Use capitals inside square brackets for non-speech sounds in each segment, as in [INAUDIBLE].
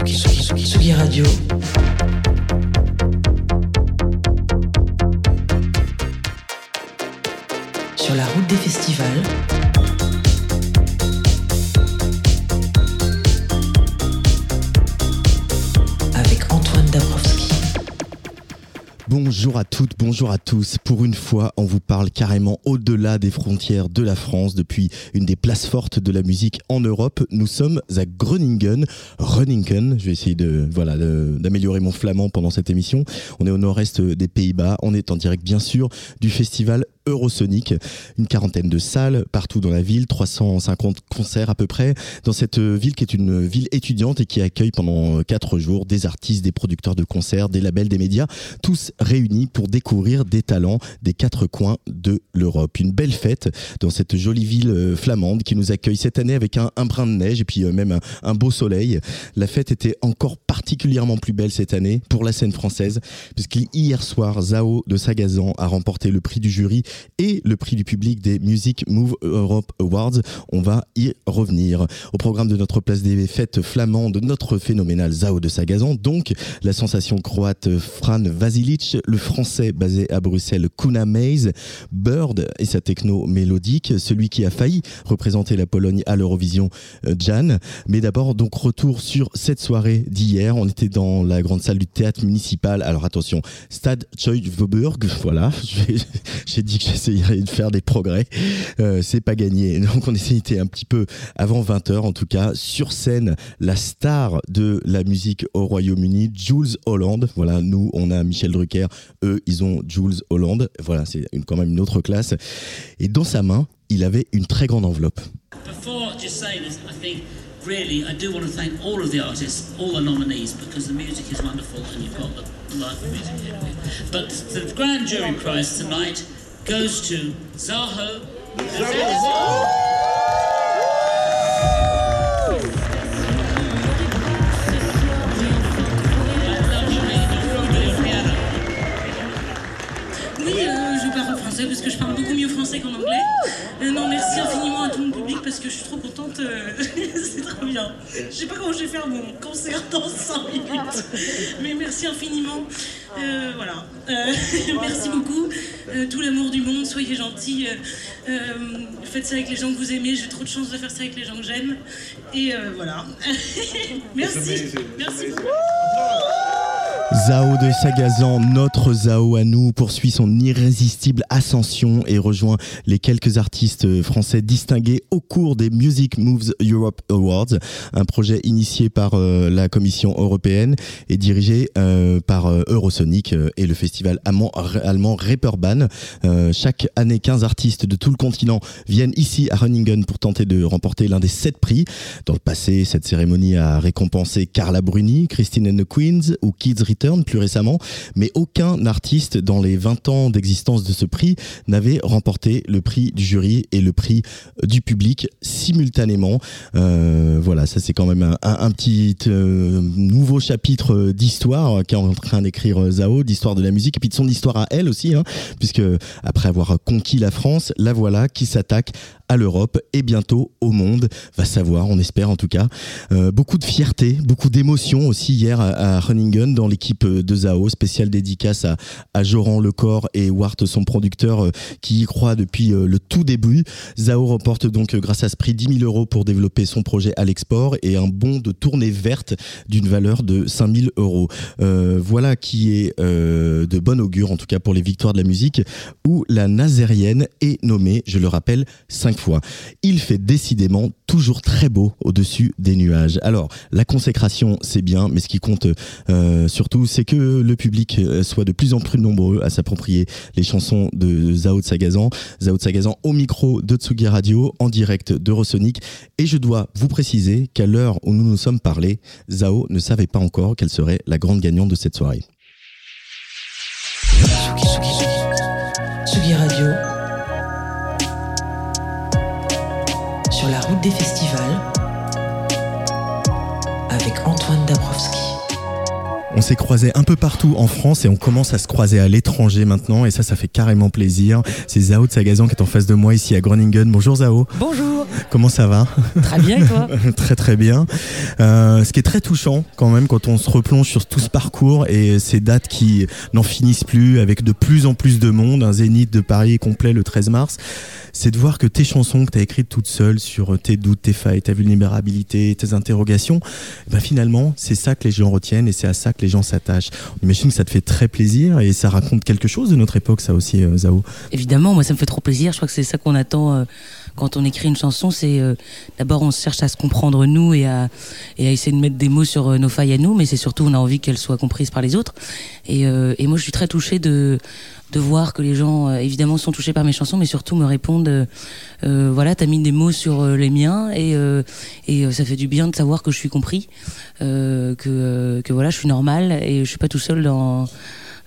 Radio. Sur la route des festivals. Bonjour à toutes, bonjour à tous. Pour une fois, on vous parle carrément au-delà des frontières de la France. Depuis une des places fortes de la musique en Europe, nous sommes à Groningen, Runningen. Je vais essayer de voilà d'améliorer mon flamand pendant cette émission. On est au nord-est des Pays-Bas. On est en direct, bien sûr, du festival Eurosonic. Une quarantaine de salles partout dans la ville, 350 concerts à peu près. Dans cette ville qui est une ville étudiante et qui accueille pendant quatre jours des artistes, des producteurs de concerts, des labels, des médias, tous réunis pour découvrir des talents des quatre coins de l'Europe. Une belle fête dans cette jolie ville euh, flamande qui nous accueille cette année avec un, un brin de neige et puis euh, même un, un beau soleil. La fête était encore particulièrement plus belle cette année pour la scène française puisqu'hier soir, Zao de Sagazan a remporté le prix du jury et le prix du public des Music Move Europe Awards. On va y revenir. Au programme de notre place des fêtes flamandes, notre phénoménal Zao de Sagazan, donc la sensation croate Fran Vasilic, le français basé à Bruxelles Kuna Maze, Bird et sa techno mélodique, celui qui a failli représenter la Pologne à l'Eurovision, euh, Jan. Mais d'abord, donc retour sur cette soirée d'hier. On était dans la grande salle du théâtre municipal. Alors attention, Stade Voburg, voilà, [LAUGHS] j'ai dit que j'essayerais de faire des progrès. Euh, c'est pas gagné. [LAUGHS] Donc on essayait un petit peu avant 20h en tout cas. Sur scène, la star de la musique au Royaume-Uni, Jules Holland. Voilà, nous on a Michel Drucker, eux ils ont Jules Holland. Voilà, c'est quand même une autre classe. Et dans sa main, il avait une très grande enveloppe. Really I do want to thank all of the artists, all the nominees, because the music is wonderful and you've got the music here. But the grand jury prize tonight goes to Zaho. Oui, euh, parce que je parle français qu'en anglais. Euh, non, merci infiniment à tout mon public parce que je suis trop contente. euh, [LAUGHS] c'est trop bien. Je sais pas comment je vais faire mon concert dans 5 minutes, mais merci infiniment. Euh, voilà. [LAUGHS] Merci beaucoup. Tout l'amour du monde, soyez gentils. faites ça avec les gens que vous aimez. J'ai trop de chance de faire ça avec les gens que j'aime. Et voilà. [LAUGHS] merci. Merci beaucoup. Zao de Sagazan, notre Zao à nous, poursuit son irrésistible ascension et rejoint les quelques artistes français distingués au cours des Music Moves Europe Awards, un projet initié par euh, la Commission européenne et dirigé euh, par euh, Eurosonic et le festival allemand, allemand Reeperbahn. Chaque année, 15 artistes de tout le continent viennent ici à Runningen pour tenter de remporter l'un des sept prix. Dans le passé, cette cérémonie a récompensé Carla Bruni, Christine and the Queens ou Kids Plus récemment, mais aucun artiste dans les 20 ans d'existence de ce prix n'avait remporté le prix du jury et le prix du public simultanément. Euh, voilà, ça c'est quand même un petit euh, nouveau chapitre d'histoire qu'est en train d'écrire Zao, d'histoire de la musique et puis de son histoire à elle aussi, hein, puisque après avoir conquis la France, la voilà qui s'attaque à l'Europe et bientôt au monde. Va savoir, on espère en tout cas. Euh, beaucoup de fierté, beaucoup d'émotion aussi hier à, à Runningen dans l'équipe de Zao. Spéciale dédicace à, à Joran Lecor et Wart, son producteur euh, qui y croit depuis euh, le tout début. Zao remporte donc grâce à ce prix 10 000 euros pour développer son projet à l'export et un bon de tournée verte d'une valeur de 5 000 euros. voilà qui est de bon augure en tout cas pour les victoires de la musique où la nazérienne est nommée, je le rappelle, 5 il fait décidément toujours très beau au-dessus des nuages. Alors, la consécration, c'est bien, mais ce qui compte euh, surtout, c'est que le public euh, soit de plus en plus nombreux à s'approprier les chansons de Zao de Sagazan. Zao de Sagazan au micro de Tsugi Radio, en direct d'Eurosonic. Et je dois vous préciser qu'à l'heure où nous nous sommes parlé, Zao ne savait pas encore qu'elle serait la grande gagnante de cette soirée. Radio. On s'est croisé un peu partout en France et on commence à se croiser à l'étranger maintenant et ça, ça fait carrément plaisir. C'est Zao de Sagazan qui est en face de moi ici à Groningen. Bonjour Zao. Bonjour. Comment ça va? Très bien et toi? [LAUGHS] Très très bien. Euh, ce qui est très touchant quand même quand on se replonge sur tout ce parcours et ces dates qui n'en finissent plus avec de plus en plus de monde, un zénith de Paris complet le 13 mars, c'est de voir que tes chansons que tu as écrites toutes seules sur tes doutes, tes failles, ta vulnérabilité, tes interrogations, ben finalement c'est ça que les gens retiennent et c'est à ça que les gens s'attachent. On imagine que ça te fait très plaisir et ça raconte quelque chose de notre époque ça aussi euh, Zao. Évidemment, moi ça me fait trop plaisir. Je crois que c'est ça qu'on attend euh, quand on écrit une chanson. C'est euh, d'abord on cherche à se comprendre nous et à, et à essayer de mettre des mots sur euh, nos failles à nous, mais c'est surtout on a envie qu'elles soient comprises par les autres. Et, euh, et moi je suis très touchée de de voir que les gens euh, évidemment sont touchés par mes chansons mais surtout me répondent euh, voilà t'as mis des mots sur les miens et et ça fait du bien de savoir que je suis compris que que voilà je suis normal et je suis pas tout seul dans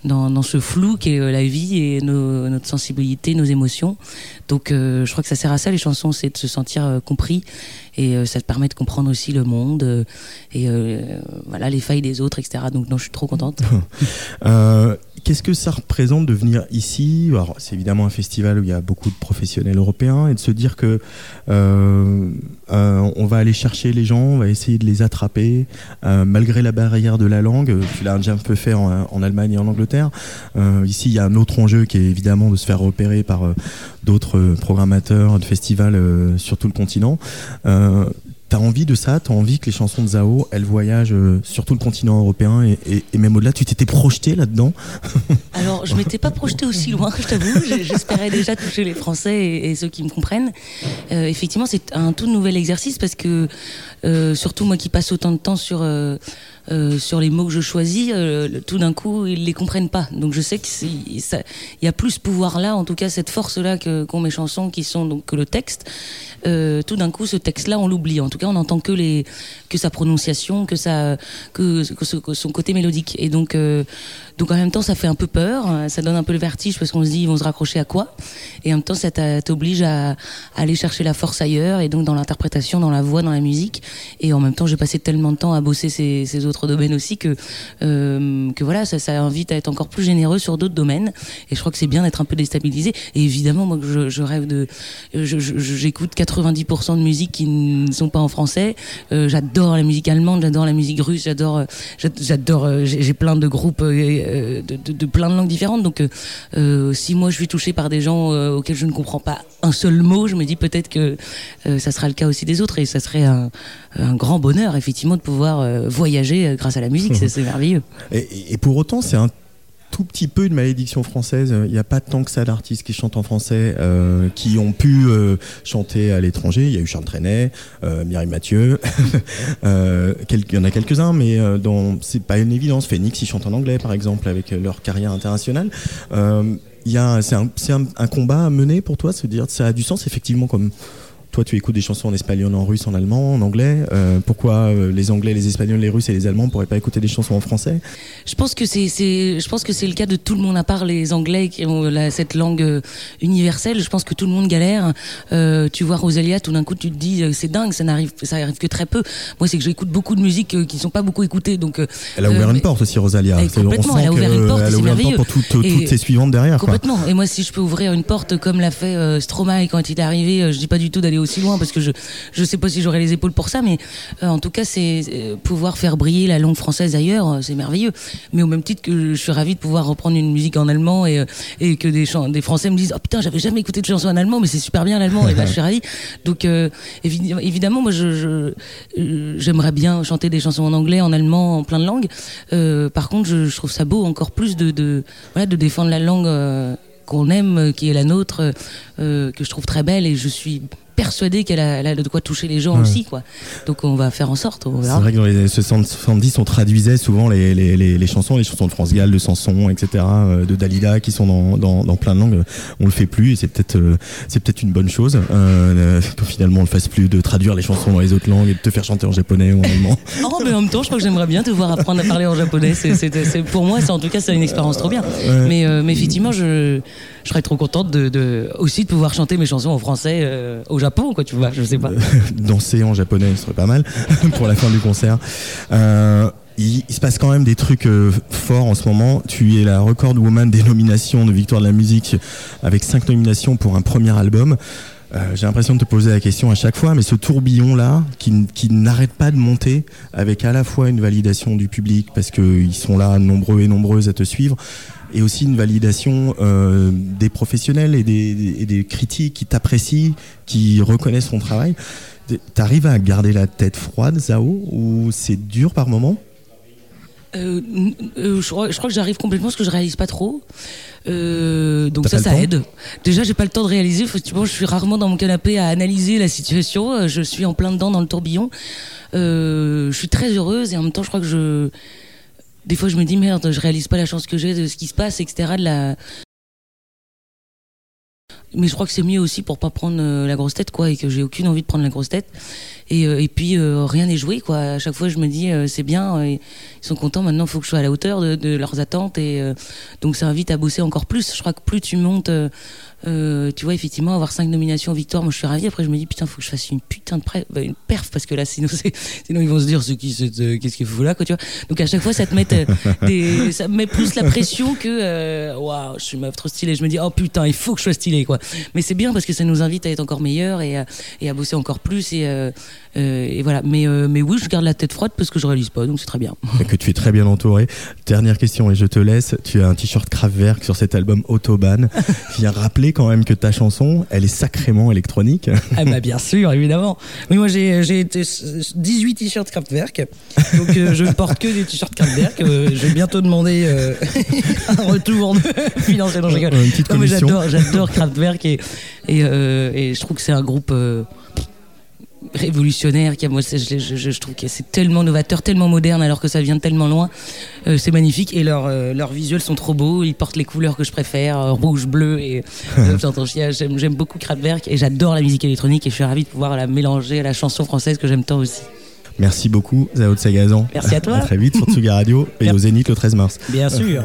dans, ce flou qui est euh, la vie et notre sensibilité, nos émotions. Donc euh, je crois que ça sert à ça les chansons, c'est de se sentir euh, compris et ça te permet de comprendre aussi le monde et voilà les failles des autres, etc. Donc non, je suis trop contente. [LAUGHS] Euh, Qu'est-ce que ça représente de venir ici? Alors, c'est évidemment un festival où il y a beaucoup de professionnels européens et de se dire que euh, euh, on va aller chercher les gens, on va essayer de les attraper euh, malgré la barrière de la langue. Tu l'as déjà un peu fait en, en Allemagne et en Angleterre. Euh, ici, il y a un autre enjeu qui est évidemment de se faire repérer par euh, d'autres euh, programmateurs de festivals euh, sur tout le continent. T'as envie de ça? T'as envie que les chansons de Zao, elles voyagent euh, sur tout le continent européen et, et- même au-delà? Tu t'étais projeté là-dedans? [LAUGHS] Alors, je m'étais pas projetée aussi loin, je t'avoue. J'espérais déjà toucher les Français et, ceux qui me comprennent. Euh, effectivement, c'est un tout nouvel exercice parce que, euh, surtout moi qui passe autant de temps sur euh, sur les mots que je choisis, euh, tout d'un coup, ils les comprennent pas. Donc, je sais que c'est- ça- il y a plus ce pouvoir-là, en tout cas cette force-là qu'ont mes chansons, qui sont donc que le texte. Euh, tout d'un coup, ce texte-là, on l'oublie. En tout cas, on n'entend que que sa prononciation, que sa que son côté mélodique. Et donc euh, donc en même temps, ça fait un peu peur, euh, ça donne un peu le vertige parce qu'on se dit ils vont se raccrocher à quoi? Et en même temps, ça t'oblige à, aller chercher la force ailleurs et donc dans l'interprétation, dans la voix, dans la musique. Et en même temps, j'ai passé tellement de temps à bosser ces, autres domaines aussi que euh, que voilà, ça, ça invite à être encore plus généreux sur d'autres domaines. Et je crois que c'est bien d'être un peu déstabilisé. Et évidemment, moi, je, je rêve de, j'écoute 90% de musique qui ne sont pas en français. Euh, j'adore la musique allemande, j'adore la musique russe, j'adore, j'ad- j'adore. euh, j'ai plein de groupes euh, de, de- de plein de langues différentes. Donc, euh, euh, si moi je suis touchée par des gens euh, auxquels je ne comprends pas un seul mot, je me dis peut-être que euh, ça sera le cas aussi des autres et ça serait un, un grand bonheur effectivement de pouvoir euh, voyager euh, grâce à la musique. [LAUGHS] C'est merveilleux. Et pour autant, c'est un tout petit peu une malédiction française. Il n'y a pas tant que ça d'artistes qui chantent en français, euh, qui ont pu euh, chanter à l'étranger. Il y a eu Charles Trenet, euh, Mireille Mathieu. [LAUGHS] euh, il y en a quelques-uns, mais euh, dans- c'est pas une évidence. Phoenix, ils chantent en anglais, par exemple, avec leur carrière internationale. Euh, il y a, c'est un, c'est un- un combat à mener pour toi, se dire ça a du sens effectivement comme toi tu écoutes des chansons en espagnol, en russe, en allemand, en anglais. Euh, pourquoi euh, les Anglais, les Espagnols, les Russes et les Allemands pourraient pas écouter des chansons en français? Je pense que c'est, je pense que c'est le cas de tout le monde à part les Anglais qui ont la- cette langue euh, universelle. Je pense que tout le monde galère. Euh, tu vois Rosalia, tout d'un coup tu te dis c'est dingue, ça n'arrive, ça arrive que très peu. Moi c'est que j'écoute beaucoup de musique euh, qui sont pas beaucoup écoutées, donc Elle a ouvert une porte aussi, Rosalia. On complètement, sent elle a ouvert une porte elle a c'est ouvert une porte merveilleux. pour toutes, Et- toutes ses suivantes derrière. Quoi. Complètement. Et moi, si je peux ouvrir une porte comme l'a fait Stromae quand il est arrivé, je dis pas du tout d'aller aussi loin parce que je je sais pas si j'aurai les épaules pour ça, mais euh, en tout cas, c'est euh, pouvoir faire briller la langue française ailleurs, euh, c'est merveilleux. Mais au même titre que je suis ravie de pouvoir reprendre une musique en allemand et et que des des Français me disent oh putain, j'avais jamais écouté de chansons en allemand, mais c'est super bien l'allemand. et là, je suis ravie. Donc évi- évidemment, moi, je j'aimerais bien chanter des chansons en anglais, en allemand, en plein de langues. Par contre, je, trouve ça beau encore plus de de défendre la langue. qu'on aime, qui est la nôtre, que je trouve très belle et je suis persuadée qu'elle a, de quoi toucher les gens Ouais. aussi, quoi. Donc on va faire en sorte. C'est vrai que dans les années 60, 70, on traduisait souvent les, les, les, les chansons, les chansons de France Gall, de Sanson, etc., euh, de Dalida, qui sont dans, dans, dans plein de langues. On le fait plus et c'est peut-être euh, c'est peut-être une bonne chose euh, euh, que finalement on le fasse plus de traduire les chansons dans les autres langues et de te faire chanter en japonais ou en allemand. [LAUGHS] Oh, mais en même temps, je crois que j'aimerais bien te voir apprendre à parler en japonais. C'est, pour moi, en tout cas, c'est une expérience trop bien. Ouais. Mais, euh, mais effectivement, je, je serais trop contente de, de aussi de pouvoir chanter mes chansons en français euh, au Japon, quoi. Tu vois, je sais pas. [LAUGHS] Danser en japonais, ce serait pas mal [LAUGHS] pour la fin du concert. Euh, il, se passe quand même des trucs euh, forts en ce moment. Tu es la record woman des nominations de Victoire de la musique avec cinq nominations pour un premier album. Euh, J'ai l'impression de te poser la question à chaque fois, mais ce tourbillon là, qui, qui n'arrête pas de monter, avec à la fois une validation du public parce qu'ils sont là nombreux et nombreuses à te suivre, et aussi une validation euh, des professionnels et des, et des critiques qui t'apprécient, qui reconnaissent ton travail. T'arrives à garder la tête froide, Zao, ou c'est dur par moment Euh, euh, je, crois, je crois que j'arrive complètement parce que je réalise pas trop. Euh, donc ça, ça aide. Déjà, j'ai pas le temps de réaliser. Effectivement, je suis rarement dans mon canapé à analyser la situation. Je suis en plein dedans dans le tourbillon. Je suis très heureuse et en même temps, je crois que je. Des fois, je me dis merde, je réalise pas la chance que j'ai de ce qui se passe, etc. De la. Mais je crois que c'est mieux aussi pour pas prendre euh, la grosse tête, quoi, et que j'ai aucune envie de prendre la grosse tête. Et, euh, et puis euh, rien n'est joué, quoi. À chaque fois, je me dis euh, c'est bien, ils sont contents. Maintenant, il faut que je sois à la hauteur de, de leurs attentes, et donc ça invite à bosser encore plus. Je crois que plus tu montes, tu vois, effectivement, avoir cinq nominations victoire, moi je suis ravie. Après, je me dis putain, faut que je fasse une putain de bah, une perf parce que là, sinon, [LAUGHS] sinon ils vont se dire ce qui, c'est, qu'est-ce qu'il faut là, quoi, tu vois. Donc à chaque fois, ça te met [LAUGHS] des, ça me met plus la pression que waouh, je suis meuf trop stylée. Je me dis oh putain, il faut que je sois stylée, quoi. Mais c'est bien parce que ça nous invite à être encore meilleurs et à, et à bosser encore plus et, euh, euh, et voilà. Mais euh, mais oui, je garde la tête froide parce que je réalise pas, donc c'est très bien. et que tu es très bien entouré. Dernière question et je te laisse. Tu as un t-shirt Kraftwerk sur cet album Autobahn. [LAUGHS] Viens rappeler quand même que ta chanson, elle est sacrément électronique. [LAUGHS] Ah bah bien sûr, évidemment. Oui, moi j'ai j'ai été 18 t-shirts Kraftwerk, donc euh, je ne porte que des t-shirts Kraftwerk. Je vais bientôt demander [LAUGHS] un retour de financier. Non, je rigole. Une petite Non, mais j'adore, j'adore Kraftwerk et, et, et je trouve que c'est un groupe révolutionnaire. Qui a, moi, je, je- je trouve que c'est tellement novateur, tellement moderne, alors que ça vient de tellement loin. Euh, c'est magnifique et leurs euh, leurs visuels sont trop beaux. Ils portent les couleurs que je préfère, euh, rouge, bleu et [LAUGHS] euh, j'entends chier. J'aime j'aime beaucoup Kraftwerk et j'adore la musique électronique et je suis ravie de pouvoir la mélanger à la chanson française que j'aime tant aussi. Merci beaucoup, Zao de Sagazan. Merci à toi. très vite sur Tsugi Radio et au Zénith le 13 mars. Bien sûr.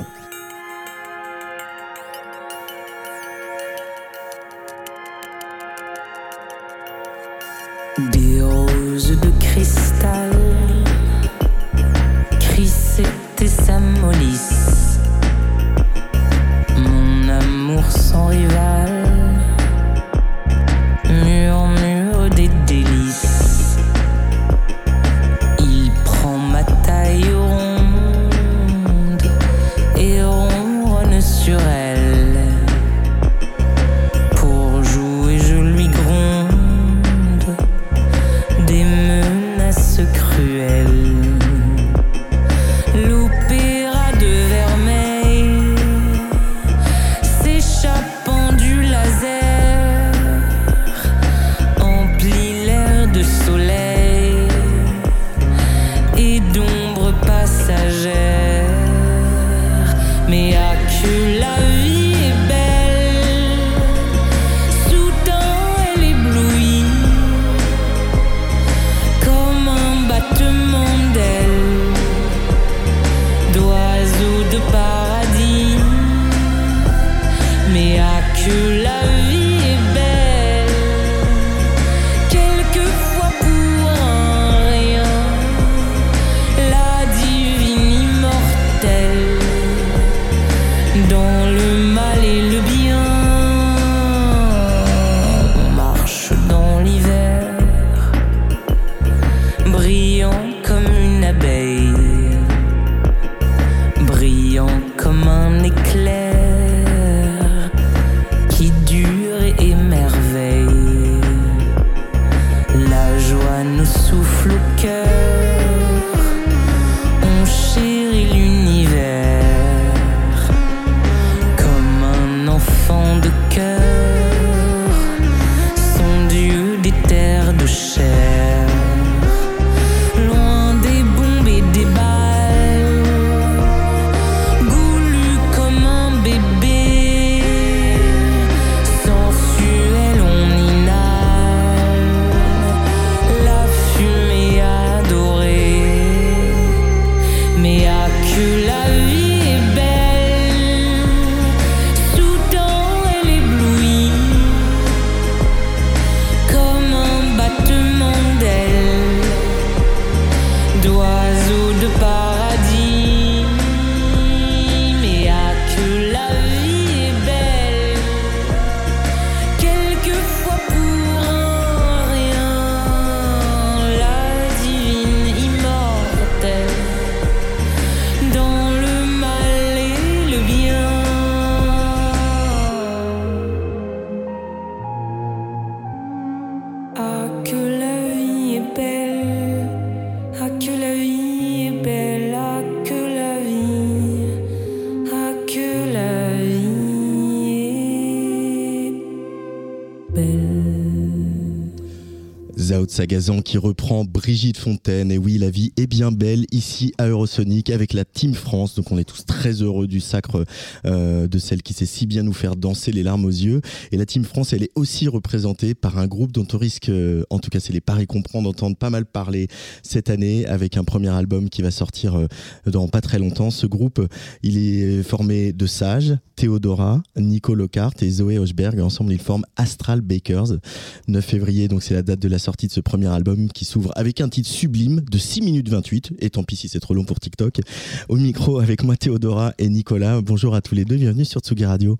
Qui reprend Brigitte Fontaine. Et oui, la vie est bien belle ici à Eurosonic avec la Team France. Donc on est tous très heureux du sacre euh, de celle qui sait si bien nous faire danser les larmes aux yeux. Et la Team France, elle est aussi représentée par un groupe dont on risque, euh, en tout cas c'est les paris comprend, d'entendre pas mal parler cette année avec un premier album qui va sortir euh, dans pas très longtemps. Ce groupe, il est formé de Sage, Théodora, Nico Lockhart et Zoé Hochberg. Ensemble, ils forment Astral Bakers. 9 février, donc c'est la date de la sortie de ce premier album qui s'ouvre avec un titre sublime de 6 minutes 28. Et tant pis si c'est trop long pour TikTok. Au micro avec moi Théodora et Nicolas. Bonjour à tous les deux, bienvenue sur Tsugi Radio.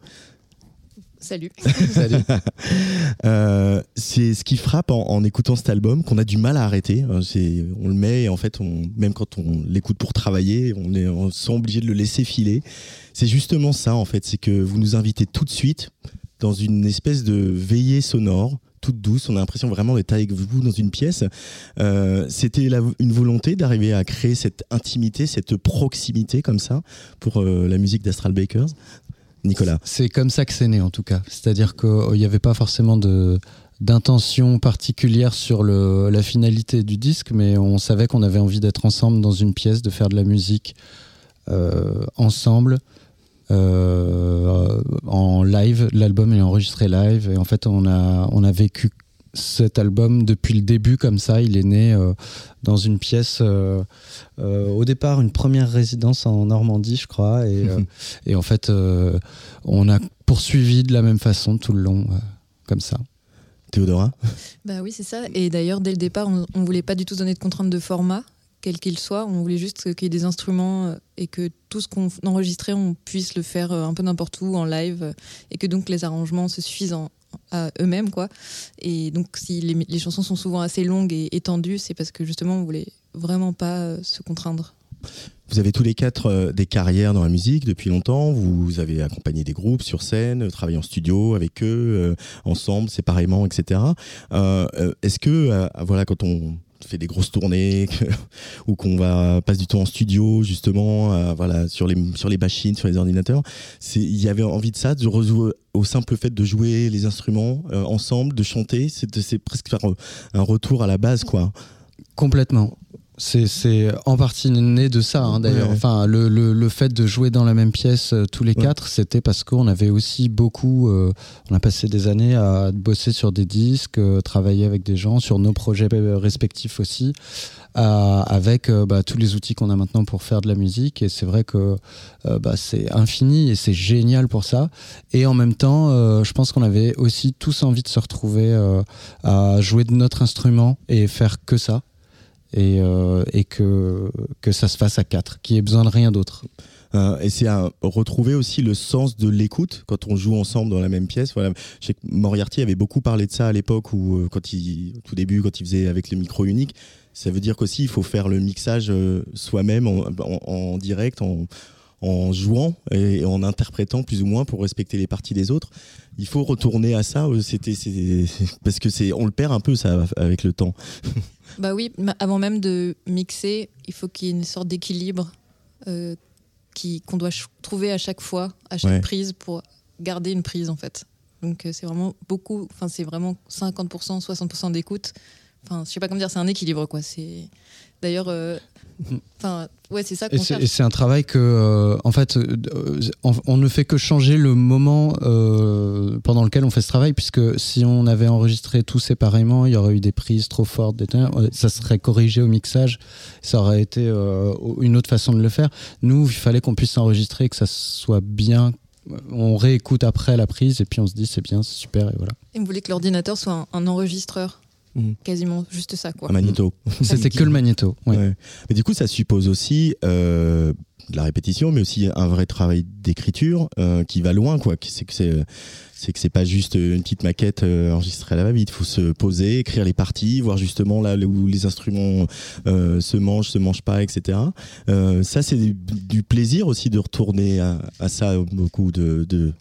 [LAUGHS] Salut. Euh, c'est ce qui frappe en, en écoutant cet album qu'on a du mal à arrêter. Euh, C'est, on le met et en fait, on, même quand on l'écoute pour travailler, on est on se sent obligé de le laisser filer. C'est justement ça en fait, c'est que vous nous invitez tout de suite dans une espèce de veillée sonore toute douce. On a l'impression vraiment d'être avec vous dans une pièce. Euh, C'était la- une volonté d'arriver à créer cette intimité, cette proximité comme ça pour euh, la musique d'Astral Bakers. Nicolas. C'est comme ça que c'est né en tout cas. C'est-à-dire qu'il n'y avait pas forcément de d'intention particulière sur le, la finalité du disque, mais on savait qu'on avait envie d'être ensemble dans une pièce, de faire de la musique euh, ensemble. euh, en live, l'album est enregistré live et en fait on a, on a vécu cet album depuis le début comme ça. Il est né euh, dans une pièce, euh, euh, au départ une première résidence en Normandie, je crois, et, [LAUGHS] euh, et en fait euh, on a poursuivi de la même façon tout le long, euh, comme ça. Théodora Bah oui, c'est ça. Et d'ailleurs, dès le départ, on, on voulait pas du tout donner de contrainte de format, quel qu'il soit. On voulait juste qu'il y ait des instruments et que tout ce qu'on enregistrait, on puisse le faire un peu n'importe où en live et que donc les arrangements se suffisent en- à eux-mêmes, quoi. Et donc, si les, chansons sont souvent assez longues et étendues, c'est parce que justement, on voulait vraiment pas euh, se contraindre. Vous avez tous les quatre euh, des carrières dans la musique depuis longtemps. Vous avez accompagné des groupes sur scène, euh, travaillé en studio avec eux, ensemble, séparément, etc. Est-ce que, voilà, quand on fait des grosses tournées [LAUGHS] ou qu'on va passe du temps en studio justement euh, voilà sur les sur les machines sur les ordinateurs. Il y avait envie de ça de rejouer au simple fait de jouer les instruments euh, ensemble de chanter. C'est presque faire un retour à la base quoi. Complètement. C'est, en partie né de ça, hein, d'ailleurs. Ouais. Enfin, le, le, le fait de jouer dans la même pièce euh, tous les Ouais. quatre, c'était parce qu'on avait aussi beaucoup. euh, on a passé des années à bosser sur des disques, euh, travailler avec des gens, sur nos projets respectifs aussi, avec bah, tous les outils qu'on a maintenant pour faire de la musique. Et c'est vrai que bah, c'est infini et c'est génial pour ça. Et en même temps, je pense qu'on avait aussi tous envie de se retrouver à jouer de notre instrument et faire que ça et, euh, et que, que ça se fasse à quatre, qu'il n'y ait besoin de rien d'autre. Euh, et c'est à retrouver aussi le sens de l'écoute quand on joue ensemble dans la même pièce. Voilà. Je sais que Moriarty avait beaucoup parlé de ça à l'époque où, euh, quand il, au tout début, quand il faisait avec les micros uniques. Ça veut dire qu'aussi il faut faire le mixage soi-même en, en- en direct, en, en jouant et en interprétant plus ou moins pour respecter les parties des autres. Il faut retourner à ça. euh, C'était parce que c'est on le perd un peu ça avec le temps. [LAUGHS] Bah oui, avant même de mixer, il faut qu'il y ait une sorte d'équilibre euh, qu'on doit trouver à chaque fois, à chaque Ouais. prise, pour garder une prise en fait. Donc euh, c'est vraiment beaucoup, enfin c'est vraiment 50%, 60% d'écoute. Enfin, je sais pas comment dire, c'est un équilibre quoi. C'est d'ailleurs, euh, enfin ouais, c'est ça Et qu'on c'est, cherche. et c'est un travail que, euh, en fait, euh, euh, on, on ne fait que changer le moment euh, pendant lequel on fait ce travail, puisque si on avait enregistré tout séparément, il y aurait eu des prises trop fortes, des ça serait corrigé au mixage, ça aurait été euh, une autre façon de le faire. Nous, il fallait qu'on puisse s'enregistrer, que ça soit bien. On réécoute après la prise et puis on se dit c'est bien, c'est super et voilà. Et on voulait que l'ordinateur soit un, un enregistreur, Mhm. quasiment juste ça quoi. Un magnéto. C'était que le magnéto. ouais. Ouais. Mais du coup, ça suppose aussi euh, de la répétition, mais aussi un vrai travail d'écriture euh, qui va loin, quoi. C'est que c'est c'est que c'est pas juste une petite maquette euh, enregistrée à la va-vite. Il faut se poser, écrire les parties, voir justement là où les instruments euh, se mangent, se mangent pas, etc. Euh, ça, c'est du, du plaisir aussi de retourner à, à ça beaucoup de, de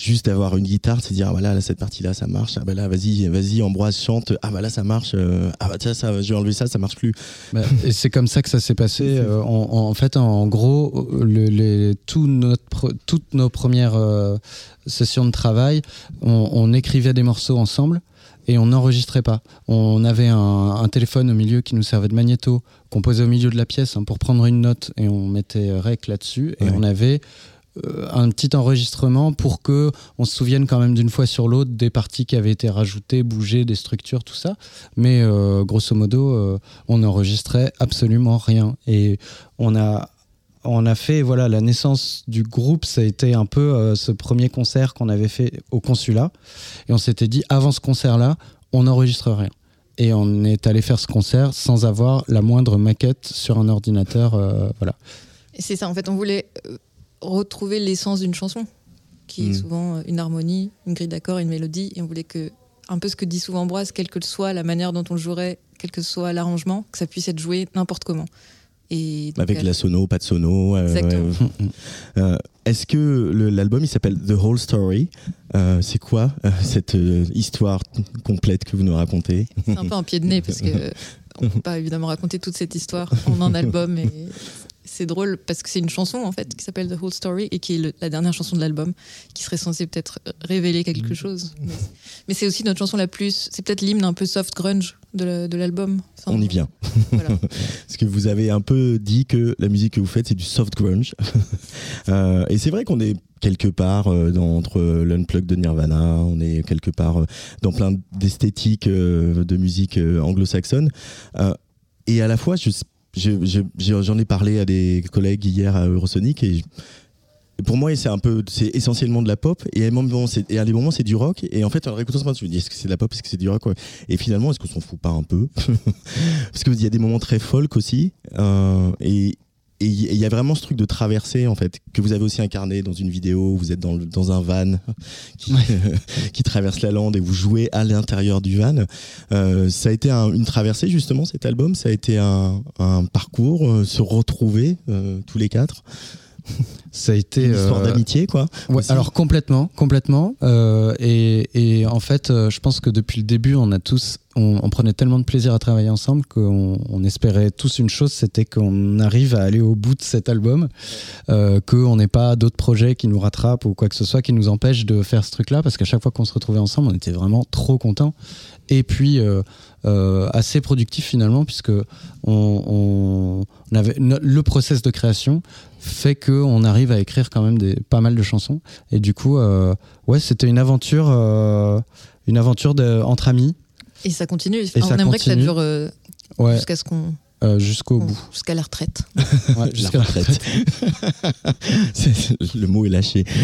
juste d'avoir une guitare, se dire ah bah là, là, cette partie là ça marche, ah bah là vas-y vas-y Ambroise chante, ah bah là ça marche, euh, ah bah tiens ça je vais enlever ça ça marche plus. Bah, et c'est comme ça que ça s'est passé. Euh, en, fait, en gros, le- les, tout notre, toutes nos premières euh, sessions de travail, on, on écrivait des morceaux ensemble. et on n'enregistrait pas. On avait un, un téléphone au milieu qui nous servait de magnéto qu'on posait au milieu de la pièce hein, pour prendre une note et on mettait rec là-dessus et Ouais. on avait un petit enregistrement pour que on se souvienne quand même d'une fois sur l'autre des parties qui avaient été rajoutées, bougées, des structures, tout ça. Mais euh, grosso modo, euh, on n'enregistrait absolument rien. Et on a, on a fait voilà la naissance du groupe. Ça a été un peu euh, ce premier concert qu'on avait fait au consulat. Et on s'était dit avant ce concert-là, on n'enregistre rien. Et on est allé faire ce concert sans avoir la moindre maquette sur un ordinateur. euh, voilà. C'est ça, en fait, on voulait euh, retrouver l'essence d'une chanson, qui est souvent euh, une harmonie, une grille d'accords, une mélodie, et on voulait que, un peu ce que dit souvent Ambroise, quelle que soit la manière dont on le jouerait, quel que soit l'arrangement, que ça puisse être joué n'importe comment. Et donc, Avec euh, la sono, pas de sono. euh. [LAUGHS] Euh, Est-ce que l'album il s'appelle The Whole Story Euh, C'est quoi cette histoire complète que vous nous racontez? C'est un peu un pied de nez, parce que [LAUGHS] on peut pas évidemment raconter toute cette histoire en un album, et [LAUGHS] c'est drôle parce que c'est une chanson en fait qui s'appelle The Whole Story et qui est le- la dernière chanson de l'album, qui serait censée peut-être révéler quelque chose. Mais, mais c'est aussi notre chanson la plus, c'est peut-être l'hymne un peu soft grunge de la- de l'album. Enfin, On y vient. Voilà. [LAUGHS] Parce que vous avez un peu dit que la musique que vous faites, c'est du soft grunge. [LAUGHS] Euh, et c'est vrai qu'on est quelque part euh, dans, entre l'unplug de Nirvana, on est quelque part euh, dans plein d'esthétiques euh, de musique euh, anglo-saxonne. Euh, et à la fois, je- j'en ai parlé à des collègues hier à Eurosonic et pour moi, c'est un peu, c'est essentiellement de la pop, et à, moment, des moments, c'est du rock. Et en fait, en réécoutant ce je me dis, est-ce que c'est de la pop, est-ce que c'est du rock Et finalement, est-ce qu'on s'en fout pas un peu? [LAUGHS] Parce qu'il y a des moments très folk aussi, euh, et il y a vraiment ce truc de traversée en fait que vous avez aussi incarné dans une vidéo. Vous êtes dans, le- dans un van [LAUGHS] qui, [LAUGHS] qui traverse la lande et vous jouez à l'intérieur du van. Euh, ça a été un- une traversée justement cet album. Ça a été un, un parcours, euh, se retrouver euh, tous les quatre. Ça a été Une histoire euh, d'amitié quoi. Ouais, alors complètement, complètement. Euh, et, et en fait, euh, je pense que depuis le début, on a tous, on, on prenait tellement de plaisir à travailler ensemble qu'on on espérait tous une chose, c'était qu'on arrive à aller au bout de cet album, qu'on n'ait pas d'autres projets qui nous rattrapent ou quoi que ce soit qui nous empêchent de faire ce truc-là, parce qu'à chaque fois qu'on se retrouvait ensemble, on était vraiment trop contents. Et puis assez productif finalement, puisque on, avait le process de création fait qu'on arrive à écrire quand même des, pas mal de chansons. Et du coup, euh, ouais, c'était une aventure, euh, une aventure de- entre amis, Et ça continue. Et on ça aimerait que ça dure euh, ouais, jusqu'à ce qu'on, euh, jusqu'au bout. jusqu'à la retraite. [LAUGHS] Ouais, jusqu'à la retraite. [LAUGHS] Le mot est lâché. [LAUGHS]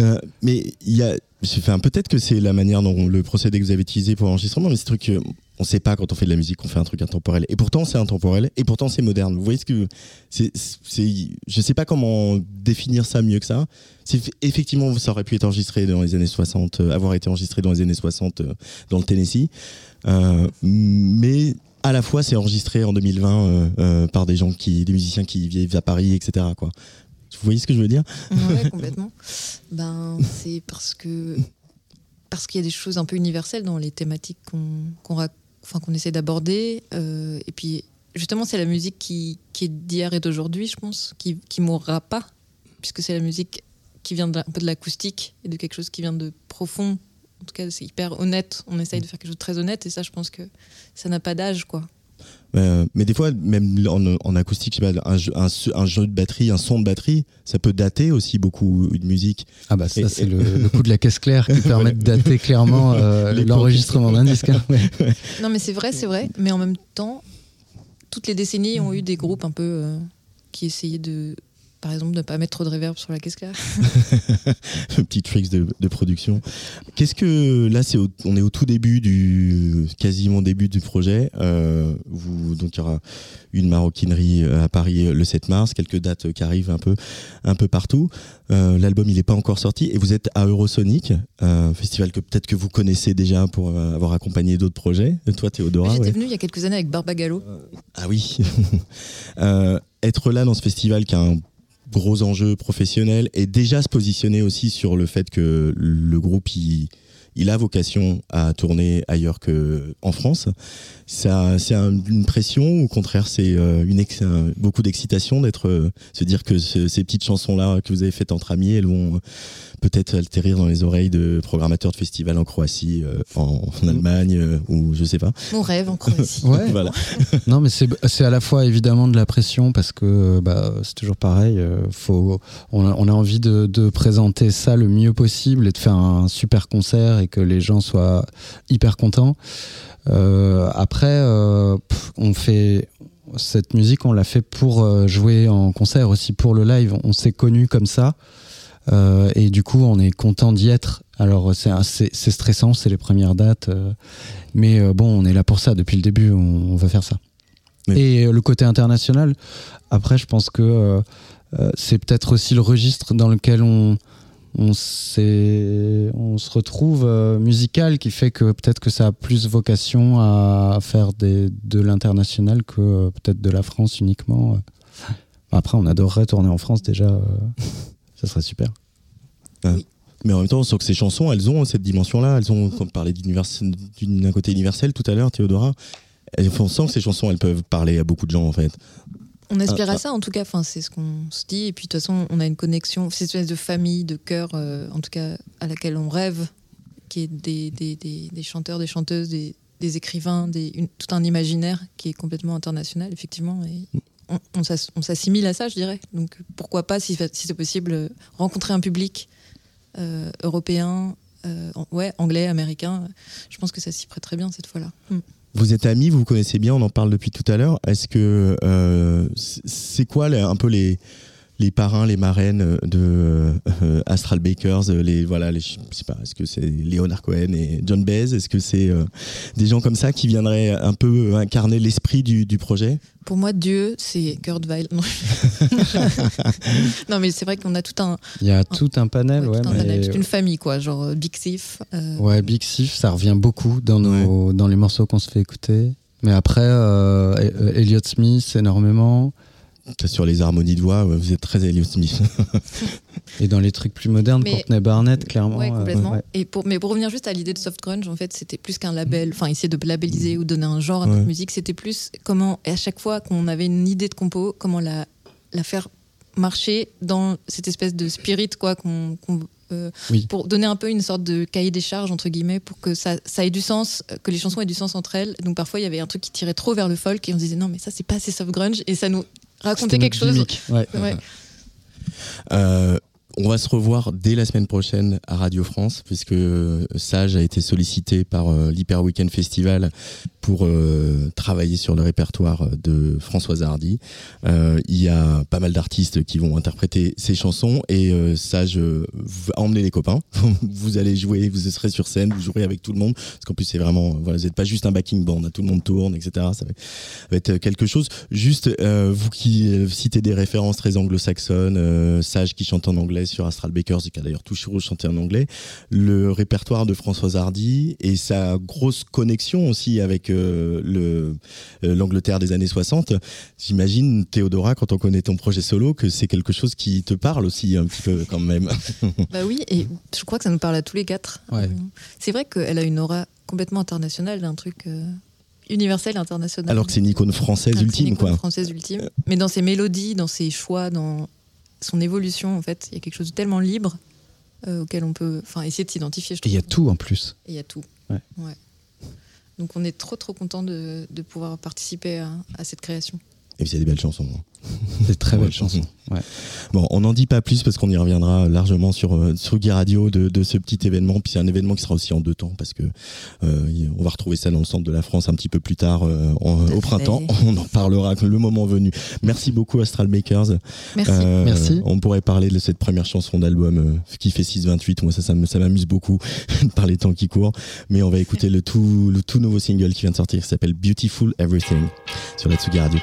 Euh, mais il y a, enfin, peut-être que c'est la manière dont le procédé que vous avez utilisé pour l'enregistrement, mais ce truc, euh, on sait pas quand on fait de la musique, on fait un truc intemporel. Et pourtant, c'est intemporel. Et pourtant, c'est moderne. Vous voyez ce que c'est, c'est, je sais pas comment définir ça mieux que ça. C'est effectivement, ça aurait pu être enregistré dans les années 60, euh, avoir été enregistré dans les années 60 euh, dans le Tennessee. Euh, mais à la fois, c'est enregistré en 2020 euh, euh, par des gens qui, des musiciens qui vivent à Paris, etc. Quoi. Vous voyez ce que je veux dire? Ouais, [LAUGHS] complètement. Ben, c'est parce que parce qu'il y a des choses un peu universelles dans les thématiques qu'on qu'on rac- qu'on essaie d'aborder. euh, et puis, justement, c'est la musique qui, qui est d'hier et d'aujourd'hui, je pense, qui, qui mourra pas, puisque c'est la musique qui vient un peu de l'acoustique et de quelque chose qui vient de profond. En tout cas, c'est hyper honnête. On essaye de faire quelque chose de très honnête, et ça, je pense que ça n'a pas d'âge, quoi. Euh, mais des fois, même en, en acoustique, je sais pas, un, jeu, un, un jeu de batterie, un son de batterie, ça peut dater aussi beaucoup une musique. Ah bah ça c'est le, [LAUGHS] le coup de la caisse claire qui permet de dater clairement euh, l'enregistrement d'un disque. hein. Ouais. [LAUGHS] Non, mais c'est vrai, c'est vrai. Mais en même temps, toutes les décennies ont eu des groupes un peu euh, qui essayaient de, par exemple, de ne pas mettre trop de reverb sur la caisse claire. [LAUGHS] Petit tricks de, de production. Qu'est-ce que là, c'est au- on est au tout début du quasiment début du projet. Euh, vous, donc il y aura une maroquinerie euh, à Paris euh, le 7 mars, quelques dates qui arrivent un peu un peu partout. Euh, L'album il n'est pas encore sorti et vous êtes à Eurosonic, un festival que peut-être que vous connaissez déjà pour avoir accompagné d'autres projets. Toi, Théodora. J'étais ouais. venue il y a quelques années avec Barbagallo. Ah oui. [LAUGHS] Euh, être là dans ce festival qui a un gros enjeu professionnel et déjà se positionner aussi sur le fait que le groupe il, il a vocation à tourner ailleurs qu'en France. Ça, c'est un- une pression ou au contraire c'est euh, une ex- un- beaucoup d'excitation d'être euh, se dire que ce- ces petites chansons là que vous avez faites entre amis, elles vont euh, peut-être atterrir dans les oreilles de programmateurs de festivals en Croatie, euh, en, en Allemagne euh, ou je sais pas. Mon rêve en Croatie. [LAUGHS] Ouais. Voilà. [LAUGHS] Non, mais c'est c'est à la fois évidemment de la pression parce que bah, c'est toujours pareil. euh, faut, on, a, on a envie de, de présenter ça le mieux possible et de faire un super concert et que les gens soient hyper contents. Euh, après, euh, pff, on fait cette musique, on l'a fait pour euh, jouer en concert aussi pour le live. On s'est connus comme ça. Euh, et du coup, on est content d'y être. Alors, c'est stressant, c'est les premières dates. mais bon, on est là pour ça depuis le début, on, on va faire ça. Oui. Et le côté international, après, je pense que c'est peut-être aussi le registre dans lequel on, on, on se retrouve euh, musical qui fait que peut-être que ça a plus vocation à faire des, de l'international que euh, peut-être de la France uniquement. Après, on adorerait tourner en France déjà. euh, [LAUGHS] ça serait super. Mais en même temps, on sent que ces chansons, elles ont cette dimension-là. Elles ont, comme parlait d'un côté universel tout à l'heure, Théodora. On sent que ces chansons, elles peuvent parler à beaucoup de gens, en fait. On aspire Ah, à ça en tout cas, enfin, c'est ce qu'on se dit. Et puis de toute façon, on a une connexion, cette espèce de famille, de cœur, euh, en tout cas à laquelle on rêve, qui est des, des, des, des chanteurs, des chanteuses, des, écrivains, une- tout un imaginaire qui est complètement international, effectivement. Et on, on s'ass- on s'assimile à ça, je dirais. Donc pourquoi pas, si, si c'est possible, rencontrer un public euh, européen, euh, ouais, anglais, américain. Je pense que ça s'y prête très bien cette fois-là. Mm. Vous êtes amis, vous vous connaissez bien, on en parle depuis tout à l'heure. Est-ce que euh, c'est quoi les- un peu les les parrains, les marraines de euh, Astral Bakers, euh, les voilà, les, je sais pas, est-ce que c'est Leonard Cohen et John Baez, est-ce que c'est euh, des gens comme ça qui viendraient un peu incarner l'esprit du, du projet? Pour moi, Dieu, c'est Kurt Weill. Non, [LAUGHS] Non, mais c'est vrai qu'on a tout un, Il y a tout un panel, ouais, ouais. tout un mais- panel, toute une famille, quoi, genre euh, Big Sif. euh, Ouais, Big Sif, ça revient beaucoup dans, nos, dans les morceaux qu'on se fait écouter. Mais après, euh, euh, Elliott Smith, énormément. Sur les harmonies de voix, ouais, vous êtes très Elliott Smith. [LAUGHS] Et dans les trucs plus modernes, Mais- Courtney Barnett, clairement. Ouais, euh, complètement. ouais. Et pour, mais pour revenir juste à l'idée de soft grunge, en fait, c'était plus qu'un label, enfin, essayer de labelliser ou donner un genre à notre Ouais. musique, c'était plus comment, et à chaque fois qu'on avait une idée de compo, comment la, la faire marcher dans cette espèce de spirit, quoi, qu'on. euh, Oui. Pour donner un peu une sorte de cahier des charges, entre guillemets, pour que ça, ça ait du sens, que les chansons aient du sens entre elles. Donc parfois, il y avait un truc qui tirait trop vers le folk et on se disait non, mais ça, c'est pas assez soft grunge, et ça nous C'était quelque chose. ouais. Ouais. On va se revoir dès la semaine prochaine à Radio France, puisque euh, Sage a été sollicité par euh, l'Hyper Weekend Festival pour euh, travailler sur le répertoire de Françoise Hardy. Il y a pas mal d'artistes qui vont interpréter ses chansons et Sage va emmener les copains. [LAUGHS] vous allez jouer, vous serez sur scène, vous jouerez avec tout le monde, parce qu'en plus c'est vraiment, voilà, vous n'êtes pas juste un backing band, tout le monde tourne, etc. Ça va, être quelque chose. Juste, vous qui citez des références très anglo-saxonnes, Sage qui chante en anglais sur Astral Bakers, qui a d'ailleurs toujours chanté en anglais, le répertoire de Françoise Hardy et sa grosse connexion aussi avec euh, le euh, l'Angleterre des années 60. J'imagine, Théodora, quand on connaît ton projet solo, que c'est quelque chose qui te parle aussi un petit peu quand même. [LAUGHS] Bah oui, et je crois que ça nous parle à tous les quatre. Ouais. C'est vrai qu'elle a une aura complètement internationale, un truc euh, universel international. Alors que c'est une icône française Alors que c'est une ultime, icône quoi. française ultime. Mais dans ses mélodies, dans ses choix, dans son évolution, en fait, il y a quelque chose de tellement libre euh, auquel on peut enfin, essayer de s'identifier. il y a tout en plus. Il y a tout. Ouais. Donc on est trop trop content de, de pouvoir participer à, à cette création. Et puis il y a des belles chansons. hein. [LAUGHS] Des très Ouais. chansons. Ouais. Bon, on n'en dit pas plus parce qu'on y reviendra largement sur euh, sur Guy Radio de, de ce petit événement. Puis c'est un événement qui sera aussi en deux temps parce que euh, on va retrouver ça dans le centre de la France un petit peu plus tard euh, en- au printemps. [LAUGHS] On en parlera le moment venu. Merci beaucoup Astral Makers. Merci. Euh, Merci. On pourrait parler de cette première chanson d'album euh, qui fait 628. Moi, ça, ça m'amuse beaucoup [LAUGHS] par les temps qui courent. Mais on va écouter le tout, le tout nouveau single qui vient de sortir qui s'appelle Beautiful Everything sur la Tsugi Radio.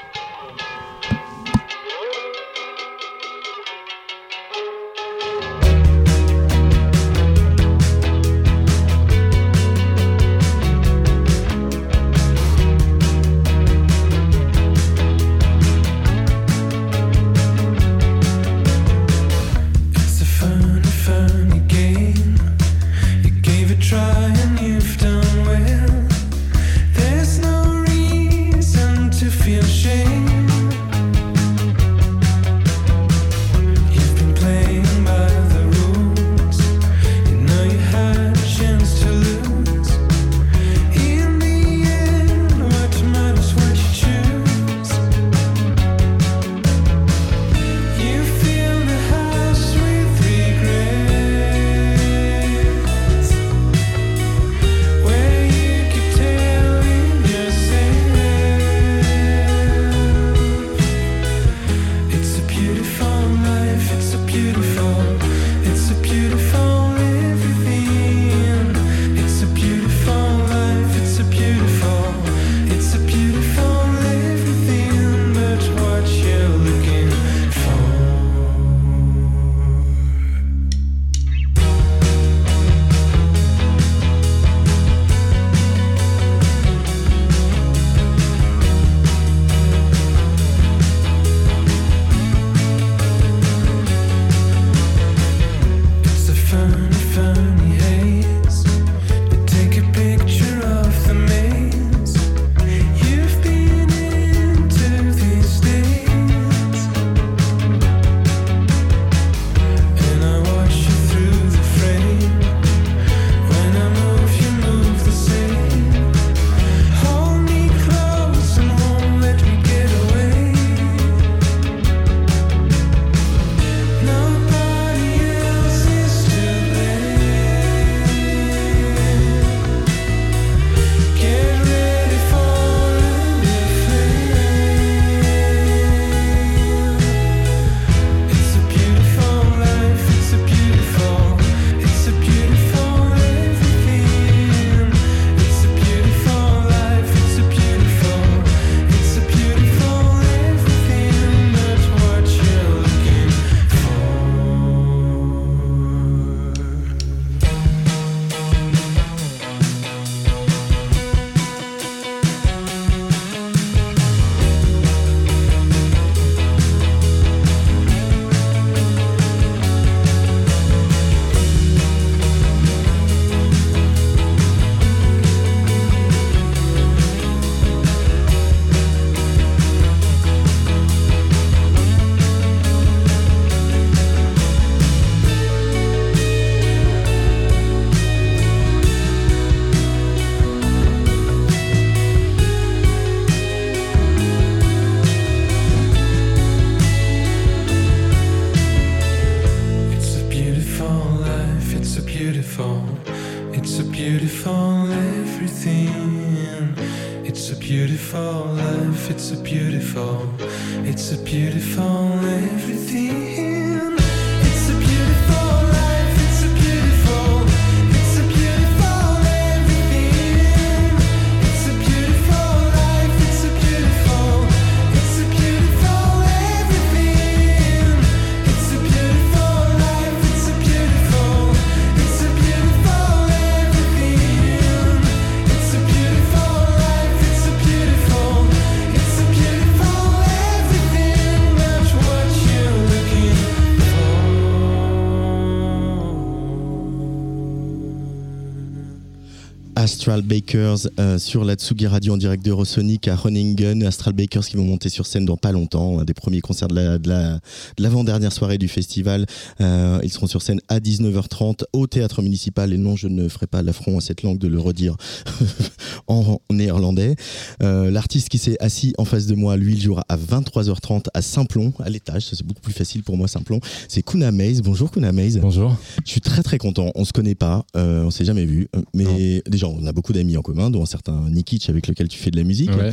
Astral Bakers euh, sur la Tsugi Radio en direct d'Eurosonic à Groningen. Astral Bakers qui vont monter sur scène dans pas longtemps. Un des premiers concerts de la- de la- de l'avant-dernière soirée du festival. Euh, ils seront sur scène à 19h30 au théâtre municipal. Et non, je ne ferai pas l'affront à cette langue de le redire [LAUGHS] en, néerlandais. Euh, L'artiste qui s'est assis en face de moi, lui, il jouera à 23h30 à Saint-Plon, à l'étage. Ça, C'est beaucoup plus facile pour moi, Saint-Plon. C'est Kuna Maze. Bonjour Kuna Maze. Bonjour. Je suis très très content. On se connaît pas, on s'est jamais vu, mais déjà on a beaucoup d'amis en commun, dont un certain Nikic avec lequel tu fais de la musique. Ouais.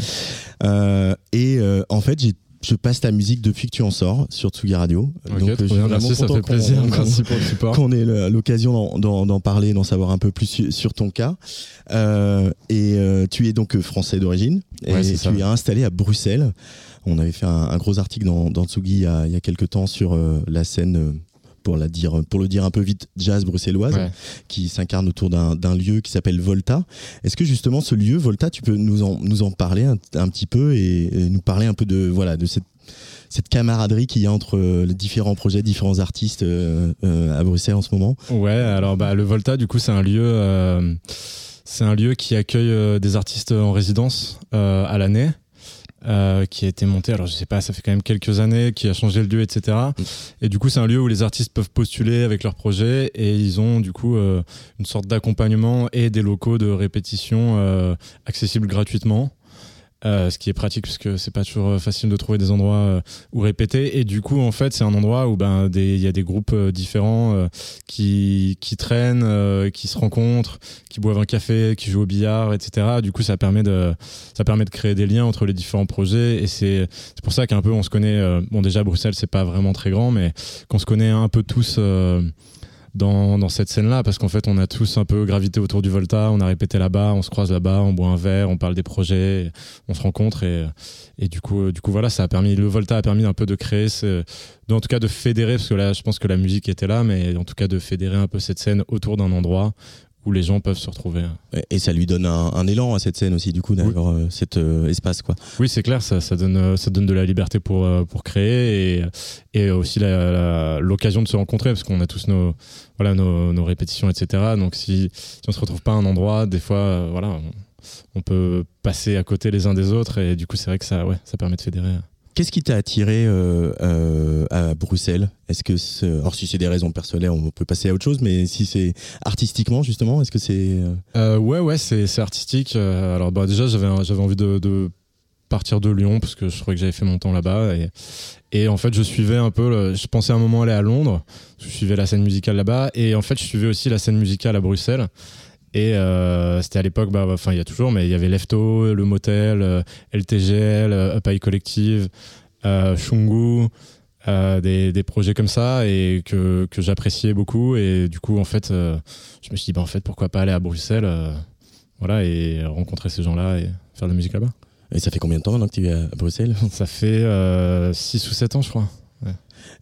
Euh, et euh, en fait, j'ai je passe ta musique depuis que tu en sors sur Tsugi Radio. Donc, je suis vraiment merci, ça fait qu'on- plaisir. qu'on- Merci pour le support. Qu'on ait l'occasion d'en- parler, d'en savoir un peu plus su- sur ton cas. Euh, et euh, tu es donc français d'origine et tu ça. es installé à Bruxelles. On avait fait un, un gros article dans, dans Tsugi il y, a, il y a quelques temps sur euh, la scène. Pour, la dire, pour le dire un peu vite, jazz bruxelloise, Ouais. qui s'incarne autour d'un lieu qui s'appelle Volta. Est-ce que justement ce lieu, Volta, tu peux nous en, nous en parler un, un petit peu et, et nous parler un peu de, voilà, de cette, cette camaraderie qu'il y a entre euh, les différents projets, différents artistes euh, euh, à Bruxelles en ce moment? Ouais, alors bah, le Volta, du coup, c'est un lieu, euh, c'est un lieu qui accueille des artistes en résidence à l'année. Euh, qui a été monté, alors je sais pas, ça fait quand même quelques années, qui a changé le lieu, etc. Et du coup, c'est un lieu où les artistes peuvent postuler avec leurs projets et ils ont du coup euh, une sorte d'accompagnement et des locaux de répétition euh, accessibles gratuitement. Euh, ce qui est pratique parce que c'est pas toujours euh, facile de trouver des endroits euh, où répéter. Et du coup en fait c'est un endroit où ben il y a des groupes différents qui qui traînent qui se rencontrent qui boivent un café qui jouent au billard etc du coup ça permet de ça permet de créer des liens entre les différents projets. Et c'est pour ça qu'un peu on se connaît bon déjà Bruxelles c'est pas vraiment très grand mais qu'on se connaît un peu tous dans, cette scène-là, parce qu'en fait, on a tous un peu gravité autour du Volta, on a répété là-bas, on se croise là-bas, on boit un verre, on parle des projets, on se rencontre, et, et du, coup, du coup, voilà, ça a permis, le Volta a permis un peu de créer, ce, en tout cas de fédérer, parce que là, je pense que la musique était là, mais en tout cas de fédérer un peu cette scène autour d'un endroit où les gens peuvent se retrouver. Et- ça lui donne un, un élan à cette scène aussi, du coup, d'avoir euh, cet euh, espace. Quoi. Oui, c'est clair, ça, ça, donne, euh, ça donne de la liberté pour, pour créer et, et aussi l'occasion de se rencontrer parce qu'on a tous nos, voilà, nos, nos répétitions, etc. Donc si, si on se retrouve pas à un endroit, des fois, euh, voilà, on, on peut passer à côté les uns des autres et du coup, c'est vrai que ça, ouais, ça permet de fédérer. Qu'est-ce qui t'a attiré euh, euh, à Bruxelles? Est-ce que, alors si c'est des raisons personnelles, on peut passer à autre chose, mais si c'est artistiquement justement, est-ce que c'est euh, Euh, ouais, ouais, c'est artistique. Alors, bah, déjà, j'avais envie de, partir de Lyon parce que je trouvais que j'avais fait mon temps là-bas. Et, en fait, je suivais un peu. je pensais à un moment aller à Londres. Je suivais la scène musicale là-bas. Et en fait, je suivais aussi la scène musicale à Bruxelles. Et euh, c'était à l'époque, bah, enfin, il y a toujours, mais il y avait Lefto, Le Motel, euh, LTGL, euh, Up High Collective, euh, Shungu. euh, des, des projets comme ça et que, que j'appréciais beaucoup. Et du coup en fait euh, je me suis dit bah en fait pourquoi pas aller à Bruxelles euh, voilà et rencontrer ces gens-là et faire de la musique là-bas. Et ça fait combien de temps maintenant que tu es à Bruxelles? Ça fait 6 ou 7 ans je crois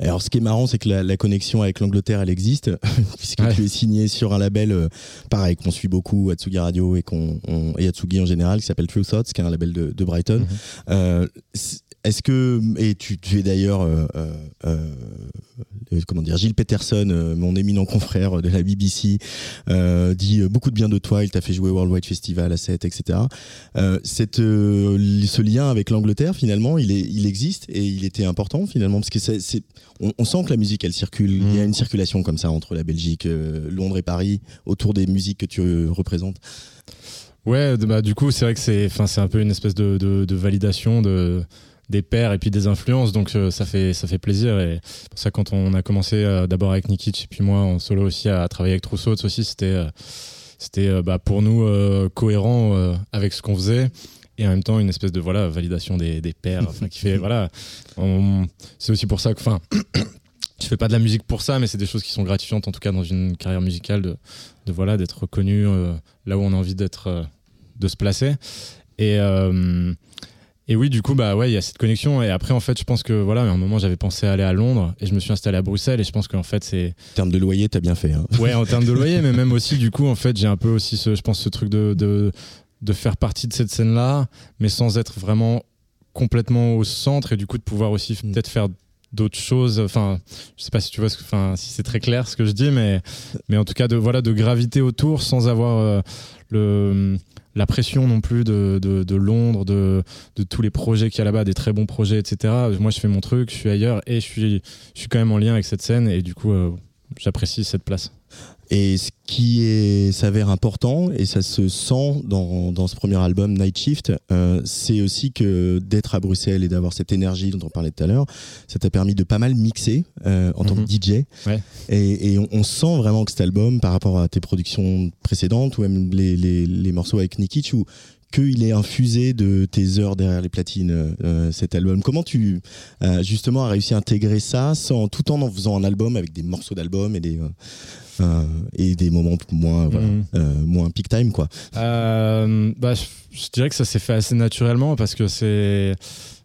Alors, ce qui est marrant, c'est que la, la connexion avec l'Angleterre, elle existe, [LAUGHS] puisque Ouais. tu es signé sur un label, euh, pareil, qu'on suit beaucoup, Atsugi Radio et, qu'on, on- et Atsugi en général, qui s'appelle True Thoughts, qui est un label de, de Brighton. Mhm. Euh, c- est-ce que, et tu, tu es d'ailleurs, euh, euh, euh, comment dire, Gilles Peterson, mon éminent confrère de la BBC, euh, dit beaucoup de bien de toi, il t'a fait jouer au Worldwide Festival à 7, etc. Cette, ce lien avec l'Angleterre, finalement, il, est, il existe et il était important, finalement, parce que c'est, on, on sent que la musique, elle circule. Il y a Mm. une circulation comme ça entre la Belgique, Londres et Paris, autour des musiques que tu représentes. ouais bah du coup c'est vrai que c'est c'est un peu une espèce de, de, de validation de des pairs et puis des influences donc euh, ça fait ça fait plaisir. Et c'est pour ça quand on a commencé euh, d'abord avec Nikic et puis moi en solo aussi à travailler avec Trousseau aussi c'était euh, c'était bah, pour nous cohérent avec ce qu'on faisait. Et en même temps une espèce de voilà validation des, des pairs [LAUGHS] qui fait voilà c'est aussi pour ça que enfin [COUGHS] je fais pas de la musique pour ça mais c'est des choses qui sont gratifiantes en tout cas dans une carrière musicale de, de voilà d'être reconnu euh, là où on a envie d'être euh, de se placer. Et euh, et oui, du coup, bah ouais, il y a cette connexion. Et après, en fait, je pense que voilà, à un moment, j'avais pensé à aller à Londres et je me suis installé à Bruxelles. Et je pense qu'en fait, c'est En termes de loyer, t'as bien fait. hein. ouais, en termes de [LAUGHS] loyer, mais même aussi, du coup, en fait, j'ai un peu aussi, ce, je pense, ce truc de, de de faire partie de cette scène-là, mais sans être vraiment complètement au centre et du coup de pouvoir aussi Mm. peut-être faire d'autres choses. Enfin, je sais pas si tu vois, ce que- enfin, si c'est très clair ce que je dis, mais mais en tout cas de voilà de graviter autour sans avoir euh, le la pression non plus de, de, Londres, de, tous les projets qu'il y a là-bas, des très bons projets, etc. Moi, je fais mon truc, je suis ailleurs et je suis, je suis quand même en lien avec cette scène et du coup, euh, j'apprécie cette place. Et ce qui s'avère important, et ça se sent dans, dans ce premier album, Night Shift, euh, c'est aussi que d'être à Bruxelles et d'avoir cette énergie dont on parlait tout à l'heure, ça t'a permis de pas mal mixer euh, en tant Mhm. que DJ. Ouais. Et, et on, on sent vraiment que cet album, par rapport à tes productions précédentes, ou même les, les, les morceaux avec Nikic, ou qu'il est infusé de tes heures derrière les platines, euh, cet album. Comment tu, euh, justement, as réussi à intégrer ça sans, tout en en faisant un album avec des morceaux d'album et des... euh, euh, et des moments moins voilà, Mhm. euh, moins peak time quoi? Euh, bah, je, dirais que ça s'est fait assez naturellement parce que c'est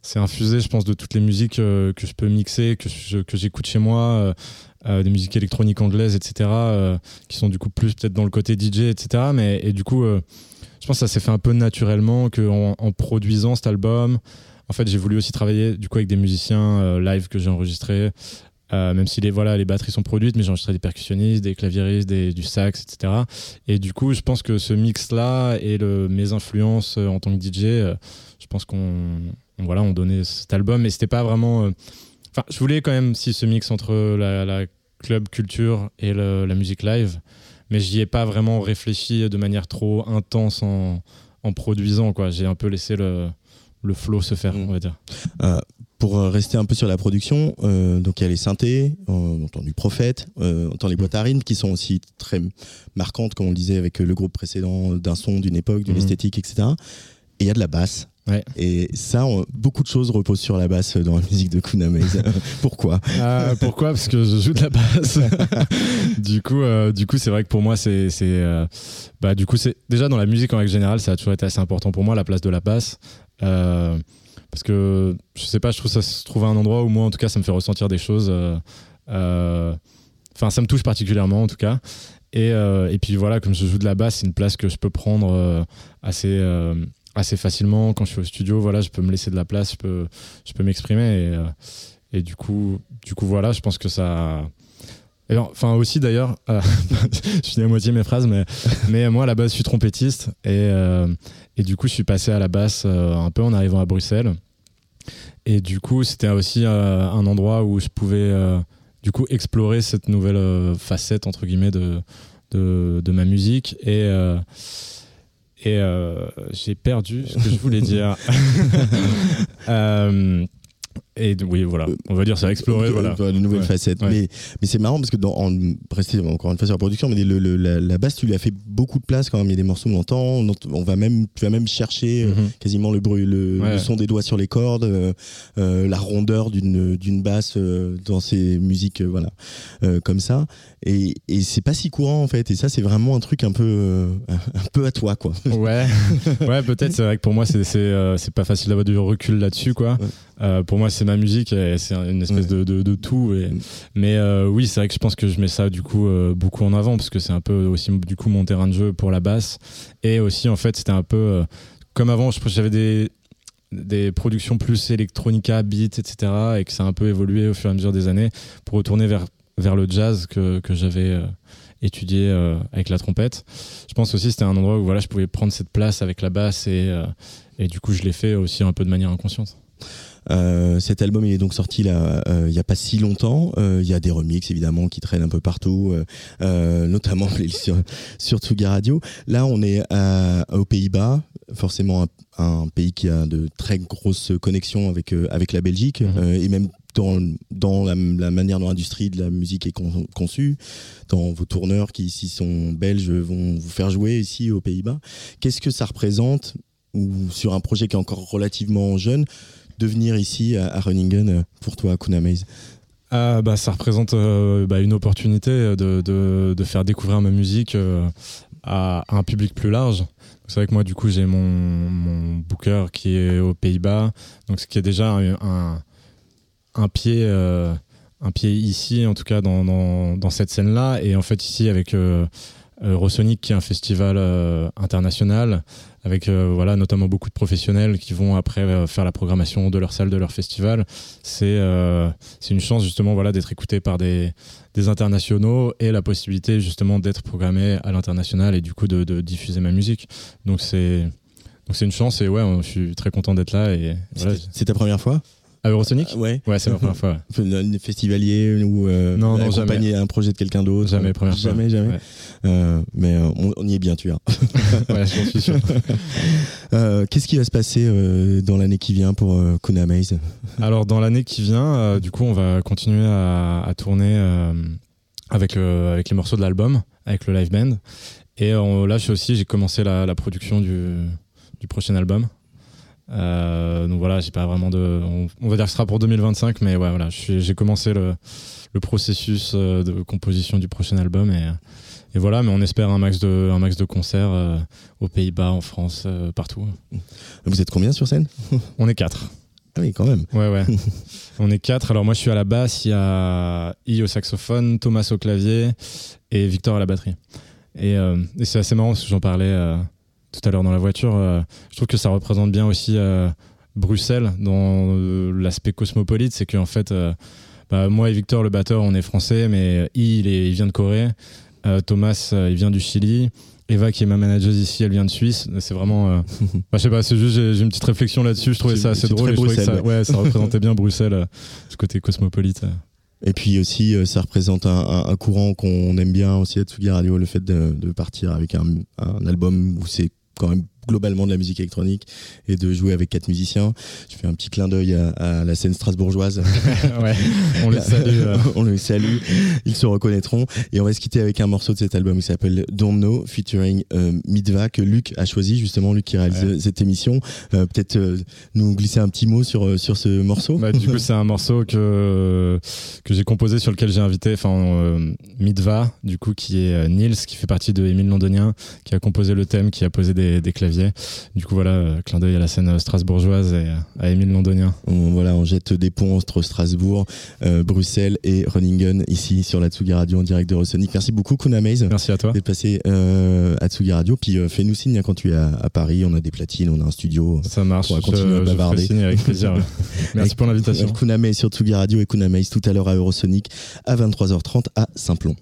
c'est infusé, je pense, de toutes les musiques euh, que je peux mixer, que je- que j'écoute chez moi, euh, euh, des musiques électroniques anglaises, etc., euh, qui sont du coup plus peut-être dans le côté DJ, etc. Mais et du coup, euh, je pense que ça s'est fait un peu naturellement que en, en produisant cet album. En fait, j'ai voulu aussi travailler du coup avec des musiciens euh, live que j'ai enregistrés. Euh, même si les voilà les batteries sont produites, mais j'ai enregistré des percussionnistes, des claviéristes, du sax, etc. Et du coup, je pense que ce mix-là et mes influences euh, en tant que DJ, je pense qu'on on- voilà, on donnait cet album, mais c'était pas vraiment. Enfin, je voulais quand même si ce mix entre la, club culture et la musique live, mais j'y ai pas vraiment réfléchi de manière trop intense en, en produisant quoi. J'ai un peu laissé le le flow se faire, Mm. on va dire. Euh, pour euh, rester un peu sur la production, euh, donc il y a les synthés, on entend du prophète, euh, on entend les boîtes à rythme qui sont aussi très marquantes, comme on le disait avec le groupe précédent, d'un son, d'une époque, d'une Mhm. esthétique, etc. Et il y a de la basse. Ouais. Et ça, on- beaucoup de choses reposent sur la basse dans la musique de Kuna Maze. [LAUGHS] Pourquoi? Euh, pourquoi? Parce que je joue de la basse. [LAUGHS] du coup, euh, du coup, c'est vrai que pour moi, c'est, euh, bah, du coup, c'est déjà dans la musique en règle générale, ça a toujours été assez important pour moi la place de la basse, Euh, parce que je sais pas, je trouve ça se trouve à un endroit où moi, en tout cas, ça me fait ressentir des choses. Enfin, ça me touche particulièrement, en tout cas. Et, et puis voilà, comme je joue de la basse, c'est une place que je peux prendre assez. Assez facilement quand je suis au studio voilà je peux me laisser de la place je peux je peux m'exprimer et, euh, et du coup, du coup, voilà, je pense que ça. Alors, Enfin, aussi d'ailleurs, euh, [LAUGHS] je finis à moitié mes phrases, mais, mais moi à la base je suis trompettiste et, euh, et du coup je suis passé à la basse euh, un peu en arrivant à Bruxelles. Et du coup, c'était aussi un endroit où je pouvais du coup explorer cette nouvelle facette entre guillemets de, de, de ma musique et. Euh, et euh, j'ai perdu ce que je voulais dire. [LAUGHS] [LAUGHS] Euh, et oui, voilà, on va dire ça, explorer, Euh, voilà. de nouvelles Ouais. facettes. Ouais. Mais, mais c'est marrant parce que dans, en, encore une fois sur la production, mais le- le- la, la basse, tu lui as fait beaucoup de place quand même. Il y a des morceaux où on entend, on, va même, tu vas même chercher euh, Mhm. quasiment le bruit, le, Ouais. le son des doigts sur les cordes, euh, euh, la rondeur d'une basse euh, dans ces musiques, euh, voilà, euh, comme ça. Et, et c'est pas si courant en fait. Et ça, c'est vraiment un truc un peu, euh, un peu à toi, quoi. Ouais, [LAUGHS] ouais peut-être. C'est vrai que pour moi, c'est euh, pas facile d'avoir du recul là-dessus, quoi. Euh, pour moi, c'est ma musique et c'est une espèce de, de, de tout. Et, mais euh, oui, c'est vrai que je pense que je mets ça du coup euh, beaucoup en avant parce que c'est un peu aussi du coup mon terrain de jeu pour la basse. Et aussi, en fait, c'était un peu euh, comme avant. J'avais des des productions plus electronica, beat, etc. et que ça a un peu évolué au fur et à mesure des années pour retourner vers vers le jazz que que j'avais étudié euh, avec la trompette. Je pense aussi que c'était un endroit où voilà, je pouvais prendre cette place avec la basse et, euh, et du coup je l'ai fait aussi un peu de manière inconsciente. Euh, cet album il est donc sorti là euh, il y a pas si longtemps. Euh, Il y a des remixes évidemment qui traînent un peu partout, euh, euh, notamment [LAUGHS] sur sur Radio. Là on est à- aux Pays-Bas, forcément un, un pays qui a de très grosses connexions avec euh, avec la Belgique Mhm. euh, et même dans, dans la, la manière dont l'industrie de la musique est con- conçue, dans vos tourneurs qui ici sont belges vont vous faire jouer ici aux Pays-Bas. Qu'est-ce que ça représente, ou sur un projet qui est encore relativement jeune, de venir ici à, à Runningen euh, pour toi, Kuna Maze Ah, bah, ça représente euh, bah, une opportunité de, de, faire découvrir ma musique euh, à, un public plus large. C'est vrai que moi, du coup, j'ai mon, mon booker qui est aux Pays-Bas, donc ce qui est déjà un, un, pied, un pied ici, en tout cas dans, dans, dans cette scène-là. Et en fait, ici, avec Eurosonic, qui est un festival international, avec euh, voilà, notamment beaucoup de professionnels qui vont après euh, faire la programmation de leur salle, de leur festival, c'est euh, c'est une chance justement voilà, d'être écouté par des, des internationaux et la possibilité justement d'être programmé à l'international et du coup de, de diffuser ma musique. Donc c'est donc c'est une chance et ouais, je suis très content d'être là. Et voilà. C'est ta première fois? À Eurosonic Ouais. Ouais, c'est ma première fois. ouais. [LAUGHS] Festivalier ou euh, Non, non, accompagner un projet de quelqu'un d'autre Jamais, première fois. Jamais, jamais. Ouais. Euh, mais euh, on, on y est bien, tu vois. [LAUGHS] Ouais, j'en suis sûr. [LAUGHS] Euh, Qu'est-ce qui va se passer euh, dans l'année qui vient pour euh, Kuna Maze? Alors dans l'année qui vient, euh, du coup, on va continuer à, à tourner euh, avec, le- avec les morceaux de l'album, avec le live band. Et euh, là, je suis aussi, j'ai commencé la, la production du, du prochain album. Euh, donc voilà, j'ai pas vraiment de. On, on va dire que ce sera pour 2025, mais ouais, voilà, j'ai commencé le, le processus euh, de composition du prochain album et, et voilà, mais on espère un max de, un max de concerts euh, aux Pays-Bas, en France, euh, partout. Vous êtes combien sur scène? On est quatre. Ah oui, quand même. Ouais, ouais. On est quatre. Alors moi, je suis à la basse, il y a I au saxophone, Thomas au clavier et Victor à la batterie. Et, et c'est assez marrant parce que j'en parlais tout à l'heure dans la voiture. euh, je trouve que ça représente bien aussi euh, Bruxelles dans euh, l'aspect cosmopolite. C'est qu'en fait, bah, moi et Victor, le batteur, on est français, mais il, est- il vient de Corée. Thomas, il vient du Chili. Eva, qui est ma manageuse ici, elle vient de Suisse. C'est vraiment. euh, [LAUGHS] bah, je sais pas, c'est juste, j'ai une petite réflexion là-dessus. Je trouvais ça assez drôle. et je que ça, ouais, ça [LAUGHS] représentait bien Bruxelles, euh, ce côté cosmopolite. euh. Et puis aussi, ça représente un, un- un courant qu'on aime bien aussi à Tsugi Radio, le fait de, de partir avec un, un album où c'est going globalement de la musique électronique et de jouer avec quatre musiciens. Je fais un petit clin d'œil à, à la scène strasbourgeoise. [LAUGHS] ouais, on les salue. euh. [LAUGHS] on les salue, ils se reconnaîtront. Et on va se quitter avec un morceau de cet album qui s'appelle Don't Know, featuring euh, Midva, que Luc a choisi, justement, Luc qui réalise Ouais. cette émission. Euh, Peut-être euh, nous glisser un petit mot sur, sur ce morceau Bah, du coup, c'est un morceau que, que j'ai composé sur lequel j'ai invité enfin, Midva, du coup, qui est Nils, qui fait partie de Émile Londonien, qui a composé le thème, qui a posé des, des claviers. Du coup, voilà, euh, clin d'œil à la scène euh, strasbourgeoise et euh, à Émile Londonien. On, voilà, on jette des ponts entre Strasbourg, euh, Bruxelles et Groningen, ici sur la Tsugi Radio en direct de Eurosonic. Merci beaucoup, Kuna Maze. Merci à toi. D'être passé euh, à Tsugi Radio. Puis euh, fais-nous signe hein, quand tu es à, à Paris. On a des platines, on a un studio. Ça marche, On va je, continuer à je ferai bavarder. signe avec plaisir. [LAUGHS] Merci Avec- pour l'invitation. Kuna Maze sur Tsugi Radio et Kuna Maze tout à l'heure à Eurosonic à 23h30 à Saint-Plon.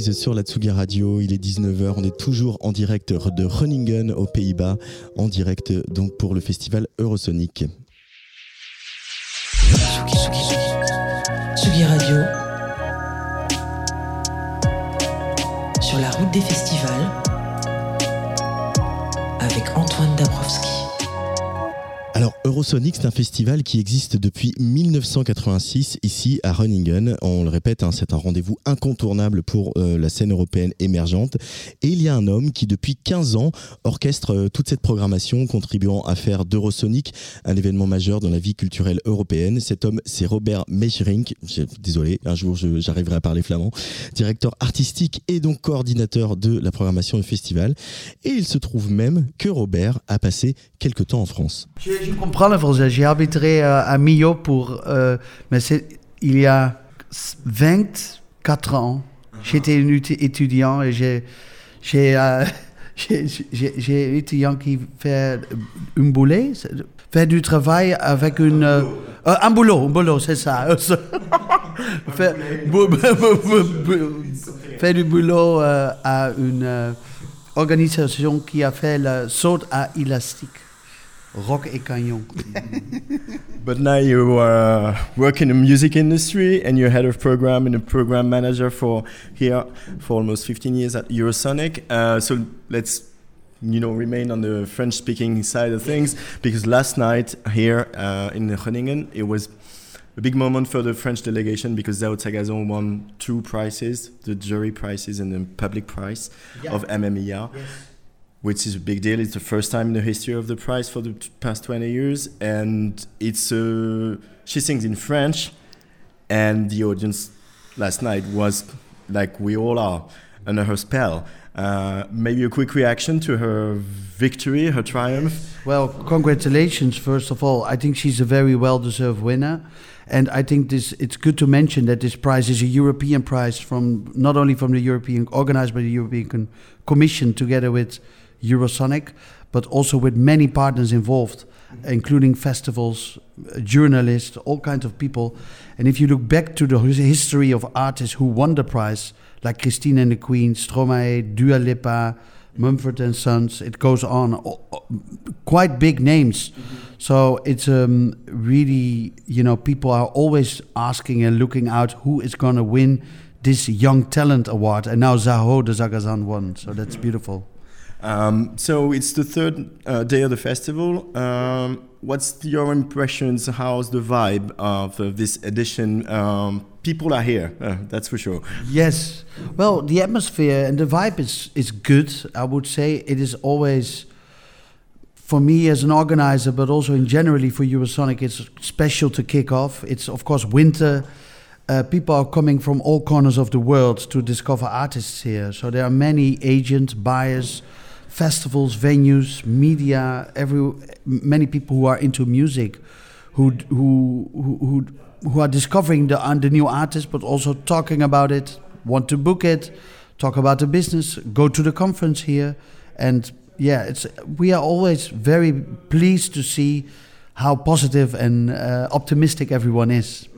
Sur la Tsugi Radio. Il est 19h. On est toujours en direct de Runningen aux Pays-Bas, en direct donc pour le festival Eurosonic. Tsugi Radio. Sur la route des festivals. Avec Antoine Dabrowski. Alors Eurosonic, c'est un festival qui existe depuis 1986 ici à Runningen. On le répète, hein, c'est un rendez-vous incontournable pour euh, la scène européenne émergente. Et il y a un homme qui depuis 15 ans orchestre euh, toute cette programmation, contribuant à faire d'Eurosonic un événement majeur dans la vie culturelle européenne. Cet homme, c'est Robert Mecherink. Désolé, un jour j'arriverai à parler flamand. Directeur artistique et donc coordinateur de la programmation du festival. Et il se trouve même que Robert a passé quelques temps en France. Je comprends le français. J'ai habité euh, à Millau pour. euh, mais c'est il y a 24 ans. J'étais un étu- étudiant et j'ai. J'ai euh, [LAUGHS] un étudiant qui fait un boulet, fait du travail avec une. euh, euh, un boulot, un boulot, c'est ça. [LAUGHS] fait, du boulot à une organisation qui a fait le saut à élastique. Rock et Canyon. [LAUGHS] But now you uh, work in the music industry and you're head of program and a program manager for here for almost 15 years at Eurosonic. Uh, so let's you know remain on the French speaking side of things because last night here uh, in Groningen it was a big moment for the French delegation because Zao Tagazon won two prizes, the jury prizes and the public prize Yeah. of MMER which is a big deal. It's the first time in the history of the prize for the past 20 years, and it's uh, she sings in French, and the audience last night was like we all are under her spell. Uh, maybe a quick reaction to her victory, her triumph. Well, congratulations, first of all. I think she's a very well deserved winner. And I think this it's good to mention that this prize is a European prize from not only from the European organized by the European Commission together with Eurosonic, but also with many partners involved, mm-hmm. including festivals, journalists, all kinds of people. And if you look back to the history of artists who won the prize, like Christine and the Queen, Stromae, Dua Lipa, Mumford and Sons, it goes on. Quite big names. Mm-hmm. So it's um, really, you know, people are always asking and looking out who is going to win this Young Talent Award. And now Zaho de Zagazan won. So that's mm-hmm. beautiful. Um, so it's the third uh, day of the festival. Um, what's your impressions? How's the vibe of uh, this edition? Um, people are here, uh, that's for sure. Yes. Well, the atmosphere and the vibe is, is good. I would say it is always, for me as an organizer, but also in generally for Eurosonic, it's special to kick off. It's of course winter. Uh, people are coming from all corners of the world to discover artists here. So there are many agents, buyers, festivals, venues, media, every many people who are into music, who who who who, are discovering the uh, the new artists, but also talking about it, want to book it, talk about the business, go to the conference here, and yeah, it's we are always very pleased to see how positive and uh, optimistic everyone is.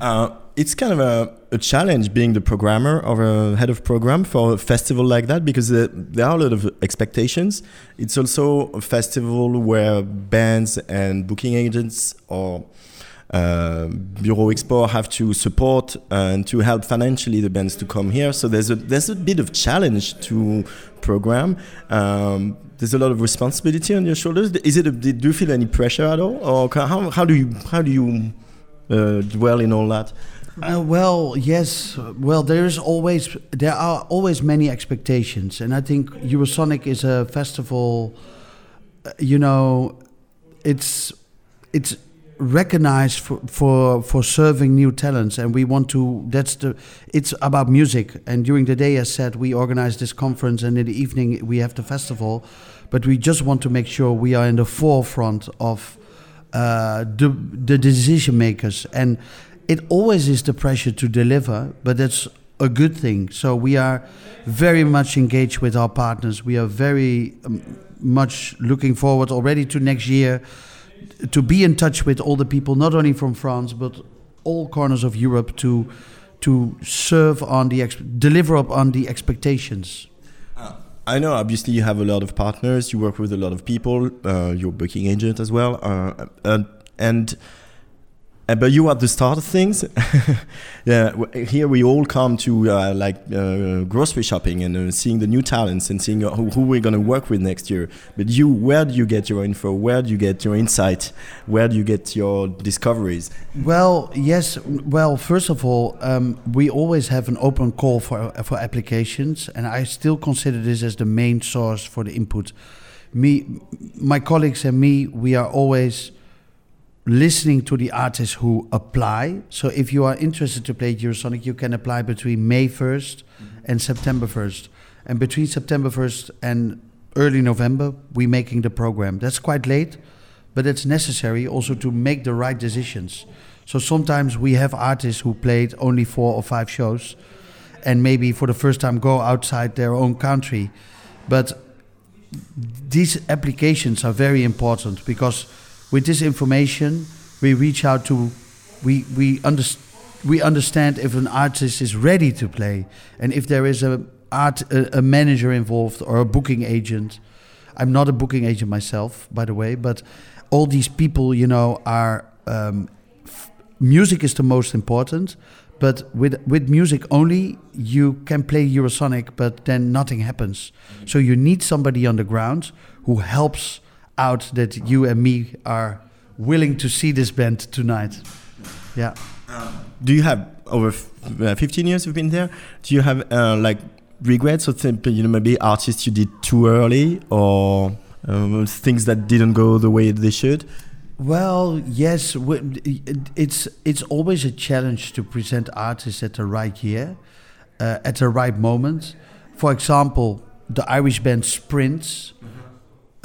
Uh, it's kind of a, a challenge being the programmer or a head of program for a festival like that because uh, there are a lot of expectations. It's also a festival where bands and booking agents or uh, Bureau Expo have to support and to help financially the bands to come here. So there's a there's a bit of challenge to program. Um, there's a lot of responsibility on your shoulders. Is it? A, do you feel any pressure at all, or how how do you how do you uh, dwell in all that? Uh, well, yes. Well, there's always there are always many expectations, and I think Eurosonic is a festival. uh, You know, it's it's recognized for, for for serving new talents, and we want to. That's the. It's about music, and during the day, as said, we organize this conference, and in the evening we have the festival. But we just want to make sure we are in the forefront of uh, the the decision makers, and it always is the pressure to deliver, but that's a good thing. So we are very much engaged with our partners. We are very um, much looking forward already to next year to be in touch with all the people, not only from France but all corners of Europe, to to serve on the deliver up on the expectations. I know, obviously, you have a lot of partners, you work with a lot of people, uh, you're booking agent as well. Uh, uh, and uh, but you are the start of things. [LAUGHS] yeah, here we all come to uh, like uh, grocery shopping and uh, seeing the new talents and seeing who, who we're going to work with next year. But you, where do you get your info? Where do you get your insight? Where do you get your discoveries? Well, yes. Well, first of all, um, we always have an open call for for applications, and I still consider this as the main source for the input. Me, my colleagues, and me, we are always listening to the artists who apply. So if you are interested to play Eurosonic, you can apply between May 1st and September 1st. And between September 1st and early November, we're making the program. That's quite late, but it's necessary also to make the right decisions. So sometimes we have artists who played only four or five shows and maybe for the first time go outside their own country. But these applications are very important because with this information we reach out to we we understand we understand if an artist is ready to play and if there is a art a, a manager involved or a booking agent. I'm not a booking agent myself by the way but all these people you know are um, music is the most important but with with music only you can play eurosonic but then nothing happens. So you need somebody on the ground who helps out that you and me are willing to see this band tonight yeah Do you have over uh, 15 years you've been there? Do you have uh, like regrets or you know maybe artists you did too early or um, things that didn't go the way they should? Well, yes, it's it's always a challenge to present artists at the right year, uh, at the right moment. For example, the Irish band Sprints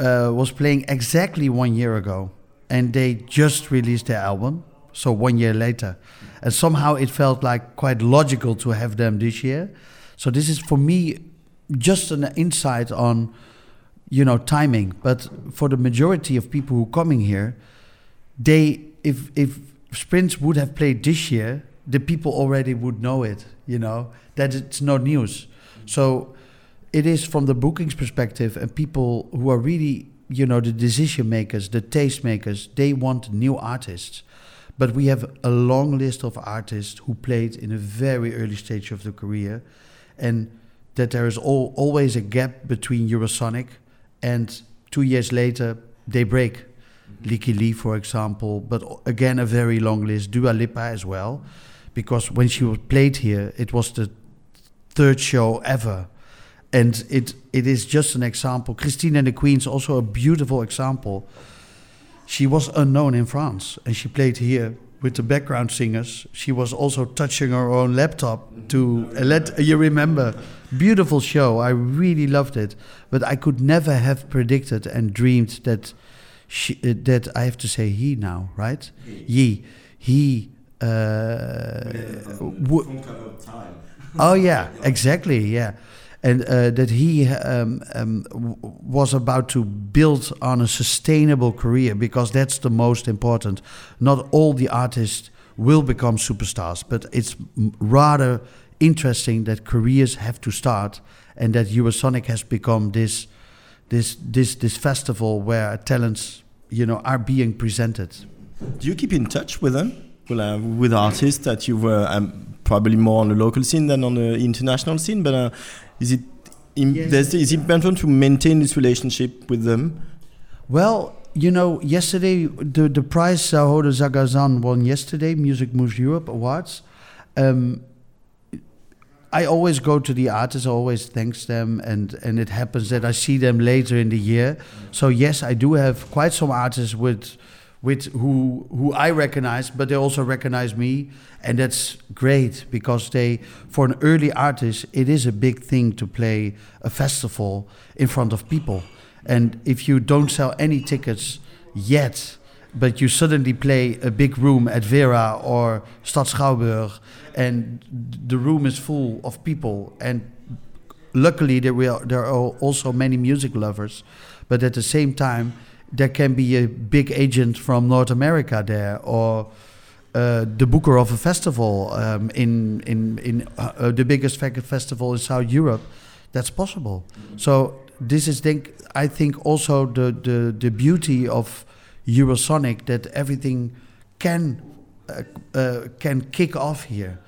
uh, was playing exactly one year ago, and they just released their album. So one year later, and somehow it felt like quite logical to have them this year. So this is for me just an insight on you know timing but for the majority of people who coming here they if if sprints would have played this year the people already would know it you know that it's not news so it is from the bookings perspective and people who are really you know the decision makers the taste makers they want new artists but we have a long list of artists who played in a very early stage of their career and that there is al always a gap between Eurosonic and two years later they break. Mm-hmm. Leaky Lee, for example, but again a very long list. Dua Lipa as well, because when she was played here, it was the third show ever, and it it is just an example. Christine and the Queens also a beautiful example. She was unknown in France, and she played here with the background singers. She was also touching her own laptop to let you remember. Beautiful show. I really loved it, but I could never have predicted and dreamed that she, uh, that I have to say he now, right? He, he. Uh, wo- oh yeah, [LAUGHS] exactly. Yeah, and uh, that he um, um, was about to build on a sustainable career because that's the most important. Not all the artists will become superstars, but it's rather interesting that careers have to start, and that Eurosonic has become this this this this festival where talents you know are being presented. Do you keep in touch with them? Well, uh, with artists that you were um, probably more on the local scene than on the international scene, but uh, is it im- there's, is it important to maintain this relationship with them? Well, you know, yesterday the the prize Sahoda Zagazan won yesterday, Music Moves Europe Awards. Um, I always go to the artists, I always thanks them, and and it happens that I see them later in the year. So yes, I do have quite some artists with with who who I recognize, but they also recognize me, and that's great because they for an early artist it is a big thing to play a festival in front of people, and if you don't sell any tickets yet, but you suddenly play a big room at Vera or Stad Schouwburg, and the room is full of people, and luckily there will there are also many music lovers, but at the same time there can be a big agent from North America there or uh, the booker of a festival um, in in in uh, the biggest fe- festival in South Europe, that's possible. So this is think I think also the the the beauty of Eurosonic that everything can uh, uh, can kick off here.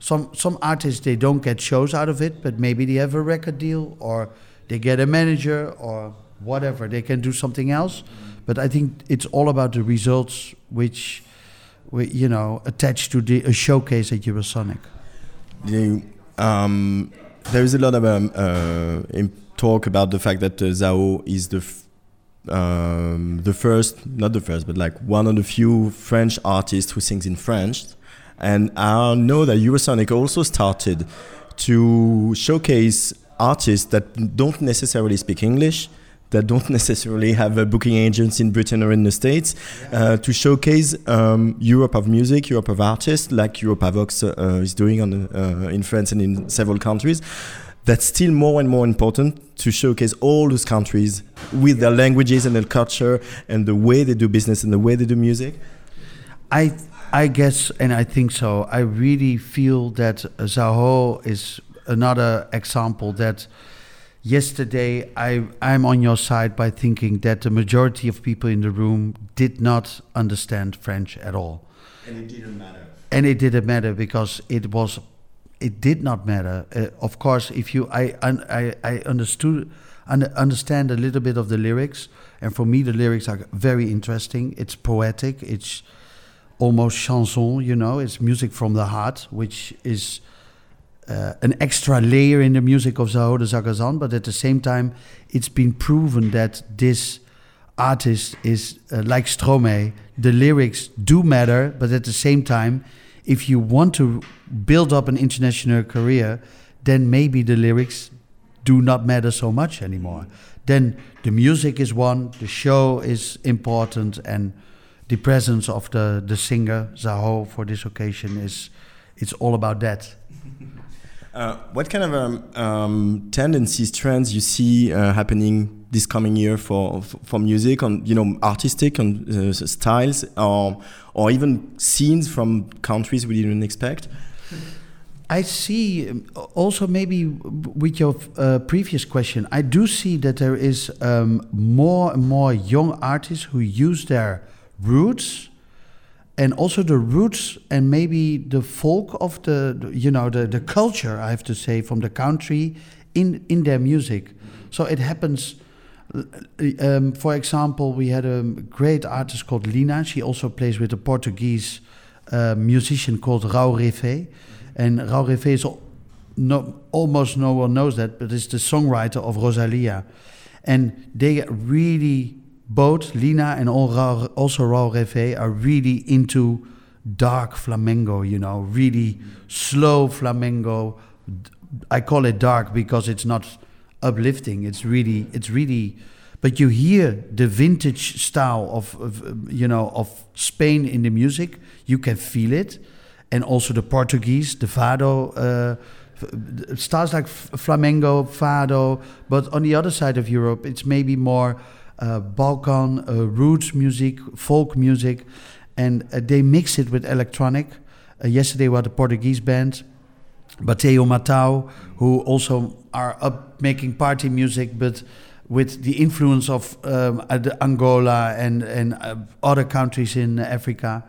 Some some artists they don't get shows out of it, but maybe they have a record deal or they get a manager or whatever. They can do something else. But I think it's all about the results which, we, you know, attached to the a showcase at Eurosonic. Um, there is a lot of um, uh, talk about the fact that uh, Zao is the um, the first, not the first, but like one of the few French artists who sings in French. And I know that Eurosonic also started to showcase artists that don't necessarily speak English, that don't [LAUGHS] necessarily have a booking agents in Britain or in the States, uh, to showcase um, Europe of music, Europe of artists, like Europavox uh, is doing on uh, in France and in several countries. That's still more and more important to showcase all those countries with their languages and their culture and the way they do business and the way they do music. I I guess, and I think so. I really feel that Zaho is another example that yesterday I I'm on your side by thinking that the majority of people in the room did not understand French at all. And it didn't matter. and it didn't matter because it was it did not matter uh, of course if you i i, I understood un, understand a little bit of the lyrics and for me the lyrics are very interesting it's poetic it's almost chanson you know it's music from the heart which is uh, an extra layer in the music of Zaho de Zagazan, but at the same time, it's been proven that this artist is uh, like Stromae. The lyrics do matter, but at the same time, if you want to build up an international career, then maybe the lyrics do not matter so much anymore. Then the music is one, the show is important, and the presence of the, the singer Zaho for this occasion is it's all about that. Uh, what kind of um, um, tendencies, trends you see uh, happening this coming year for for music, on you know artistic on uh, styles, or or even scenes from countries we didn't expect? I see also maybe with your uh, previous question, I do see that there is um, more and more young artists who use their roots and also the roots and maybe the folk of the you know the, the culture I have to say from the country in in their music. So it happens. Um, for example, we had a great artist called Lina. She also plays with a Portuguese uh, musician called Raul Refe. And Raul Refe is no, almost no one knows that, but it's the songwriter of Rosalia. And they really, both Lina and also Raul Refe, are really into dark flamenco, you know, really slow flamenco. I call it dark because it's not uplifting. It's really, it's really, but you hear the vintage style of, of you know, of Spain in the music. You can feel it, and also the Portuguese, the fado. Uh, styles like flamenco, fado, but on the other side of Europe, it's maybe more Balkan uh, roots music, folk music, and uh, they mix it with electronic. Yesterday we had a Portuguese band, Bateo Matau, who also are up making party music, but with the influence of um, Angola and and uh, other countries in Africa.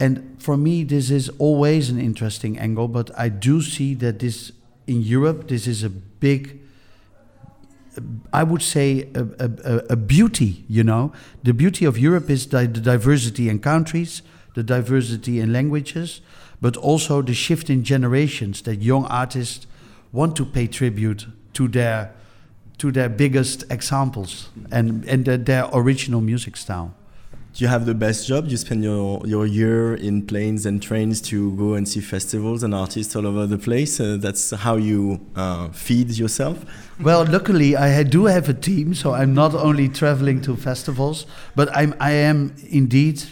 And for me, this is always an interesting angle. But I do see that this in Europe, this is a big. I would say a, a, a beauty, you know. The beauty of Europe is the, diversity in countries, the diversity in languages, but also the shift in generations that young artists want to pay tribute to their to their biggest examples and and their original music style. You have the best job? You spend your, your year in planes and trains to go and see festivals and artists all over the place. Uh, that's how you uh, feed yourself. Well, luckily I do have a team, so I'm not only traveling to festivals, but I'm I am indeed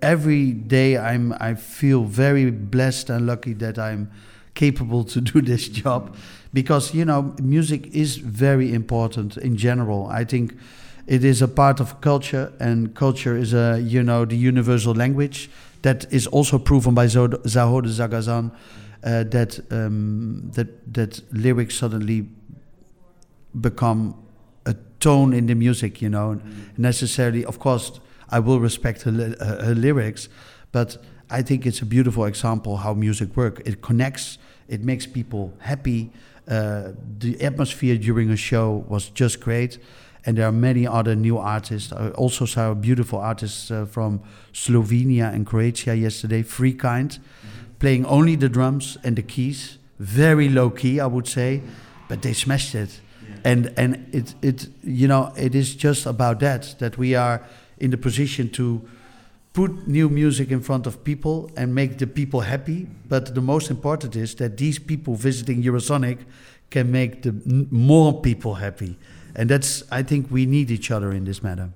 every day I'm I feel very blessed and lucky that I'm capable to do this job because you know music is very important in general. I think it is a part of culture and culture is a you know the universal language that is also proven by Zo- Zaho de Zagazan uh, that um, that that lyrics suddenly become a tone in the music. You know, necessarily. Of course, I will respect her, her, her lyrics, but I think it's a beautiful example how music works. It connects. It makes people happy. Uh, the atmosphere during a show was just great, and there are many other new artists. I also saw beautiful artists uh, from Slovenia and Croatia yesterday. Free Kind, playing only the drums and the keys, very low key, I would say, but they smashed it. And and it it you know it is just about that that we are in the position to put new music in front of people and make the people happy. But the most important is that these people visiting Eurosonic can make the more people happy. And that's, I think we need each other in this matter.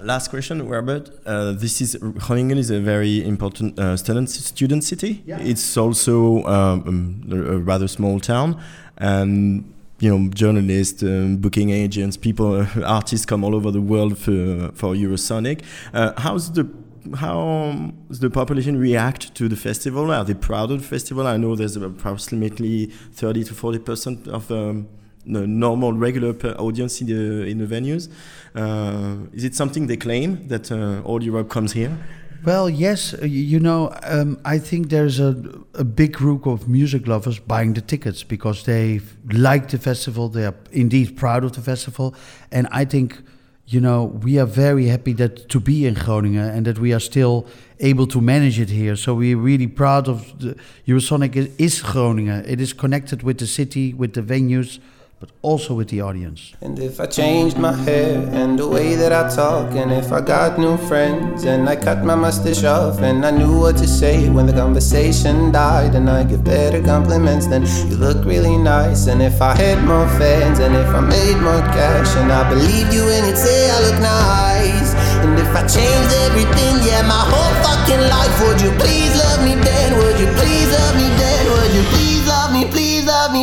Last question, Robert. Uh, this is Groningen is a very important uh, student student city. Yeah. It's also um, um, a rather small town, and you know journalists, um, booking agents, people, uh, [LAUGHS] artists come all over the world for for Eurosonic. Uh, how's the how does the population react to the festival? Are they proud of the festival? I know there's approximately 30 to 40 percent of um, the normal regular audience in the in the venues. Uh, is it something they claim that uh, all Europe comes here? Well, yes, uh, you know, um, I think there's a, a big group of music lovers buying the tickets because they like the festival. They are indeed proud of the festival, and I think, you know, we are very happy that to be in Groningen and that we are still able to manage it here. So we're really proud of the Eurosonic is, is Groningen. It is connected with the city, with the venues, but also with the audience. And if I changed my hair and the way that I talk, and if I got new friends and I cut my mustache off, and I knew what to say when the conversation died, and I give better compliments, then you look really nice. And if I had more fans, and if I made more cash, and I believed you when you'd say I look nice, and if I changed everything, yeah, my whole fucking life, would you please love me then? Would you please love me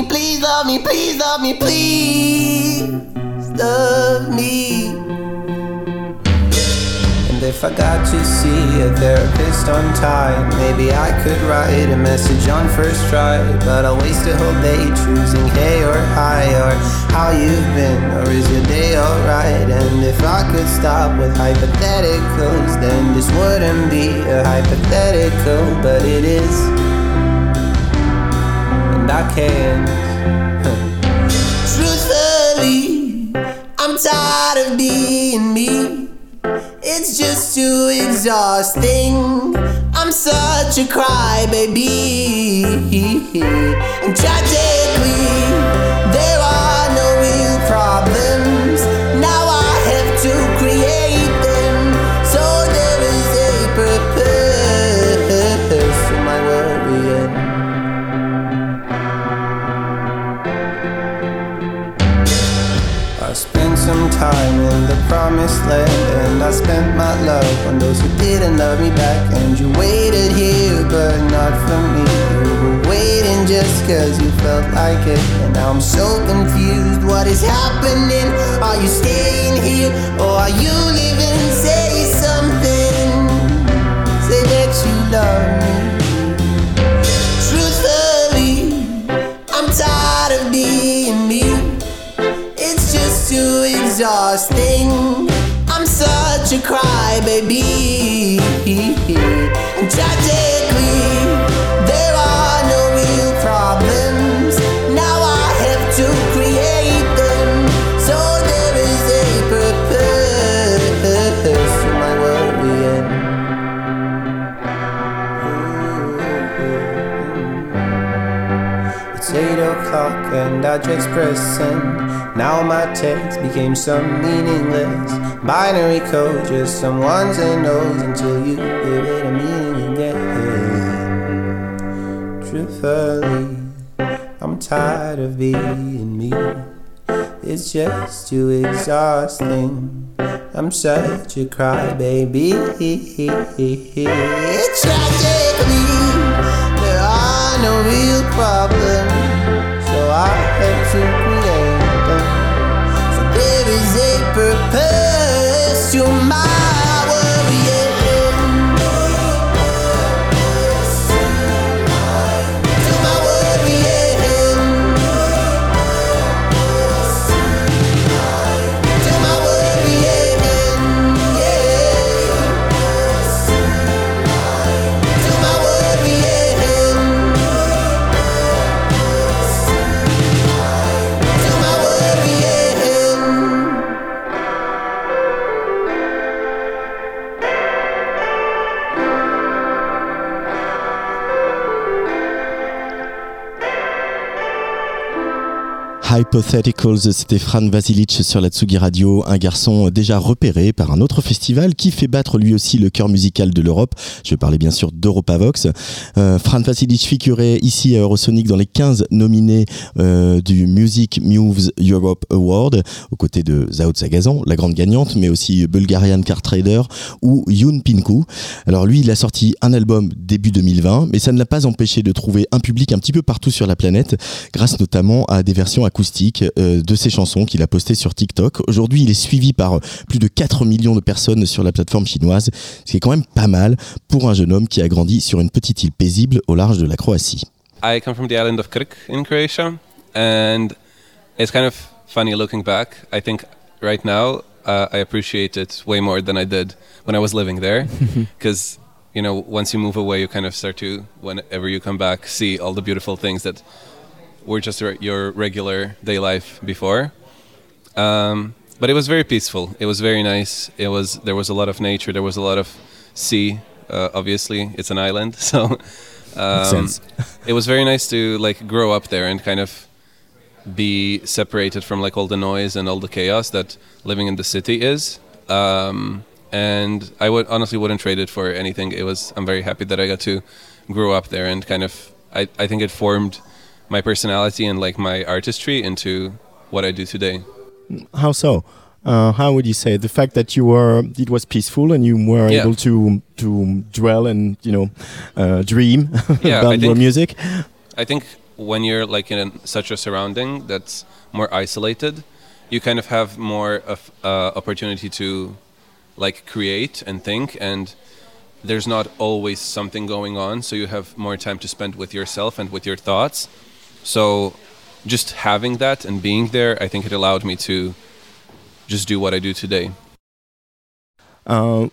please love me, please love me, please love me. And if I got to see a therapist on time, maybe I could write a message on first try. But I'll waste a whole day choosing hey or hi or how you've been or is your day alright? And if I could stop with hypotheticals, then this wouldn't be a hypothetical, but it is. I can't. Truthfully, I'm tired of being me. It's just too exhausting. I'm such a crybaby. And tragically, time in the promised land. And I spent my love on those who didn't love me back. And you waited here but not for me. You were waiting just cause you felt like it. And now I'm so confused. What is happening? Are you staying here? Or are you leaving? Say something. Say that you love me exhausting. I'm such a crybaby. Tragically, there are no real problems. Now I have to create them. So there is a purpose to my worrying. It's eight o'clock and I just press send. Now my text became some meaningless binary code, just some ones and O's until you give it a meaning again. Truthfully, I'm tired of being me. It's just too exhausting. I'm such a crybaby. It's tragically, there are no real problems, so I have to you Hypotheticals, c'était Fran Vasilic sur la Tsugi Radio, un garçon déjà repéré par un autre festival qui fait battre lui aussi le cœur musical de l'Europe. Je parlais bien sûr d'Europavox. Euh, Fran Vasilic figurait ici à Eurosonic dans les 15 nominés euh, du Music Moves Europe Award, aux côtés de Zao Sagazan, la grande gagnante, mais aussi Bulgarian Car Trader ou Yoon Pinku. Alors lui, il a sorti un album début 2020, mais ça ne l'a pas empêché de trouver un public un petit peu partout sur la planète, grâce notamment à des versions acoustiques euh, de ses chansons qu'il a postées sur TikTok. Aujourd'hui, il est suivi par plus de 4 millions de personnes sur la plateforme chinoise, ce qui est quand même pas mal pour un jeune homme qui a grandi sur une petite île paisible au large de la Croatie. I come from the island of Krk in Croatia, and it's kind of funny looking back. I think right now uh, I appreciate it way more than I did when I was living there, [LAUGHS] because you know once you move away, you kind of start to whenever you come back see all the beautiful things that were just your regular day life before. Um, but it was very peaceful. It was very nice. It was there was a lot of nature. There was a lot of sea. Uh, obviously, it's an island, [LAUGHS] so um, [LAUGHS] it was very nice to like grow up there and kind of be separated from like all the noise and all the chaos that living in the city is. Um, and I would honestly wouldn't trade it for anything. It was I'm very happy that I got to grow up there and kind of I, I think it formed my personality and like my artistry into what I do today. How so? Uh, how would you say the fact that you were it was peaceful and you were Yeah. able to to dwell and you know uh, dream [LAUGHS] Yeah, about I your music? I think when you're like in such a surrounding that's more isolated, you kind of have more of uh, opportunity to like create and think and there's not always something going on so you have more time to spend with yourself and with your thoughts so just having that and being there i think it allowed me to just do what i do today Uh,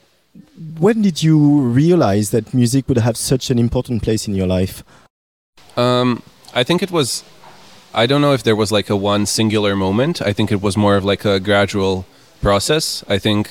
when did you realize that music would have such an important place in your life? Um, I think it was. I don't know if there was like a one singular moment. I think it was more of like a gradual process. I think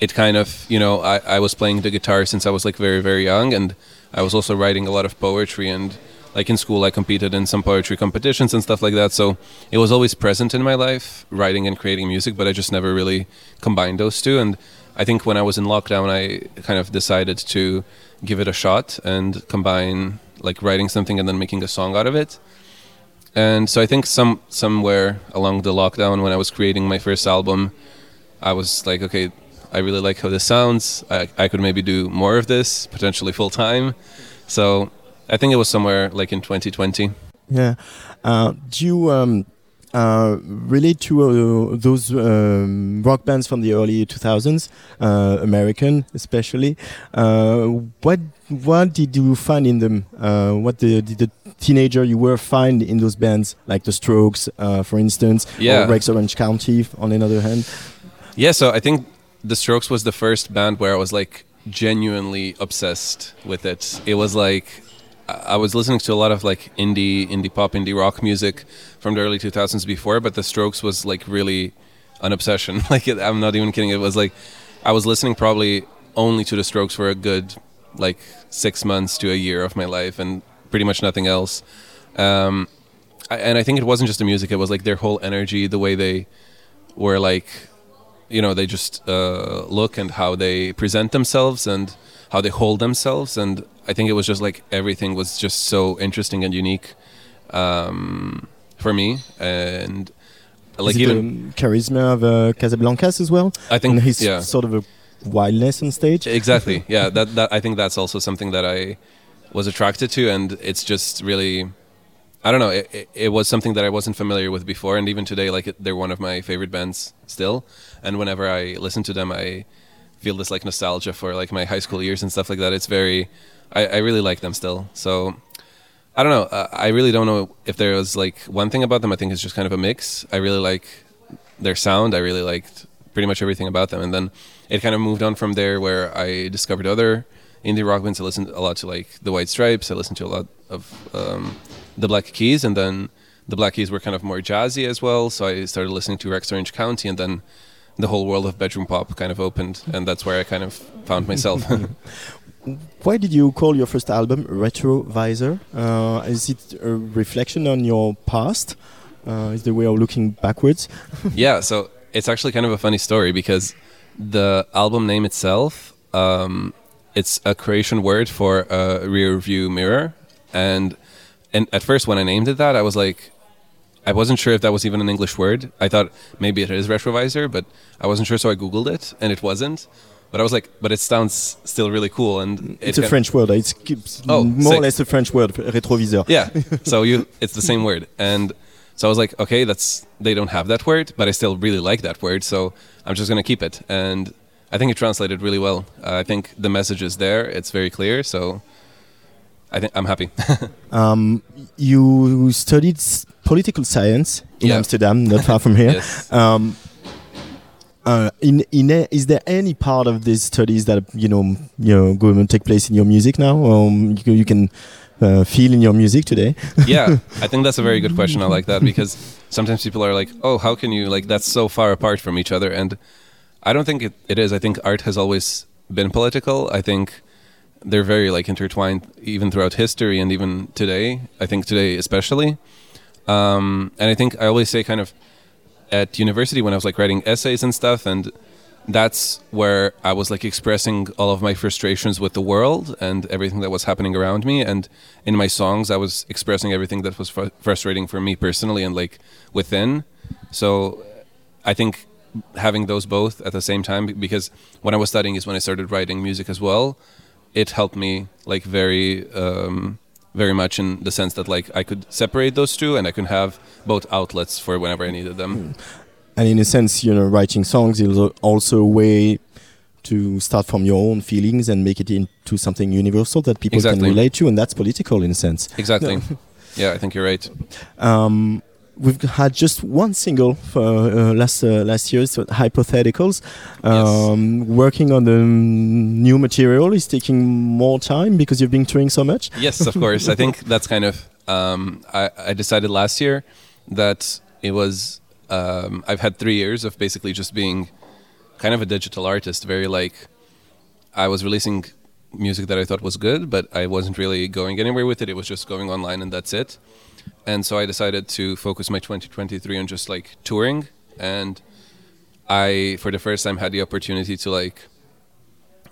it kind of, you know, I, I was playing the guitar since I was like very, very young, and I was also writing a lot of poetry. And like in school, I competed in some poetry competitions and stuff like that. So it was always present in my life, writing and creating music, but I just never really combined those two. And I think when I was in lockdown, I kind of decided to give it a shot and combine like writing something and then making a song out of it. And so I think some somewhere along the lockdown when I was creating my first album, I was like, okay, I really like how this sounds. I, I could maybe do more of this, potentially full time. So I think it was somewhere like in 2020. Yeah. Uh, do you um, uh, relate to uh, those um, rock bands from the early 2000s, uh, American especially? Uh, what what did you find in them? Uh, what the, did the teenager you were find in those bands, like the Strokes, uh, for instance, Yeah. or Rex Orange County, on the other hand? Yeah, so I think The Strokes was the first band where I was like genuinely obsessed with it. It was like I was listening to a lot of like indie, indie pop, indie rock music from the early 2000s before, but The Strokes was like really an obsession. [LAUGHS] like it, I'm not even kidding. It was like I was listening probably only to The Strokes for a good like six months to a year of my life, and pretty much nothing else. Um, I, and I think it wasn't just the music; it was like their whole energy, the way they were like you know they just uh, look and how they present themselves and how they hold themselves and i think it was just like everything was just so interesting and unique um, for me and like even the charisma of uh, Casablancas as well? I think- and his yeah. sort of a wildness on stage. exactly [LAUGHS] yeah that, that i think that's also something that i was attracted to and it's just really i don't know it, it, it was something that i wasn't familiar with before and even today like it, they're one of my favorite bands still and whenever i listen to them i feel this like nostalgia for like my high school years and stuff like that. It's very i, I really like them still. So i don't know. Uh, i really don't know if there was like one thing about them. I think it's just kind of a mix. I really like their sound. I really liked pretty much everything about them. And then it kind of moved on from there where i discovered other indie rock bands. I listened a lot to like the white stripes. I listened to a lot of um, the black keys. And then the black keys were kind of more jazzy as well. So i started listening to rex orange county. And then the whole world of bedroom pop kind of opened and that's where i kind of found myself [LAUGHS] [LAUGHS] Why did you call your first album Retrovisor? Uh, is it a reflection on your past, Uh, is the way of looking backwards. [LAUGHS] yeah, so it's actually kind of a funny story because the album name itself, um, it's a Croatian word for a rear view mirror, and and at first when I named it that, I was like, I wasn't sure if that was even an English word. I thought maybe it is retrovisor, but I wasn't sure, so I googled it, and it wasn't. But I was like, but it sounds still really cool, and It's a French word. It's Oh, more or less a French word, rétroviseur. Yeah. [LAUGHS] So you, it's the same word, and so I was like, okay, that's they don't have that word, but I still really like that word, so I'm just gonna keep it, and I think it translated really well. Uh, I think the message is there; it's very clear, so I think I'm happy. [LAUGHS] Um, you studied political science in Yeah. Amsterdam, not far from [LAUGHS] here. Yes. Um, uh, in, in a, is there any part of these studies that you know you know going to take place in your music now? Um, you, you can uh, feel in your music today. [LAUGHS] yeah, I think that's a very good question. I like that because sometimes people are like, "Oh, how can you like that's so far apart from each other?" And I don't think it, it is. I think art has always been political. I think they're very like intertwined even throughout history and even today. I think today especially. Um, and I think I always say kind of at university when I was like writing essays and stuff and that's where I was like expressing all of my frustrations with the world and everything that was happening around me. And in my songs, I was expressing everything that was fr- frustrating for me personally and like within. So I think having those both at the same time, because when I was studying is when I started writing music as well. It helped me like very, um, very much in the sense that like I could separate those two and I could have both outlets for whenever I needed them. and in a sense, you know, writing songs is also a way to start from your own feelings and make it into something universal that people Exactly. can relate to, and that's political in a sense. Exactly. [LAUGHS] yeah, I think you're right. Um, we've had just one single for uh, last uh, last year, so hypotheticals. Um, Working on the new material is taking more time because you've been touring so much. Yes, of course. I think [LAUGHS] that's kind of. Um, I, I decided last year that it was. Um, I've had three years of basically just being kind of a digital artist. Very like, I was releasing music that I thought was good, but I wasn't really going anywhere with it. It was just going online and that's it. And so I decided to focus my 2023 on just like touring. And I, for the first time, had the opportunity to like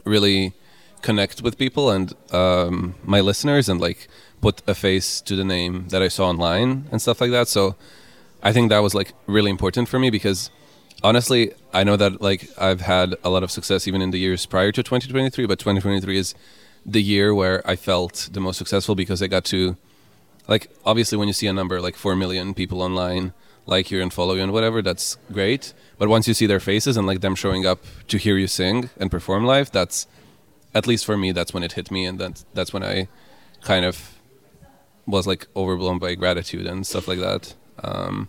really connect with people and um, my listeners and like put a face to the name that I saw online and stuff like that. So I think that was like really important for me because honestly, I know that like I've had a lot of success even in the years prior to 2023, but 2023 is the year where I felt the most successful because I got to like obviously when you see a number like 4 million people online like you and follow you and whatever that's great. But once you see their faces and like them showing up to hear you sing and perform live that's at least for me that's when it hit me and that's that's when i kind of was like overblown by gratitude and stuff like that. Um,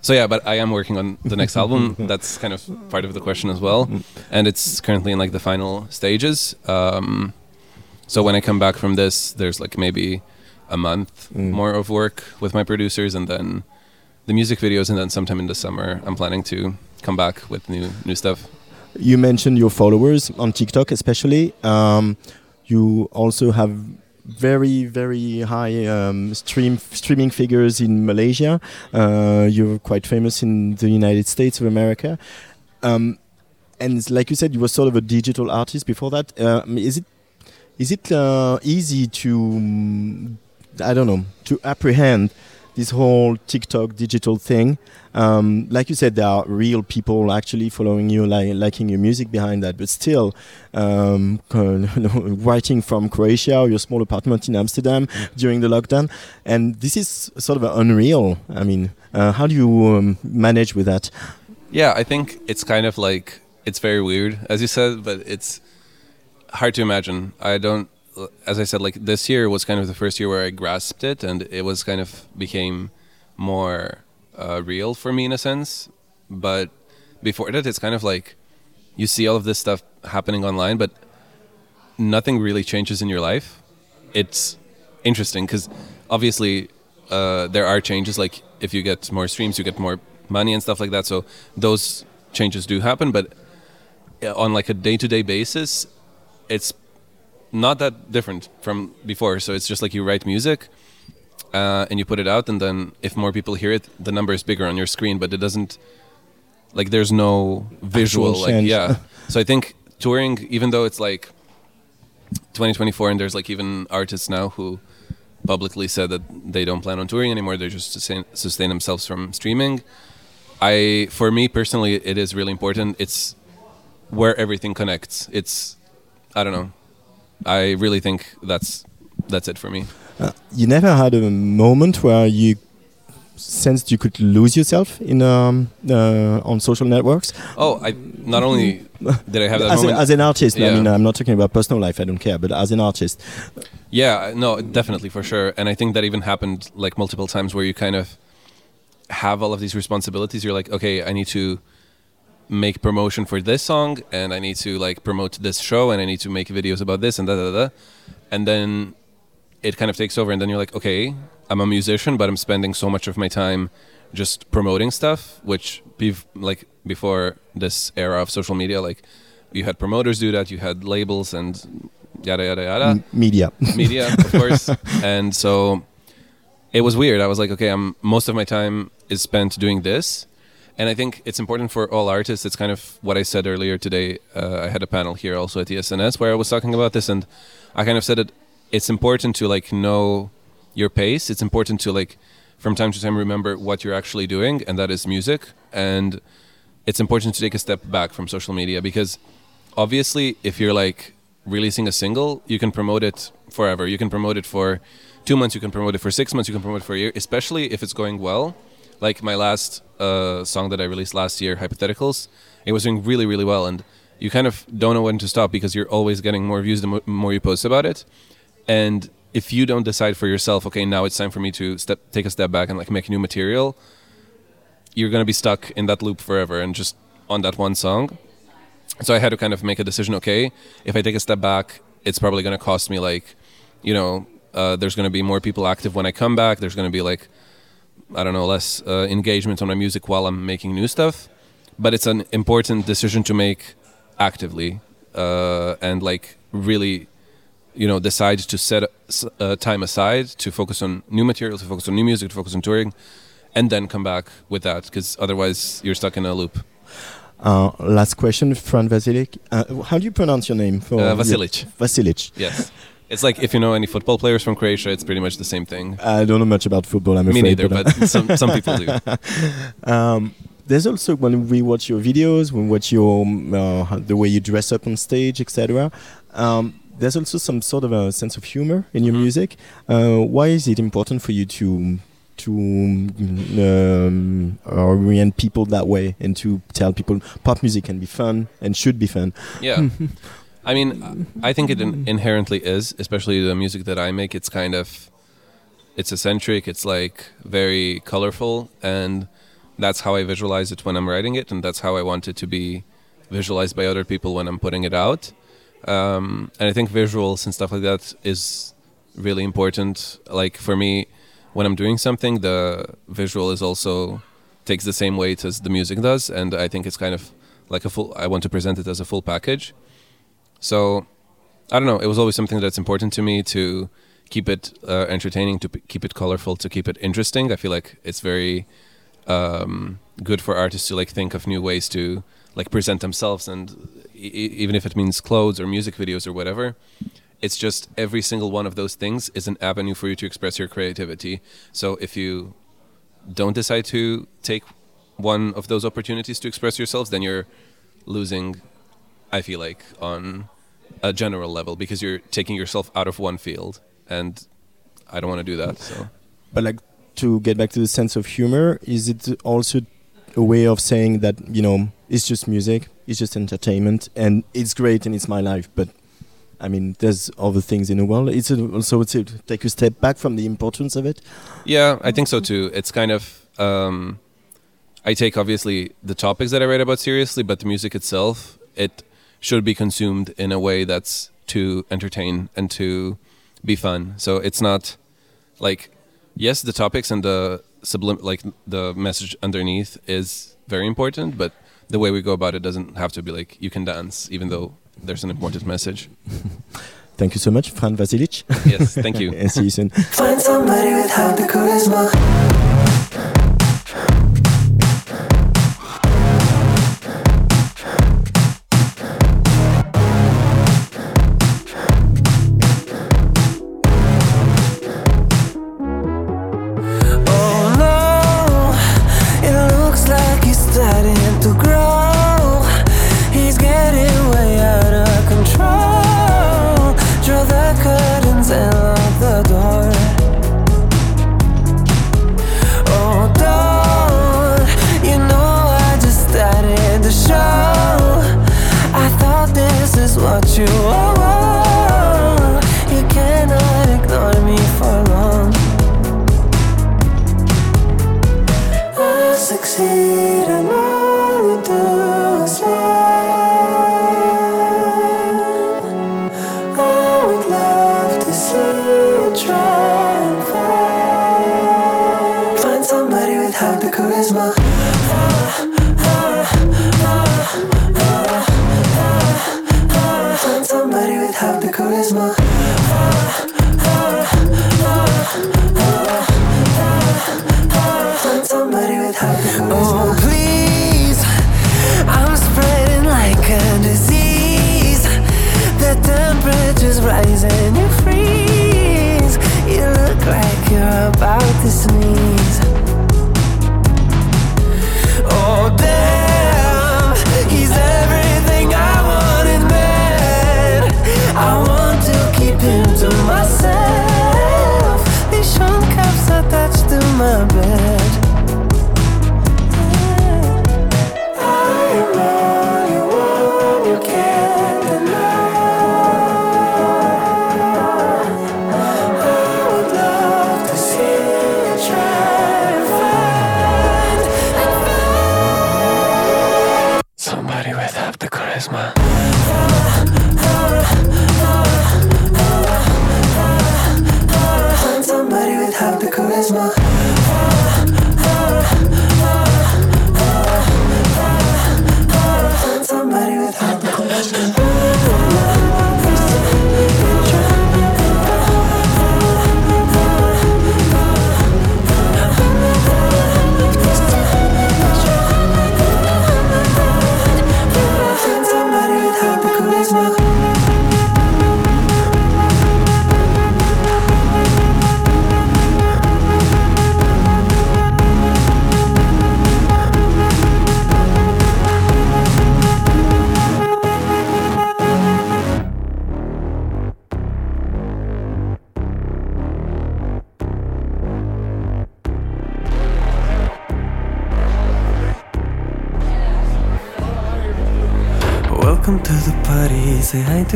so yeah but i am working on the next album. [LAUGHS] That's kind of part of the question as well. And it's currently in like the final stages. Um, so when i come back from this there's like maybe a month more of work with my producers and then the music videos and then sometime in the summer i'm planning to come back with new new stuff You mentioned your followers on TikTok, especially. Um, you also have very, very high um, stream streaming figures in Malaysia. Uh, you're quite famous in the United States of America. Um, and like you said, you were sort of a digital artist before that. Um, is it is it uh, easy to mm, I don't know to apprehend this whole TikTok digital thing? Um, like you said, there are real people actually following you, li- liking your music behind that. But still, um, [LAUGHS] writing from Croatia or your small apartment in Amsterdam during the lockdown, and this is sort of unreal. I mean, uh, how do you um, manage with that? yeah i think it's kind of like it's very weird as you said but it's hard to imagine i don't as i said like this year was kind of the first year where i grasped it and it was kind of became more uh, real for me in a sense. But before that it's kind of like you see all of this stuff happening online but nothing really changes in your life. It's interesting because obviously uh, there are changes like if you get more streams you get more money and stuff like that. So those changes do happen but uh, on like a day-to-day basis it's not that different from before so it's just like you write music uh, and you put it out, and then if more people hear it, the number is bigger on your screen, but it doesn't like there's no visual Actual like change. yeah. [LAUGHS] so I think touring, even though it's like 2024, and there's like even artists now who publicly said that they don't plan on touring anymore. They just sustain, sustain themselves from streaming. I, for me personally, it is really important. It's where everything connects. It's, I don't know. I really think that's that's it for me. Uh, you never had a moment where you sensed you could lose yourself in um, uh, on social networks. Oh, I not only did I have that as, moment a, as an artist. I mean, I'm not talking about personal life. I don't care. But as an artist, Yeah, no, definitely for sure. And I think that even happened like multiple times where you kind of have all of these responsibilities. You're like, okay, I need to make promotion for this song and I need to like promote this show and I need to make videos about this and da da da. And then it kind of takes over and then you're like, okay, I'm a musician, but I'm spending so much of my time just promoting stuff, which bev- like before this era of social media, like you had promoters do that, you had labels and yada yada yada M- media. media of [LAUGHS] course and so it was weird i was like okay i'm most of my time is spent doing this and i think it's important for all artists. It's kind of what i said earlier today uh, i had a panel here also at the sns where i was talking about this and i kind of said that it's important to like know your pace. It's important to like from time to time remember what you're actually doing and that is music. And it's important to take a step back from social media because obviously if you're like releasing a single you can promote it forever. You can promote it for two months you can promote it for six months you can promote it for a year especially if it's going well like my last uh, song that i released last year hypotheticals it was doing really really well and you kind of don't know when to stop because you're always getting more views the more you post about it and if you don't decide for yourself okay now it's time for me to step take a step back and like make new material you're going to be stuck in that loop forever and just on that one song so I had to kind of make a decision. Okay, if I take a step back, it's probably going to cost me like, you know, uh, there's going to be more people active when I come back. There's going to be like, I don't know, less uh, engagement on my music while I'm making new stuff. But it's an important decision to make actively uh, and like really, you know, decide to set uh, time aside to focus on new material, to focus on new music, to focus on touring, and then come back with that because otherwise you're stuck in a loop. Uh, last question, Fran Vasilik. Uh, how do you pronounce your name? For Uh, Vasilic. Vasilic. Yes. It's like if you know any football players from Croatia, it's pretty much the same thing. I don't know much about football. I'm Me afraid. neither, but some- [LAUGHS] some people do. [LAUGHS] Um, there's also when we watch your videos, when we watch your um, uh, the way you dress up on stage, etc. Um, there's also some sort of a sense of humor in your Mm-hmm. music. Uh, why is it important for you to to um, orient people that way and to tell people pop music can be fun and should be fun? Yeah. [LAUGHS] I mean, I think it in- inherently is, especially the music that I make. It's kind of, it's eccentric. It's like very colorful, and that's how I visualize it when I'm writing it, and that's how I want it to be visualized by other people when I'm putting it out. Um, and I think visuals and stuff like that is really important. Like for me, when I'm doing something, the visual is also takes the same weight as the music does, and I think it's kind of like a full. I want to present it as a full package. So, I don't know. It was always something that's important to me to keep it uh, entertaining, to p- keep it colorful, to keep it interesting. I feel like it's very um, good for artists to like think of new ways to like present themselves, and e- even if it means clothes or music videos or whatever. It's just every single one of those things is an avenue for you to express your creativity. So if you don't decide to take one of those opportunities to express yourselves, then you're losing, I feel like, on a general level because you're taking yourself out of one field. And I don't want to do that. So But like to get back to the sense of humor, is it also a way of saying that you know it's just music, it's just entertainment, and it's great and it's my life, but I mean, there's other things in the world. It's a- also to take a step back from the importance of it. Yeah, I think so too. It's kind of um, I take obviously the topics that I write about seriously, but the music itself it should be consumed in a way that's to entertain and to be fun. So it's not like yes, the topics and the sublim like the message underneath is very important, but the way we go about it doesn't have to be like you can dance, even though there's an important message. [LAUGHS] Thank you so much, Fran Vasilic. Yes, thank you. [LAUGHS] and see you soon. Find somebody without the charisma.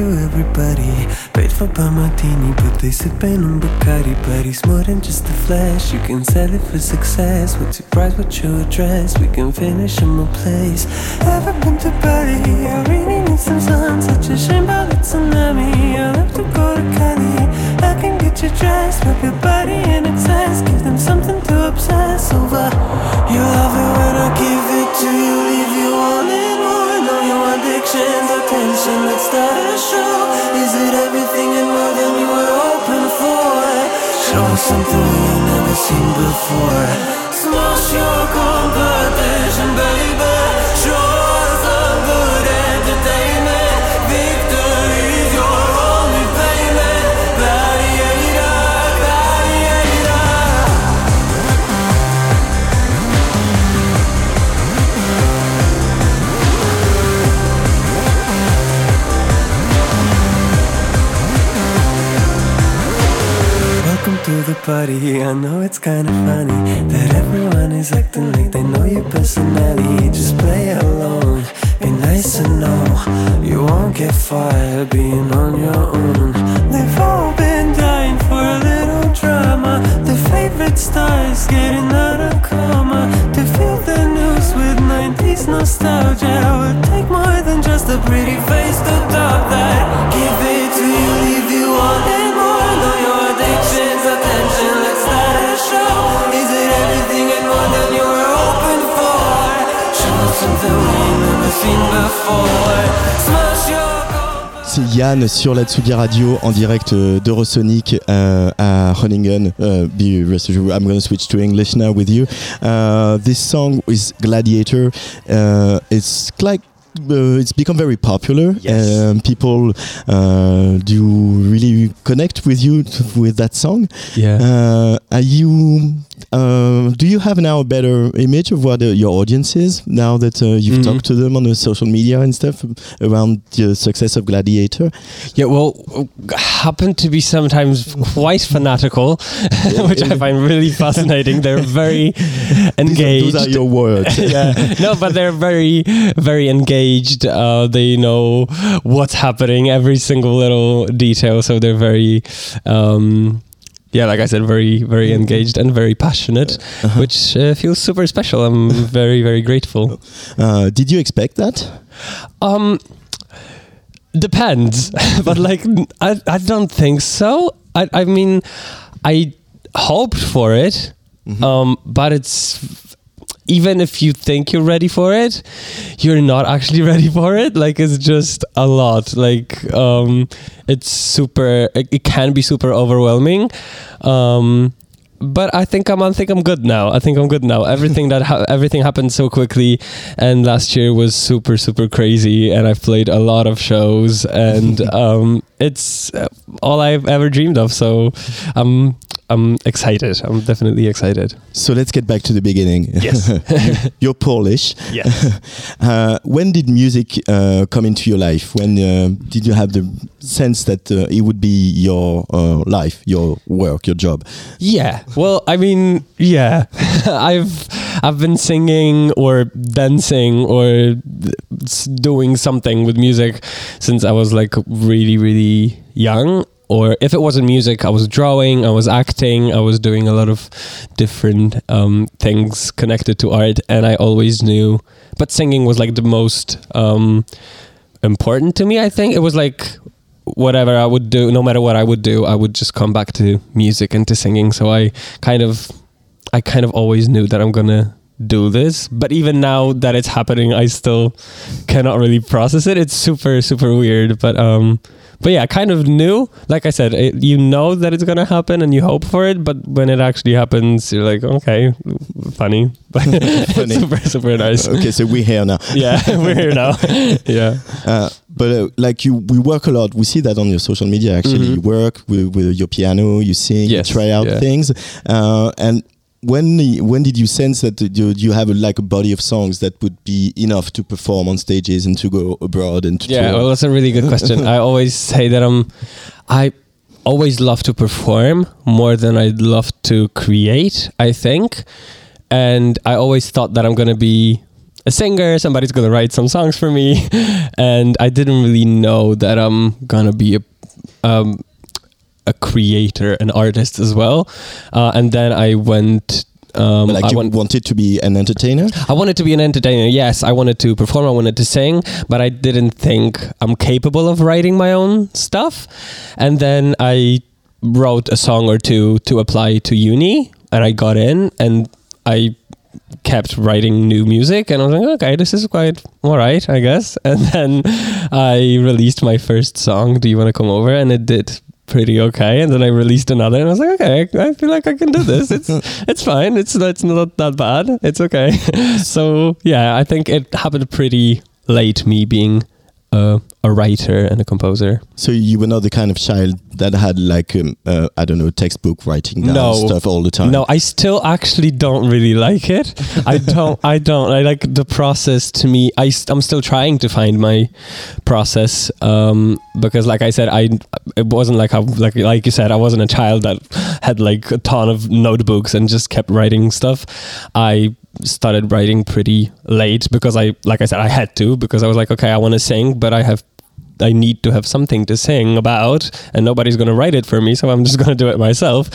To everybody. Paid for by martini, but they sipping on Bacardi. But it's more than just a flash. You can sell it for success. What's your price? What's your address? We can finish in my place. Ever been to Bali? I really need some sun. Such a shame about the tsunami. I love to go to Cali. I can get you dressed, rub your body in excess. Give them something to obsess over. You love it when I give it to you, leave you wanting more. Know your addictions, attention. Let's start a show. Is it everything and more than you were hoping for? Show us something we ain't never seen before. Smash your competition, to the party. I know it's kinda funny that everyone is acting like they know your personality. Just play along, be nice and know you won't get fired being on your own. They've all been dying for a little drama. Their favorite stars getting out of coma. To feel the news with 90s nostalgia would take more than just a pretty face to top that. Give it to you, leave you wanting your Yann sur la Tsugi Radio en direct euh, d'Eurosonic euh, à Groningen. Uh, be rest assured, I'm going to switch to English now with you. Uh, this song is Gladiator. Uh, it's like uh, it's become very popular. Um, people uh, do really connect with you with that song. Yeah. Uh, are you? Uh, do you have now a better image of what uh, your audience is now that uh, you've Mhm. talked to them on the social media and stuff around the success of Gladiator? Yeah, well, happen to be sometimes quite fanatical, [LAUGHS] which I find really fascinating. They're very [LAUGHS] engaged. Those are your words. [LAUGHS] yeah, no, but they're very, very engaged. Uh, they know what's happening, every single little detail. So they're very, um, yeah, like I said, very, very engaged and very passionate, which uh, feels super special. I'm very, very grateful. Uh, did you expect that? Um, depends, [LAUGHS] but like I, I don't think so. I, I mean, I hoped for it, um, but it's even if you think you're ready for it, you're not actually [LAUGHS] ready for it. Like it's just a lot. Like um, it's super. It, it can be super overwhelming. Um, but I think I'm I think I'm good now. I think I'm good now. Everything that ha- everything happened so quickly, and last year was super super crazy. And I've played a lot of shows, and [LAUGHS] um, it's uh, all I've ever dreamed of. So I'm I'm excited. I'm definitely excited. So let's get back to the beginning. Yes. [LAUGHS] You're Polish. Yes. [LAUGHS] uh, when did music uh, come into your life? When uh, did you have the sense that uh, it would be your uh, life, your work, your job? Yeah. Well, I mean, yeah. [LAUGHS] I've I've been singing or dancing or doing something with music since I was like really really young. Or if it wasn't music, I was drawing, I was acting, I was doing a lot of different um, things connected to art, and I always knew. But singing was like the most um, important to me. I think it was like whatever I would do, no matter what I would do, I would just come back to music and to singing. So I kind of, I kind of always knew that I'm gonna do this. But even now that it's happening, I still cannot really process it. It's super, super weird. But um, but yeah, kind of new. Like I said, it, you know that it's gonna happen and you hope for it. But when it actually happens, you're like, okay, funny, but [LAUGHS] Funny. super, super nice. Okay, so we're here now. Yeah, [LAUGHS] we're here now. [LAUGHS] yeah. Uh, but uh, like you, we work a lot. We see that on your social media. Actually, Mhm. you work with, with your piano, you sing, Yes, you try out yeah. things. Uh, and when when did you sense that you, you have a, like a body of songs that would be enough to perform on stages and to go abroad and to Yeah, tour? well, that's a really good question. [LAUGHS] I always say that I'm, I always love to perform more than I'd love to create. I think, and I always thought that I'm gonna be a singer. Somebody's gonna write some songs for me, [LAUGHS] and I didn't really know that I'm gonna be a. Um, a creator, an artist as well, uh, and then I went. Um, like I you went, wanted to be an entertainer. I wanted to be an entertainer. Yes, I wanted to perform. I wanted to sing, but I didn't think I'm capable of writing my own stuff. And then I wrote a song or two to apply to uni, and I got in, and I kept writing new music and I was like, okay, this is quite all right, I guess. [LAUGHS] And then I released my first song, Do You Want to Come Over? And it did pretty okay. And then I released another and I was like, okay, I feel like I can do this. It's [LAUGHS] it's fine. It's it's not that bad. It's okay. [LAUGHS] so yeah, I think it happened pretty late me being a, a writer and a composer. So you were not the kind of child that had like um, uh, I don't know textbook writing down No. stuff all the time. No, I still actually don't really like it. I [LAUGHS] don't. I don't. I like the process. To me, I am still trying to find my process um, because, like I said, I it wasn't like I like like you said, I wasn't a child that had like a ton of notebooks and just kept writing stuff. I started writing pretty late because I, like I said, I had to because I was like, okay, I want to sing, but I have I need to have something to sing about, and nobody's going to write it for me, so I'm [LAUGHS] just going to do it myself.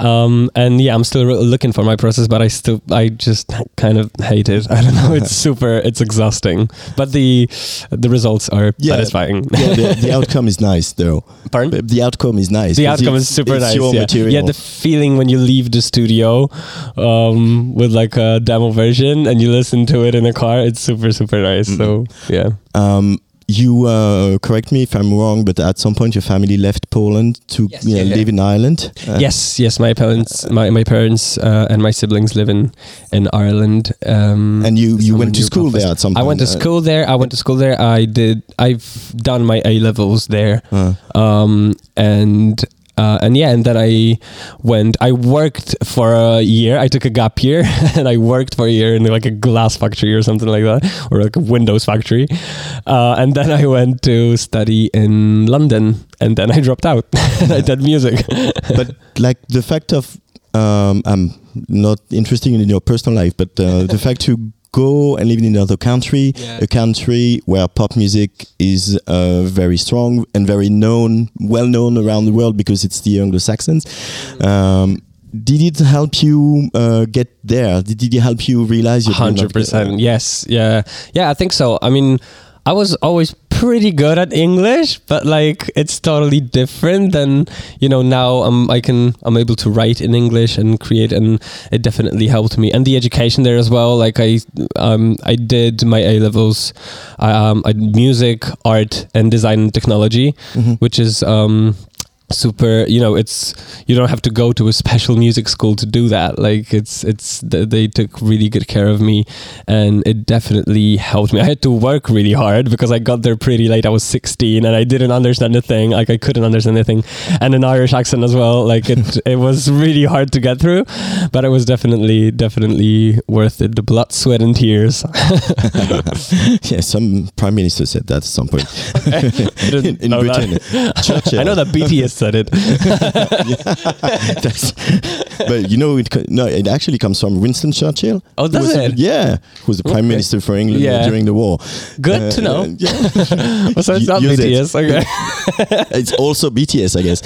Um, and yeah, I'm still re- looking for my process, but I still, I just kind of hate it. [LAUGHS] I don't know. It's [LAUGHS] super, it's exhausting, but the the results are Yeah. satisfying. yeah, the, the outcome is nice though. Pardon? The outcome is nice. The outcome is super nice. Yeah. material. yeah, the feeling when you leave the studio um, with like a demo version and you listen to it in a car, it's super super nice. So yeah. Um, you uh, correct me if I'm wrong, but at some point your family left Poland to you know, yeah, yeah. live in Ireland. Uh, yes, yes. My parents, my, my parents uh, and my siblings live in in Ireland. Um, and you you went to school there at some I went to uh, school there. I went to school there. I did. I've done my A levels there. Uh. Um, and. Uh, and yeah, and then I went. I worked for a year. I took a gap year, [LAUGHS] and I worked for a year in like a glass factory or something like that, or like a Windows factory. Uh, and then I went to study in London, and then I dropped out. [LAUGHS] and I did music. [LAUGHS] but like the fact of um, I'm not interested in your personal life, but uh, the fact to go and live in another country, Yeah. a country where pop music is uh, very strong and very known, well known around the world because it's the Anglo-Saxons. Um, did it help you uh, get there? Did it help you realize doing Hundred percent. Yes. Yeah. Yeah. I think so. I mean, I was always pretty good at English, but like it's totally different than you know now. I'm I can I'm able to write in English and create, and it definitely helped me. And the education there as well. Like I um I did my A levels, um I did music, art, and design and technology, which is um super you know it's you don't have to go to a special music school to do that. Like it's it's they took really good care of me and it definitely helped me. I had to work really hard because i got there pretty late. I was 16 and i didn't understand a thing. Like i couldn't understand anything and an irish accent as well. Like it [LAUGHS] [LAUGHS] it was really hard to get through but it was definitely definitely worth it. The blood sweat and tears. [LAUGHS] Yeah, some prime minister said that at some point. In, in Britain. I know that BTS said it. [LAUGHS] But you know, it no, it actually comes from Winston Churchill. Oh, does the- it? yeah, who was the prime Okay. minister for England Yeah. during the war. Good Uh, to know. uh, yeah. [LAUGHS] [LAUGHS] so it's not use it. Okay. it's also BTS, I guess.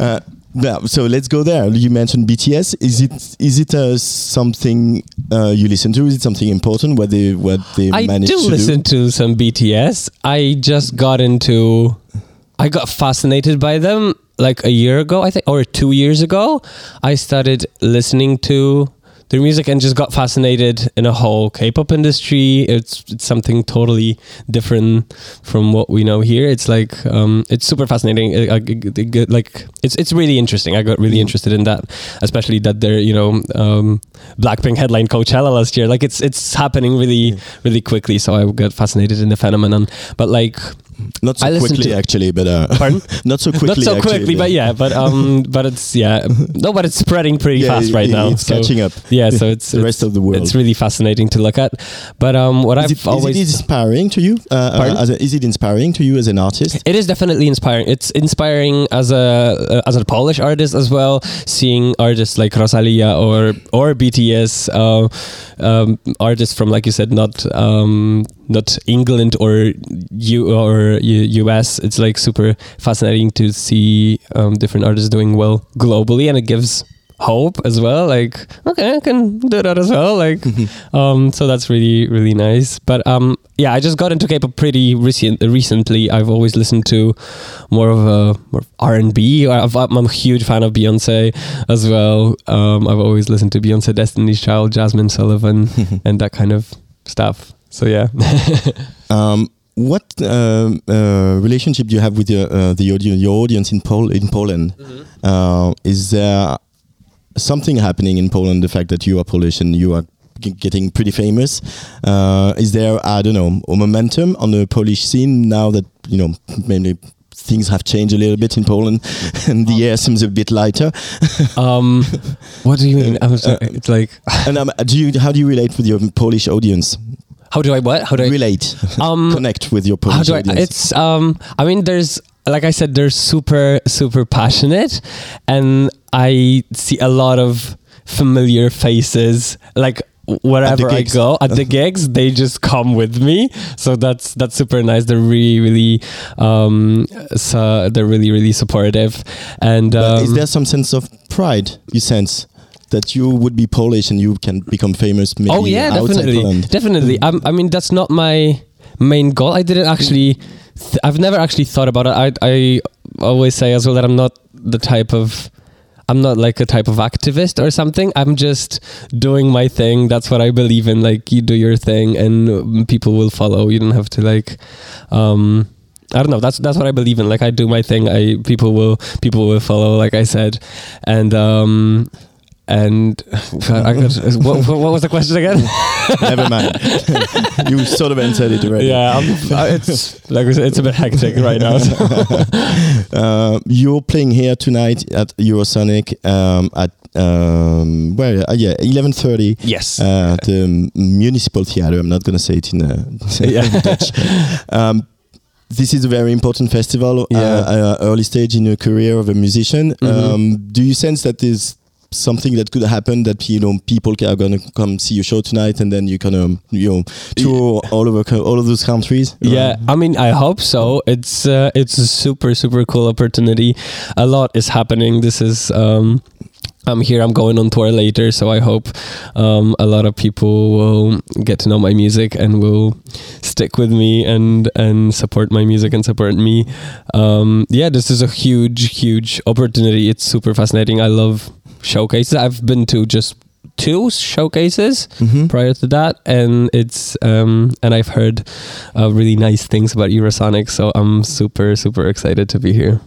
uh, yeah, so let's go there. You mentioned BTS. Is it is it uh, something uh, you listen to? Is it something important? What they what they I managed do to listen do? to some BTS. I just got into, I got fascinated by them like a year ago, I think, or two years ago. I started listening to their music and just got fascinated in a whole K-pop industry. It's it's something totally different from what we know here. It's like um, it's super fascinating. I- I- I get, like it's it's really interesting. I got really interested in that, especially that they're you know um, Blackpink headline Coachella last year. Like it's it's happening really really quickly. So I got fascinated in the phenomenon. But like Not so I quickly, actually, but uh, [LAUGHS] Pardon? not so quickly. Not so actually, quickly, but yeah, but um, [LAUGHS] but it's yeah, no, but it's spreading pretty Yeah, fast it- right it- now. it's so- catching up. Yeah, so [LAUGHS] it's The rest of the world. It's really fascinating to look at. But um, what Is I've it, is always it inspiring to you? Uh, uh, as a, is it inspiring to you as an artist? It is definitely inspiring. It's inspiring as a uh, as a Polish artist as well. Seeing artists like Rosalia or or BTS, uh, um, artists from like you said, not um, not England or U or US. It's like super fascinating to see um, different artists doing well globally, and it gives hope as well. Like okay i can do that as well like [LAUGHS] um so that's really really nice. But um yeah i just got into k-pop pretty recent recently. I've always listened to more of a more r&b I've, i'm a huge fan of beyonce as well. Um i've always listened to beyonce destiny's child jasmine sullivan [LAUGHS] and that kind of stuff so yeah [LAUGHS] Um, what um, uh, relationship do you have with your, uh, the audience, your audience in, Pol- in Poland? Uh, is there something happening in Poland? The fact that you are Polish and you are getting pretty famous. Uh, is there, I don't know, a momentum on the Polish scene now that you know maybe things have changed a little bit in Poland [LAUGHS] and the air seems a bit lighter? [LAUGHS] um what do you mean i'm sorry it's like and um, do you how do you relate with your Polish audience? How do I what? How do I relate? [LAUGHS] Um, connect with your Polish how do I, audience? it's um i mean there's like i said they're super super passionate and i see a lot of familiar faces like wherever i go at the gigs [LAUGHS] they just come with me so that's that's super nice they're really really um so they're really really supportive and um, is there some sense of pride you sense that you would be Polish and you can become famous maybe oh yeah definitely definitely I'm, i mean that's not my main goal i didn't actually th- i've never actually thought about it I, I always say as well that i'm not the type of I'm not like a type of activist or something. I'm just doing my thing. That's what I believe in. Like you do your thing, and people will follow. You don't have to like. Um, I don't know. That's that's what I believe in. Like I do my thing. I people will people will follow. Like I said, and um, and I got, what, what was the question again? [LAUGHS] Never mind. [LAUGHS] you sort of answered it already. Yeah, I'm, uh, it's like I said, it's a bit hectic right now. so. [LAUGHS] uh, you're playing here tonight at Eurosonic um, at um, well, uh, yeah, eleven thirty. Yes. Uh, at the Municipal Theatre. I'm not going to say it in, uh, Yeah. Dutch. Um, this is a very important festival, Yeah. uh, uh, early stage in your career of a musician. Mhm. Um, do you sense that is something that could happen that you know people are gonna come see your show tonight and then you can um, you know tour all over all of those countries? Yeah, I mean, I hope so. It's uh, it's a super super cool opportunity. A lot is happening. This is. Um, I'm here. I'm going on tour later, so I hope um, a lot of people will get to know my music and will stick with me and and support my music and support me. Um, yeah, this is a huge huge opportunity. It's super fascinating. I love showcases. I've been to just two showcases Mhm. prior to that, and it's um, and I've heard uh, really nice things about Eurosonic. So I'm super super excited to be here.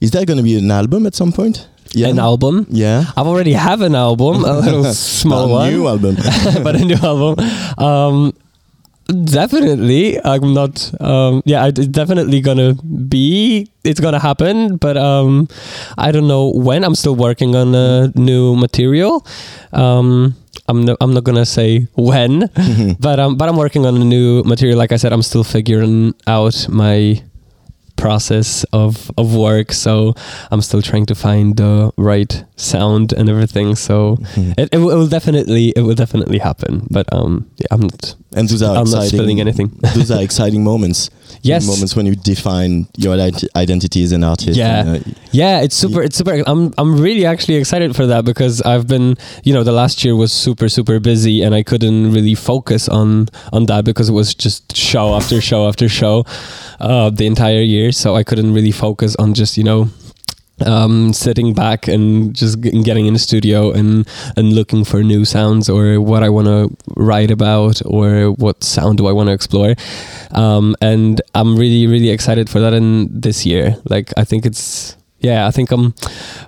Is there going to be an album at some point? Yeah. An album? Yeah. I've already have an album, a little [LAUGHS] small one. New album. [LAUGHS] but a new album. Um, definitely, I'm not. Um, yeah, I- it's definitely gonna be. It's gonna happen, but um, I don't know when. I'm still working on a new material. Um, I'm no, I'm not gonna say when, [LAUGHS] but um, but I'm working on a new material. Like I said, I'm still figuring out my process of of work so i'm still trying to find the right sound and everything so it, it, will, it will definitely it will definitely happen but um yeah, i'm not and those are i'm not spilling anything those are [LAUGHS] exciting moments. Yes. moments when you define your ident- identity as an artist. yeah and, uh, yeah it's super it's super i'm i'm really actually excited for that because i've been you know the last year was super super busy and i couldn't really focus on on that because it was just show after show after show uh the entire year so i couldn't really focus on just you know um, sitting back and just getting in the studio and and looking for new sounds or what I want to write about or what sound do I want to explore. Um, and I'm really really excited for that in this year. Like I think it's yeah, I think I'm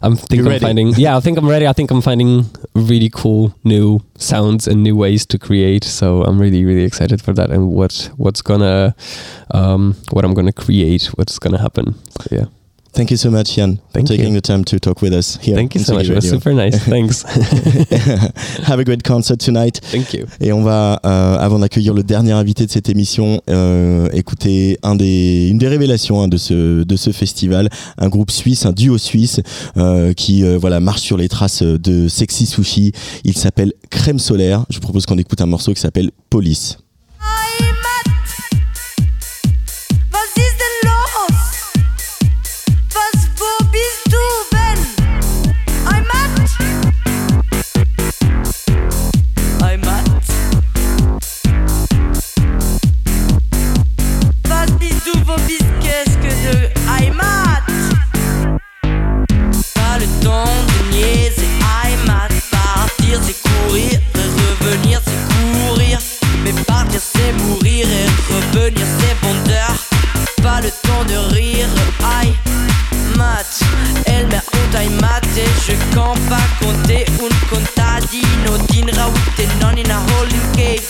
I'm think You're I'm ready. finding yeah, I think I'm ready. I think I'm finding really cool new sounds and new ways to create. So I'm really really excited for that and what what's gonna um, what I'm gonna create, what's gonna happen. So, yeah. Thank you so much, Jan, Thank for taking you. the time to talk with us here. Thank you so much. It was super nice. Thanks. [LAUGHS] Have a great concert tonight. Thank you. Et on va, euh, avant d'accueillir le dernier invité de cette émission, euh, écouter un des, une des révélations hein, de, ce, de ce festival, un groupe suisse, un duo suisse euh, qui voilà marche sur les traces de Sexy Sushi. Il s'appelle Crème Solaire. Je vous propose qu'on écoute un morceau qui s'appelle Police. Vendeur Pas le temps de rire, aïe Mat, el me un Heimat Et je campe pas compter. Un contadino Din raute non in a holding cave.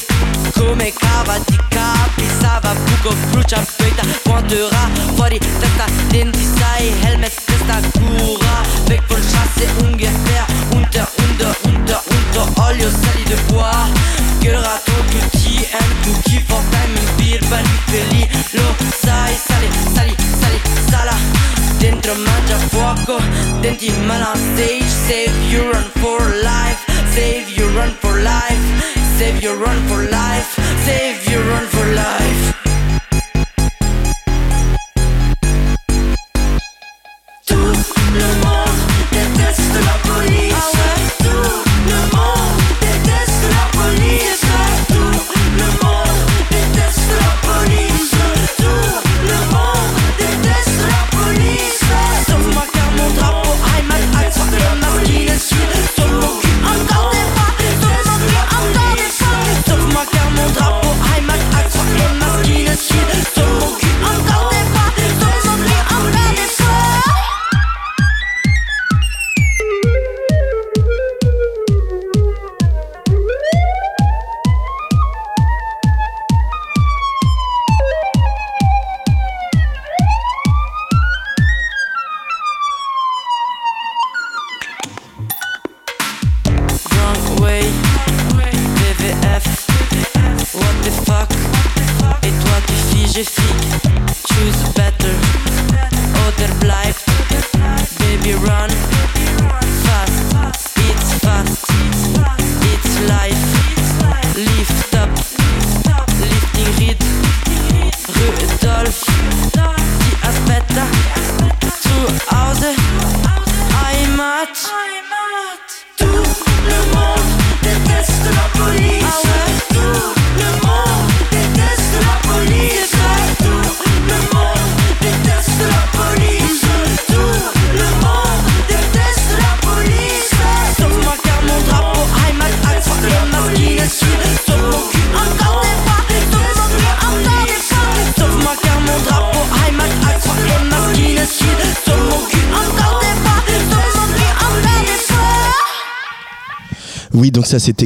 Come cava di capi Sava buco brucia peita Quanterà fuori testa Denti sai helmet testa cura ungefähr Unter, unter, unter, unter Olio sali de bois. Gueulera ton Un Lo sai sali, sali, sali, sala. Dentro mangia fuoco Denti mala stage. Save you run for life Save you run for life. Save you run for life Save you run for life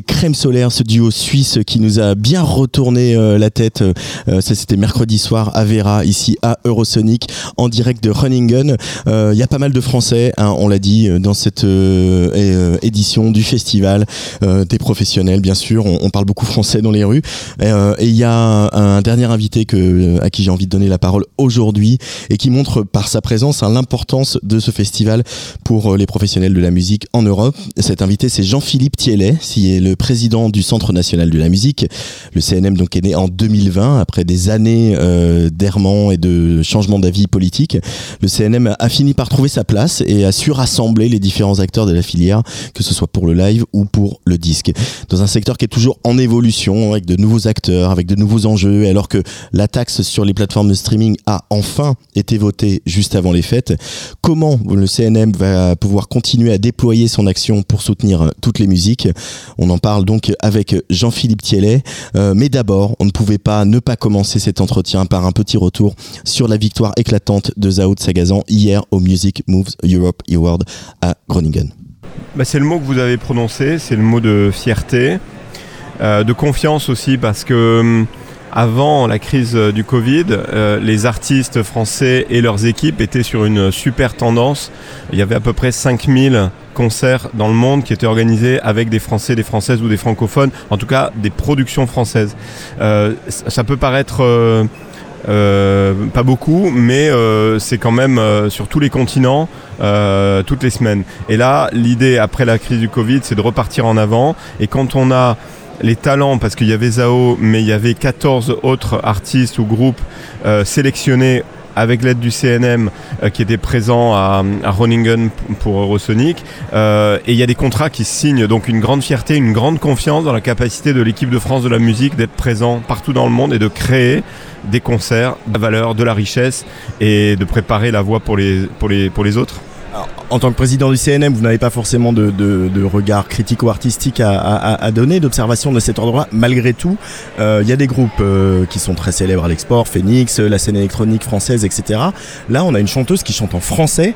c'était Crème Solaire, ce duo suisse qui nous a bien retourné euh, la tête. Euh, ça c'était mercredi soir à Vera, ici à Eurosonic, en direct de Runningen. Euh, Il y a pas mal de Français, hein, on l'a dit, dans cette édition du festival, des professionnels bien sûr. On, parle beaucoup français dans les rues. Et il y a un, dernier invité que, à qui j'ai envie de donner la parole aujourd'hui et qui montre par sa présence hein, l'importance de ce festival pour les professionnels de la musique en Europe. Cet invité, c'est Jean-Philippe Thielet, qui est le président du Centre national de la musique. Le CNM donc est né en 2020 après des années euh, d'errements et de changements d'avis politique. Le CNM a fini par trouver sa place et a su rassembler les différents acteurs de la filière, que ce soit pour le live ou pour le disque. Dans un secteur qui est toujours en évolution, avec de nouveaux acteurs, avec de nouveaux enjeux, alors que la taxe sur les plateformes de streaming a enfin été votée juste avant les fêtes, comment le CNM va pouvoir continuer à déployer son action pour soutenir toutes les musiques? On en parle donc avec Jean-Philippe Thielet. Euh, mais d'abord, on ne pouvait pas ne pas commencer cet entretien par un petit retour sur la victoire éclatante de Zao de Sagazan hier au Music Moves Europe Award à Groningen. Bah, c'est le mot que vous avez prononcé, c'est le mot de fierté, euh, de confiance aussi, parce que hum, avant la crise euh, du Covid, euh, les artistes français et leurs équipes étaient sur une super tendance. Il y avait à peu près 5000 concerts dans le monde qui étaient organisés avec des Français, des Françaises ou des francophones, en tout cas des productions françaises. Euh, ça peut paraître... pas beaucoup, mais c'est quand même sur tous les continents, toutes les semaines. Et là, l'idée après la crise du Covid, c'est de repartir en avant. Et quand on a les talents, parce qu'il y avait Zao, mais il y avait 14 autres artistes ou groupes euh, sélectionnés avec l'aide du CNM euh, qui était présent à, à Groningen pour Eurosonic. Euh, et il y a des contrats qui signent, donc une grande fierté, une grande confiance dans la capacité de l'équipe de France de la musique d'être présent partout dans le monde et de créer des concerts, de la valeur, de la richesse et de préparer la voie pour les autres. En tant que président du CNM, vous n'avez pas forcément de, de- de regard critique ou artistique à, à- à donner, d'observation de cet ordre-là. Malgré tout, euh, il y a des groupes euh, qui sont très célèbres à l'export, Phoenix, euh, la scène électronique française, etc. Là, on a une chanteuse qui chante en français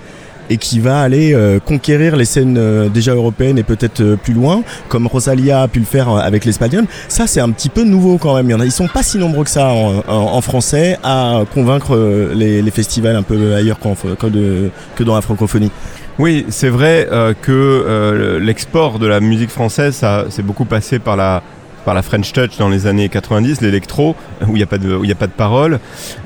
et qui va aller euh, conquérir les scènes euh, déjà européennes et peut-être euh, plus loin, comme Rosalia a pu le faire avec l'espagnol. Ça, c'est un petit peu nouveau quand même. Il y en a, ils sont pas si nombreux que ça en, en- français à convaincre les, les festivals un peu ailleurs que, que dans la francophonie. Oui, c'est vrai euh, que euh, l'export de la musique française, ça c'est beaucoup passé par la par la French Touch dans les années 90, l'électro, où il n'y a pas de a pas de parole.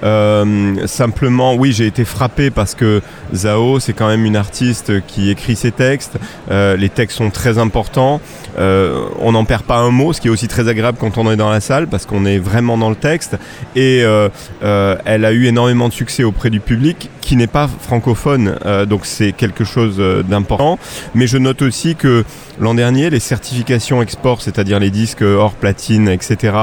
Euh, simplement, oui, j'ai été frappé parce que Zao, c'est quand même une artiste qui écrit ses textes. Euh, les textes sont très importants. Euh, on n'en perd pas un mot, ce qui est aussi très agréable quand on est dans la salle parce qu'on est vraiment dans le texte. Et elle a eu énormément de succès auprès du public qui n'est pas francophone, donc c'est quelque chose d'important. Mais je note aussi que l'an dernier, les certifications export, c'est-à-dire les disques hors platine, etc.,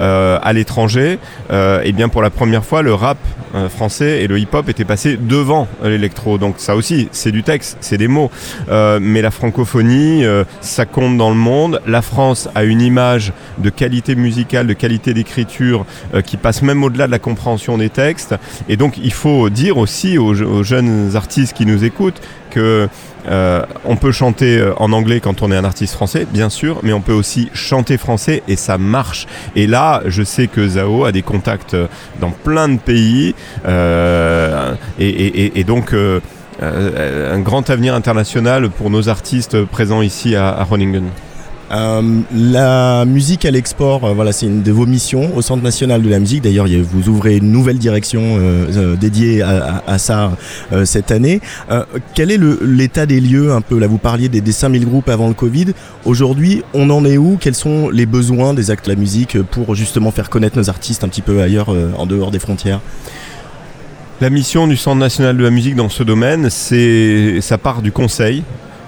euh, à l'étranger, euh, et bien pour la première fois, le rap euh, français et le hip-hop étaient passés devant l'électro. Donc ça aussi, c'est du texte, c'est des mots. Mais la francophonie, ça compte dans le monde. La France a une image de qualité musicale, de qualité d'écriture qui passe même au-delà de la compréhension des textes. Et donc il faut dire aussi aux jeunes artistes qui nous écoutent euh, on peut chanter euh, en anglais quand on est un artiste français, bien sûr, mais on peut aussi chanter français et ça marche. Et là, je sais que Zao a des contacts euh, dans plein de pays et, donc un grand avenir international pour nos artistes présents ici à, à. Euh, la musique à l'export, euh, voilà, c'est une de vos missions au Centre national de la musique. D'ailleurs, vous ouvrez une nouvelle direction euh, dédiée à, ça cette année. Quel est l'état des lieux un peu? Là, vous parliez des, des 5000 groupes avant le Covid. Aujourd'hui, on en est où? Quels sont les besoins des actes de la musique pour justement faire connaître nos artistes un petit peu ailleurs, en dehors des frontières? La mission du Centre national de la musique dans ce domaine, c'est ça part du conseil.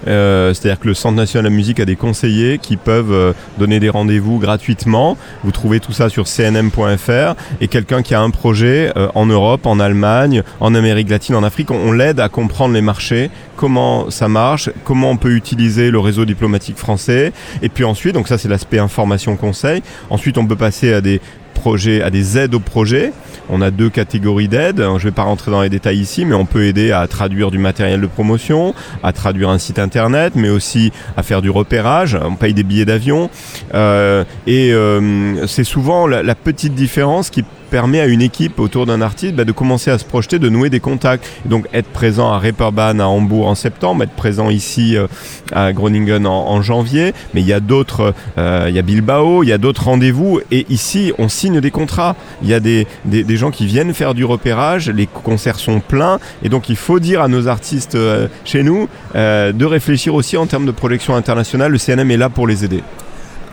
Euh, C'est-à-dire que le Centre national de la musique a des conseillers qui peuvent euh, donner des rendez-vous gratuitement. Vous trouvez tout ça sur cnm.fr. Et quelqu'un qui a un projet euh, en Europe, en Allemagne, en Amérique latine, en Afrique, on, l'aide à comprendre les marchés, comment ça marche, comment on peut utiliser le réseau diplomatique français. Et puis ensuite, donc ça c'est l'aspect information-conseil. Ensuite, on peut passer à des projets, à des aides au projet. On a deux catégories d'aides. Je ne vais pas rentrer dans les détails ici, mais on peut aider à traduire du matériel de promotion, à traduire un site internet, mais aussi à faire du repérage. On paye des billets d'avion. Euh, et euh, c'est souvent la, la petite différence qui permet à une équipe autour d'un artiste bah, de commencer à se projeter, de nouer des contacts. Donc être présent à Reeperbahn à Hambourg en septembre, être présent ici euh, à Groningen en, janvier. Mais il y a d'autres, euh, il y a Bilbao, il y a d'autres rendez-vous. Et ici, on signe des contrats. Il y a des, gens qui viennent faire du repérage, les concerts sont pleins. Et donc il faut dire à nos artistes euh, chez nous de réfléchir aussi en termes de projection internationale. Le CNM est là pour les aider.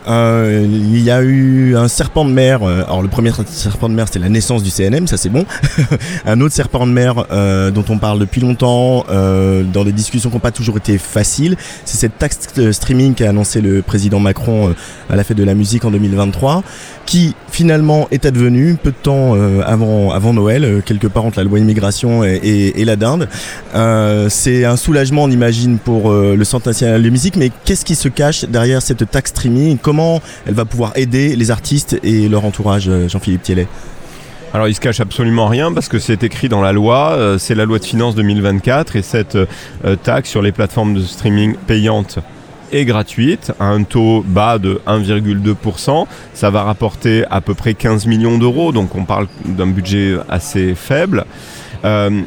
Euh, il y a eu un serpent de mer. euh, alors le premier serpent de mer, c'était la naissance du CNM, ça c'est bon. [LAUGHS] un autre serpent de mer euh, dont on parle depuis longtemps, dans des discussions qui n'ont pas toujours été faciles, c'est cette taxe streaming qu'a annoncé le président Macron à la fête de la musique en 2023, qui finalement est advenue peu de temps avant, avant Noël, quelque part entre la loi immigration et, la dinde. C'est un soulagement, on imagine, pour le Centre national de musique, mais qu'est-ce qui se cache derrière cette taxe streaming? Elle va pouvoir aider les artistes et leur entourage, euh, Jean-Philippe Thiellet Alors il se cache absolument rien parce que c'est écrit dans la loi, euh, c'est la loi de finances 2024 et cette euh, taxe sur les plateformes de streaming payantes est gratuite à un taux bas de 1,2%. Ça va rapporter à peu près 15 millions d'euros, donc on parle d'un budget assez faible.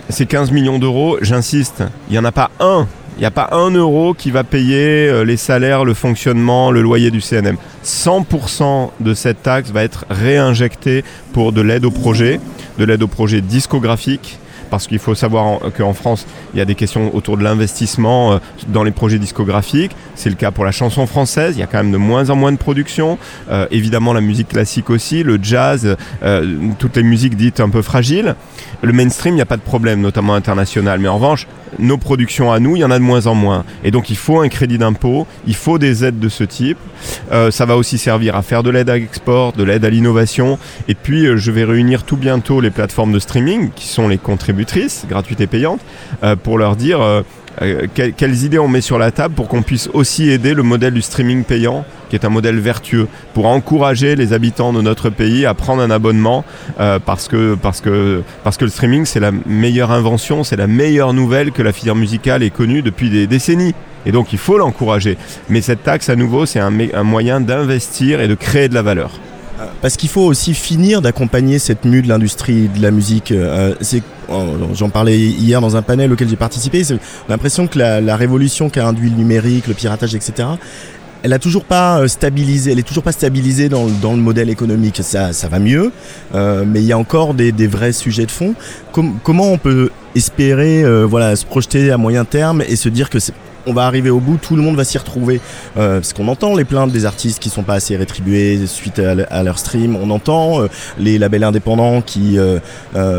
Ces 15 millions d'euros, j'insiste, il n'y en a pas un, il n'y a pas un euro qui va payer euh, les salaires, le fonctionnement, le loyer du CNM. 100% de cette taxe va être réinjecté pour de l'aide au projet, de l'aide au projet discographique. Parce qu'il faut savoir en- qu'en France, il y a des questions autour de l'investissement euh, dans les projets discographiques. C'est le cas pour la chanson française. Il y a quand même de moins en moins de production. Euh, évidemment, la musique classique aussi, le jazz, euh, toutes les musiques dites un peu fragiles. Le mainstream, il n'y a pas de problème, notamment international. Mais en revanche, nos productions à nous, il y en a de moins en moins. Et donc, il faut un crédit d'impôt, il faut des aides de ce type. Euh, ça va aussi servir à faire de l'aide à l'export, de l'aide à l'innovation. Et puis, euh, je vais réunir tout bientôt les plateformes de streaming, qui sont les contributrices, gratuites et payantes, euh, pour leur dire euh, que- quelles idées on met sur la table pour qu'on puisse aussi aider le modèle du streaming payant, qui est un modèle vertueux, pour encourager les habitants de notre pays à prendre un abonnement, euh, parce, que, parce, que, le streaming, c'est la meilleure invention, c'est la meilleure nouvelle que la filière musicale ait connue depuis des décennies. Et donc il faut l'encourager. Mais cette taxe, à nouveau, c'est un moyen d'investir et de créer de la valeur. Parce qu'il faut aussi finir d'accompagner cette mue de l'industrie de la musique. Euh, oh, J'en parlais hier dans un panel auquel j'ai participé. l'impression que la, la révolution qu'a induit le numérique, le piratage, etc., elle a toujours pas euh, stabilisé, elle est toujours pas stabilisée dans, le- modèle économique. Ça, ça va mieux, euh, mais il y a encore des, vrais sujets de fond. Com- comment on peut espérer, se projeter à moyen terme et se dire que on va arriver au bout, tout le monde va s'y retrouver. Euh, parce qu'on entend les plaintes des artistes qui sont pas assez rétribués suite à, le- à leur stream. On entend euh, les labels indépendants qui euh,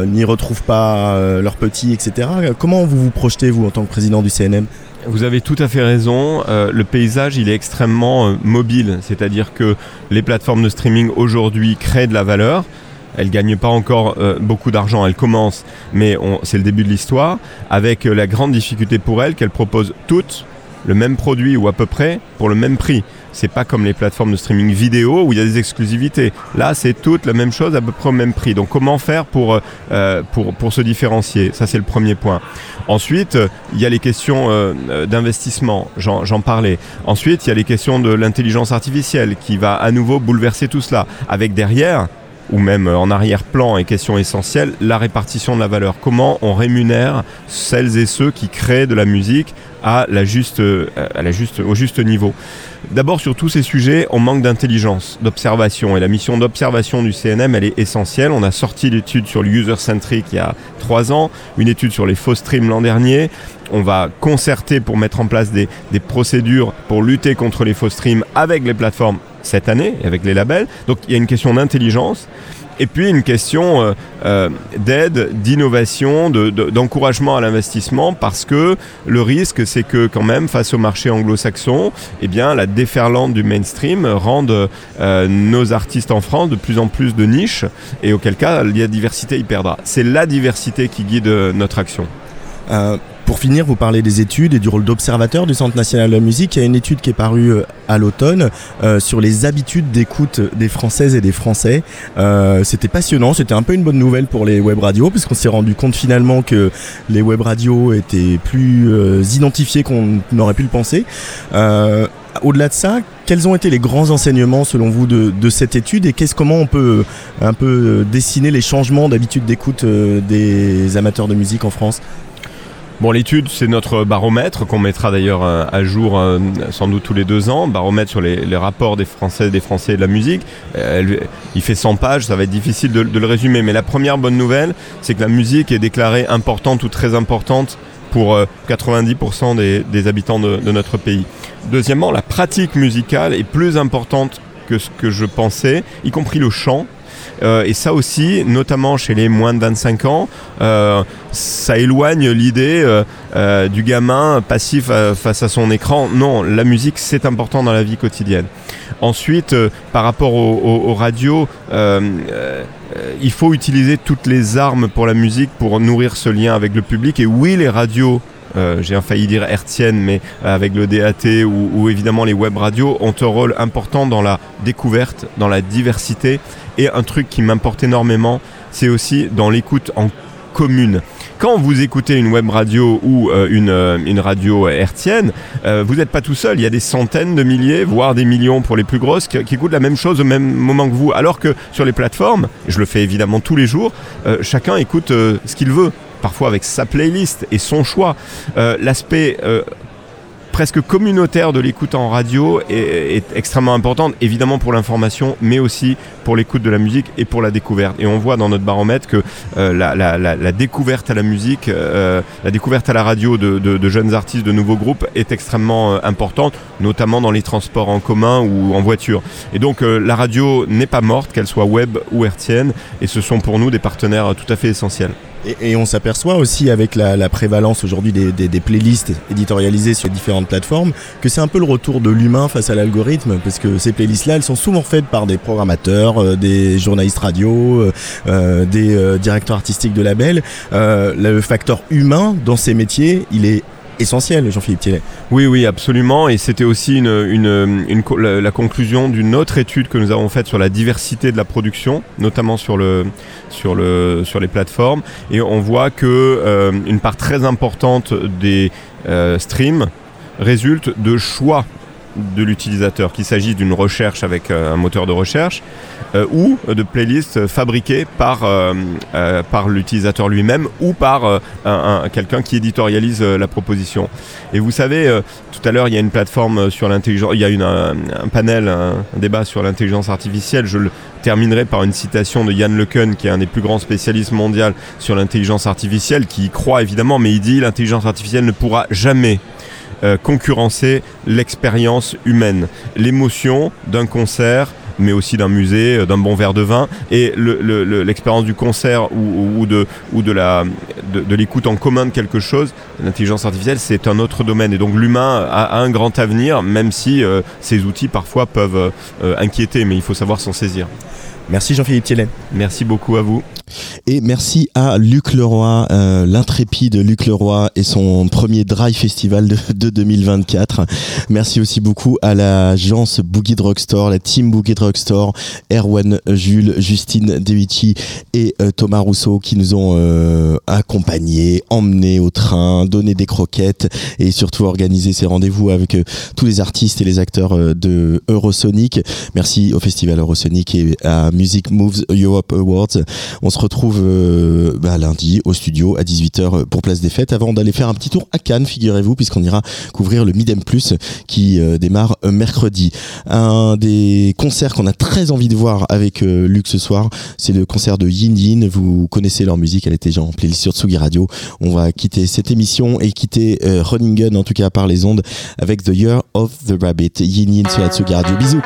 n'y retrouvent pas leurs petits, etc. Comment vous vous projetez, vous, en tant que président du CNM Vous avez tout à fait raison. Le paysage, il est extrêmement mobile. C'est-à-dire que les plateformes de streaming aujourd'hui créent de la valeur. Elles gagnent pas encore euh, beaucoup d'argent, elles commencent, mais c'est le début de l'histoire, avec euh, la grande difficulté pour elles qu'elles proposent toutes le même produit ou à peu près pour le même prix. C'est pas comme les plateformes de streaming vidéo où il y a des exclusivités. Là, c'est toutes la même chose à peu près au même prix. Donc, comment faire pour, euh, pour, pour se différencier? Ça, c'est le premier point. Ensuite, il y a les questions d'investissement, j'en parlais. Ensuite, il y a les questions de l'intelligence artificielle qui va à nouveau bouleverser tout cela, avec derrière ou même euh, en arrière-plan est question essentielle, la répartition de la valeur. Comment on rémunère celles et ceux qui créent de la musique à la juste, euh, à la juste, au juste niveau. D'abord, sur tous ces sujets, on manque d'intelligence, d'observation. Et la mission d'observation du CNM, elle est essentielle. On a sorti l'étude sur le user-centric il y a trois ans, une étude sur les faux streams l'an dernier. On va concerter pour mettre en place des, des procédures pour lutter contre les faux streams avec les plateformes cette année, avec les labels. Donc il y a une question d'intelligence. Et puis une question euh, euh, d'aide, d'innovation, de- de- d'encouragement à l'investissement, parce que le risque, c'est que quand même, face au marché anglo-saxon, eh bien, la déferlante du mainstream rende euh, nos artistes en France de plus en plus de niches, et auquel cas, la diversité y perdra. C'est la diversité qui guide notre action. Pour finir, vous parlez des études et du rôle d'observateur du Centre national de la musique. Il y a une étude qui est parue euh, à l'automne euh, sur les habitudes d'écoute des Françaises et des Français. Euh, c'était passionnant, c'était un peu une bonne nouvelle pour les web radios, puisqu'on s'est rendu compte finalement que les web radios étaient plus identifiées qu'on n'aurait pu le penser. Au-delà de ça, quels ont été les grands enseignements selon vous de, cette étude et qu'est-ce comment on peut un peu dessiner les changements d'habitude d'écoute des amateurs de musique en France? Bon, l'étude, c'est notre baromètre qu'on mettra d'ailleurs euh, à jour euh, sans doute tous les deux ans. Baromètre sur les, rapports des Français, des Français et de la musique. Euh, il fait 100 pages, ça va être difficile de, le résumer. Mais la première bonne nouvelle, c'est que la musique est déclarée importante ou très importante pour euh, 90% des, habitants de notre pays. Deuxièmement, la pratique musicale est plus importante que ce que je pensais, y compris le chant. Euh, et ça aussi, notamment chez les moins de 25 ans, euh, ça éloigne l'idée euh, du gamin passif face à son écran. Non, la musique, c'est important dans la vie quotidienne. Ensuite, par rapport aux, radios, il faut utiliser toutes les armes pour la musique pour nourrir ce lien avec le public. Et oui, les radios j'ai failli dire hertzienne, mais euh, avec le DAT ou, évidemment les web radios ont un rôle important dans la découverte, dans la diversité. Et un truc qui m'importe énormément, c'est aussi dans l'écoute en commune. Quand vous écoutez une web radio ou euh, une, euh, une radio hertzienne, euh, vous n'êtes pas tout seul. Il y a des centaines de milliers, voire des millions pour les plus grosses, qui, qui écoutent la même chose au même moment que vous. Alors que sur les plateformes, je le fais évidemment tous les jours, euh, chacun écoute euh, ce qu'il veut parfois avec sa playlist et son choix. Euh, L'aspect euh, presque communautaire de l'écoute en radio est, extrêmement importante, évidemment pour l'information, mais aussi pour l'écoute de la musique et pour la découverte. Et on voit dans notre baromètre que euh, la, découverte à la musique, la découverte à la radio de, jeunes artistes, de nouveaux groupes est extrêmement importante, notamment dans les transports en commun ou en voiture. Et donc la radio n'est pas morte, qu'elle soit web ou hertzienne, et ce sont pour nous des partenaires tout à fait essentiels. Et, on s'aperçoit aussi avec la, prévalence aujourd'hui des, playlists éditorialisées sur différentes plateformes que c'est un peu le retour de l'humain face à l'algorithme parce que ces playlists-là elles sont souvent faites par des programmateurs, euh, des journalistes radio, euh, euh, des directeurs artistiques de labels. Le facteur humain dans ces métiers il est essentiel Jean-Philippe Thielet. Oui, oui, absolument. Et c'était aussi la, conclusion d'une autre étude que nous avons faite sur la diversité de la production, notamment sur les plateformes. Et on voit que euh, une part très importante des euh, streams résulte de choix de l'utilisateur, qu'il s'agisse d'une recherche avec euh, un moteur de recherche euh, ou de playlists fabriquées par, euh, par l'utilisateur lui-même ou par un- un- quelqu'un qui éditorialise la proposition. Et vous savez, tout à l'heure, il y a une plateforme sur l'intelligence, il y a un, panel, un, débat sur l'intelligence artificielle. Je le terminerai par une citation de Yann LeCun, qui est un des plus grands spécialistes mondiaux sur l'intelligence artificielle, qui y croit évidemment, mais il dit l'intelligence artificielle ne pourra jamais euh, concurrencer l'expérience humaine, l'émotion d'un concert mais aussi d'un musée, euh, d'un bon verre de vin, et le- le- le- l'expérience du concert ou, de, l'écoute en commun de quelque chose, l'intelligence artificielle, c'est un autre domaine. Et donc l'humain a, un grand avenir, même si euh, ces outils parfois peuvent inquiéter, mais il faut savoir s'en saisir. Merci Jean-Philippe Thielet. Merci beaucoup à vous. Et merci à Luc Leroy, euh, l'intrépide Luc Leroy et son premier Drive Festival de, de 2024. Merci aussi beaucoup à l'agence Boogie Drugstore, la team Boogie Drugstore, Erwan Jules, Justine Devici et euh, Thomas Rousseau qui nous ont euh, accompagnés, emmenés au train, donné des croquettes et surtout organisé ces rendez-vous avec tous les artistes et les acteurs de Eurosonic. Merci au festival Eurosonic et à Music Moves Europe Awards. On se retrouve euh, bah, lundi au studio à 18h pour Place des Fêtes avant d'aller faire un petit tour à Cannes, figurez-vous, puisqu'on ira couvrir le Midem Plus qui euh, démarre euh, mercredi. Un des concerts qu'on a très envie de voir avec Luc ce soir, c'est le concert de Yin Yin. Vous connaissez leur musique, elle était déjà en playlist sur Tsugi Radio. On va quitter cette émission et quitter Running Gun, en tout cas par les ondes, avec The Year of the Rabbit. Yin Yin sur la Tsugi Radio. Bisous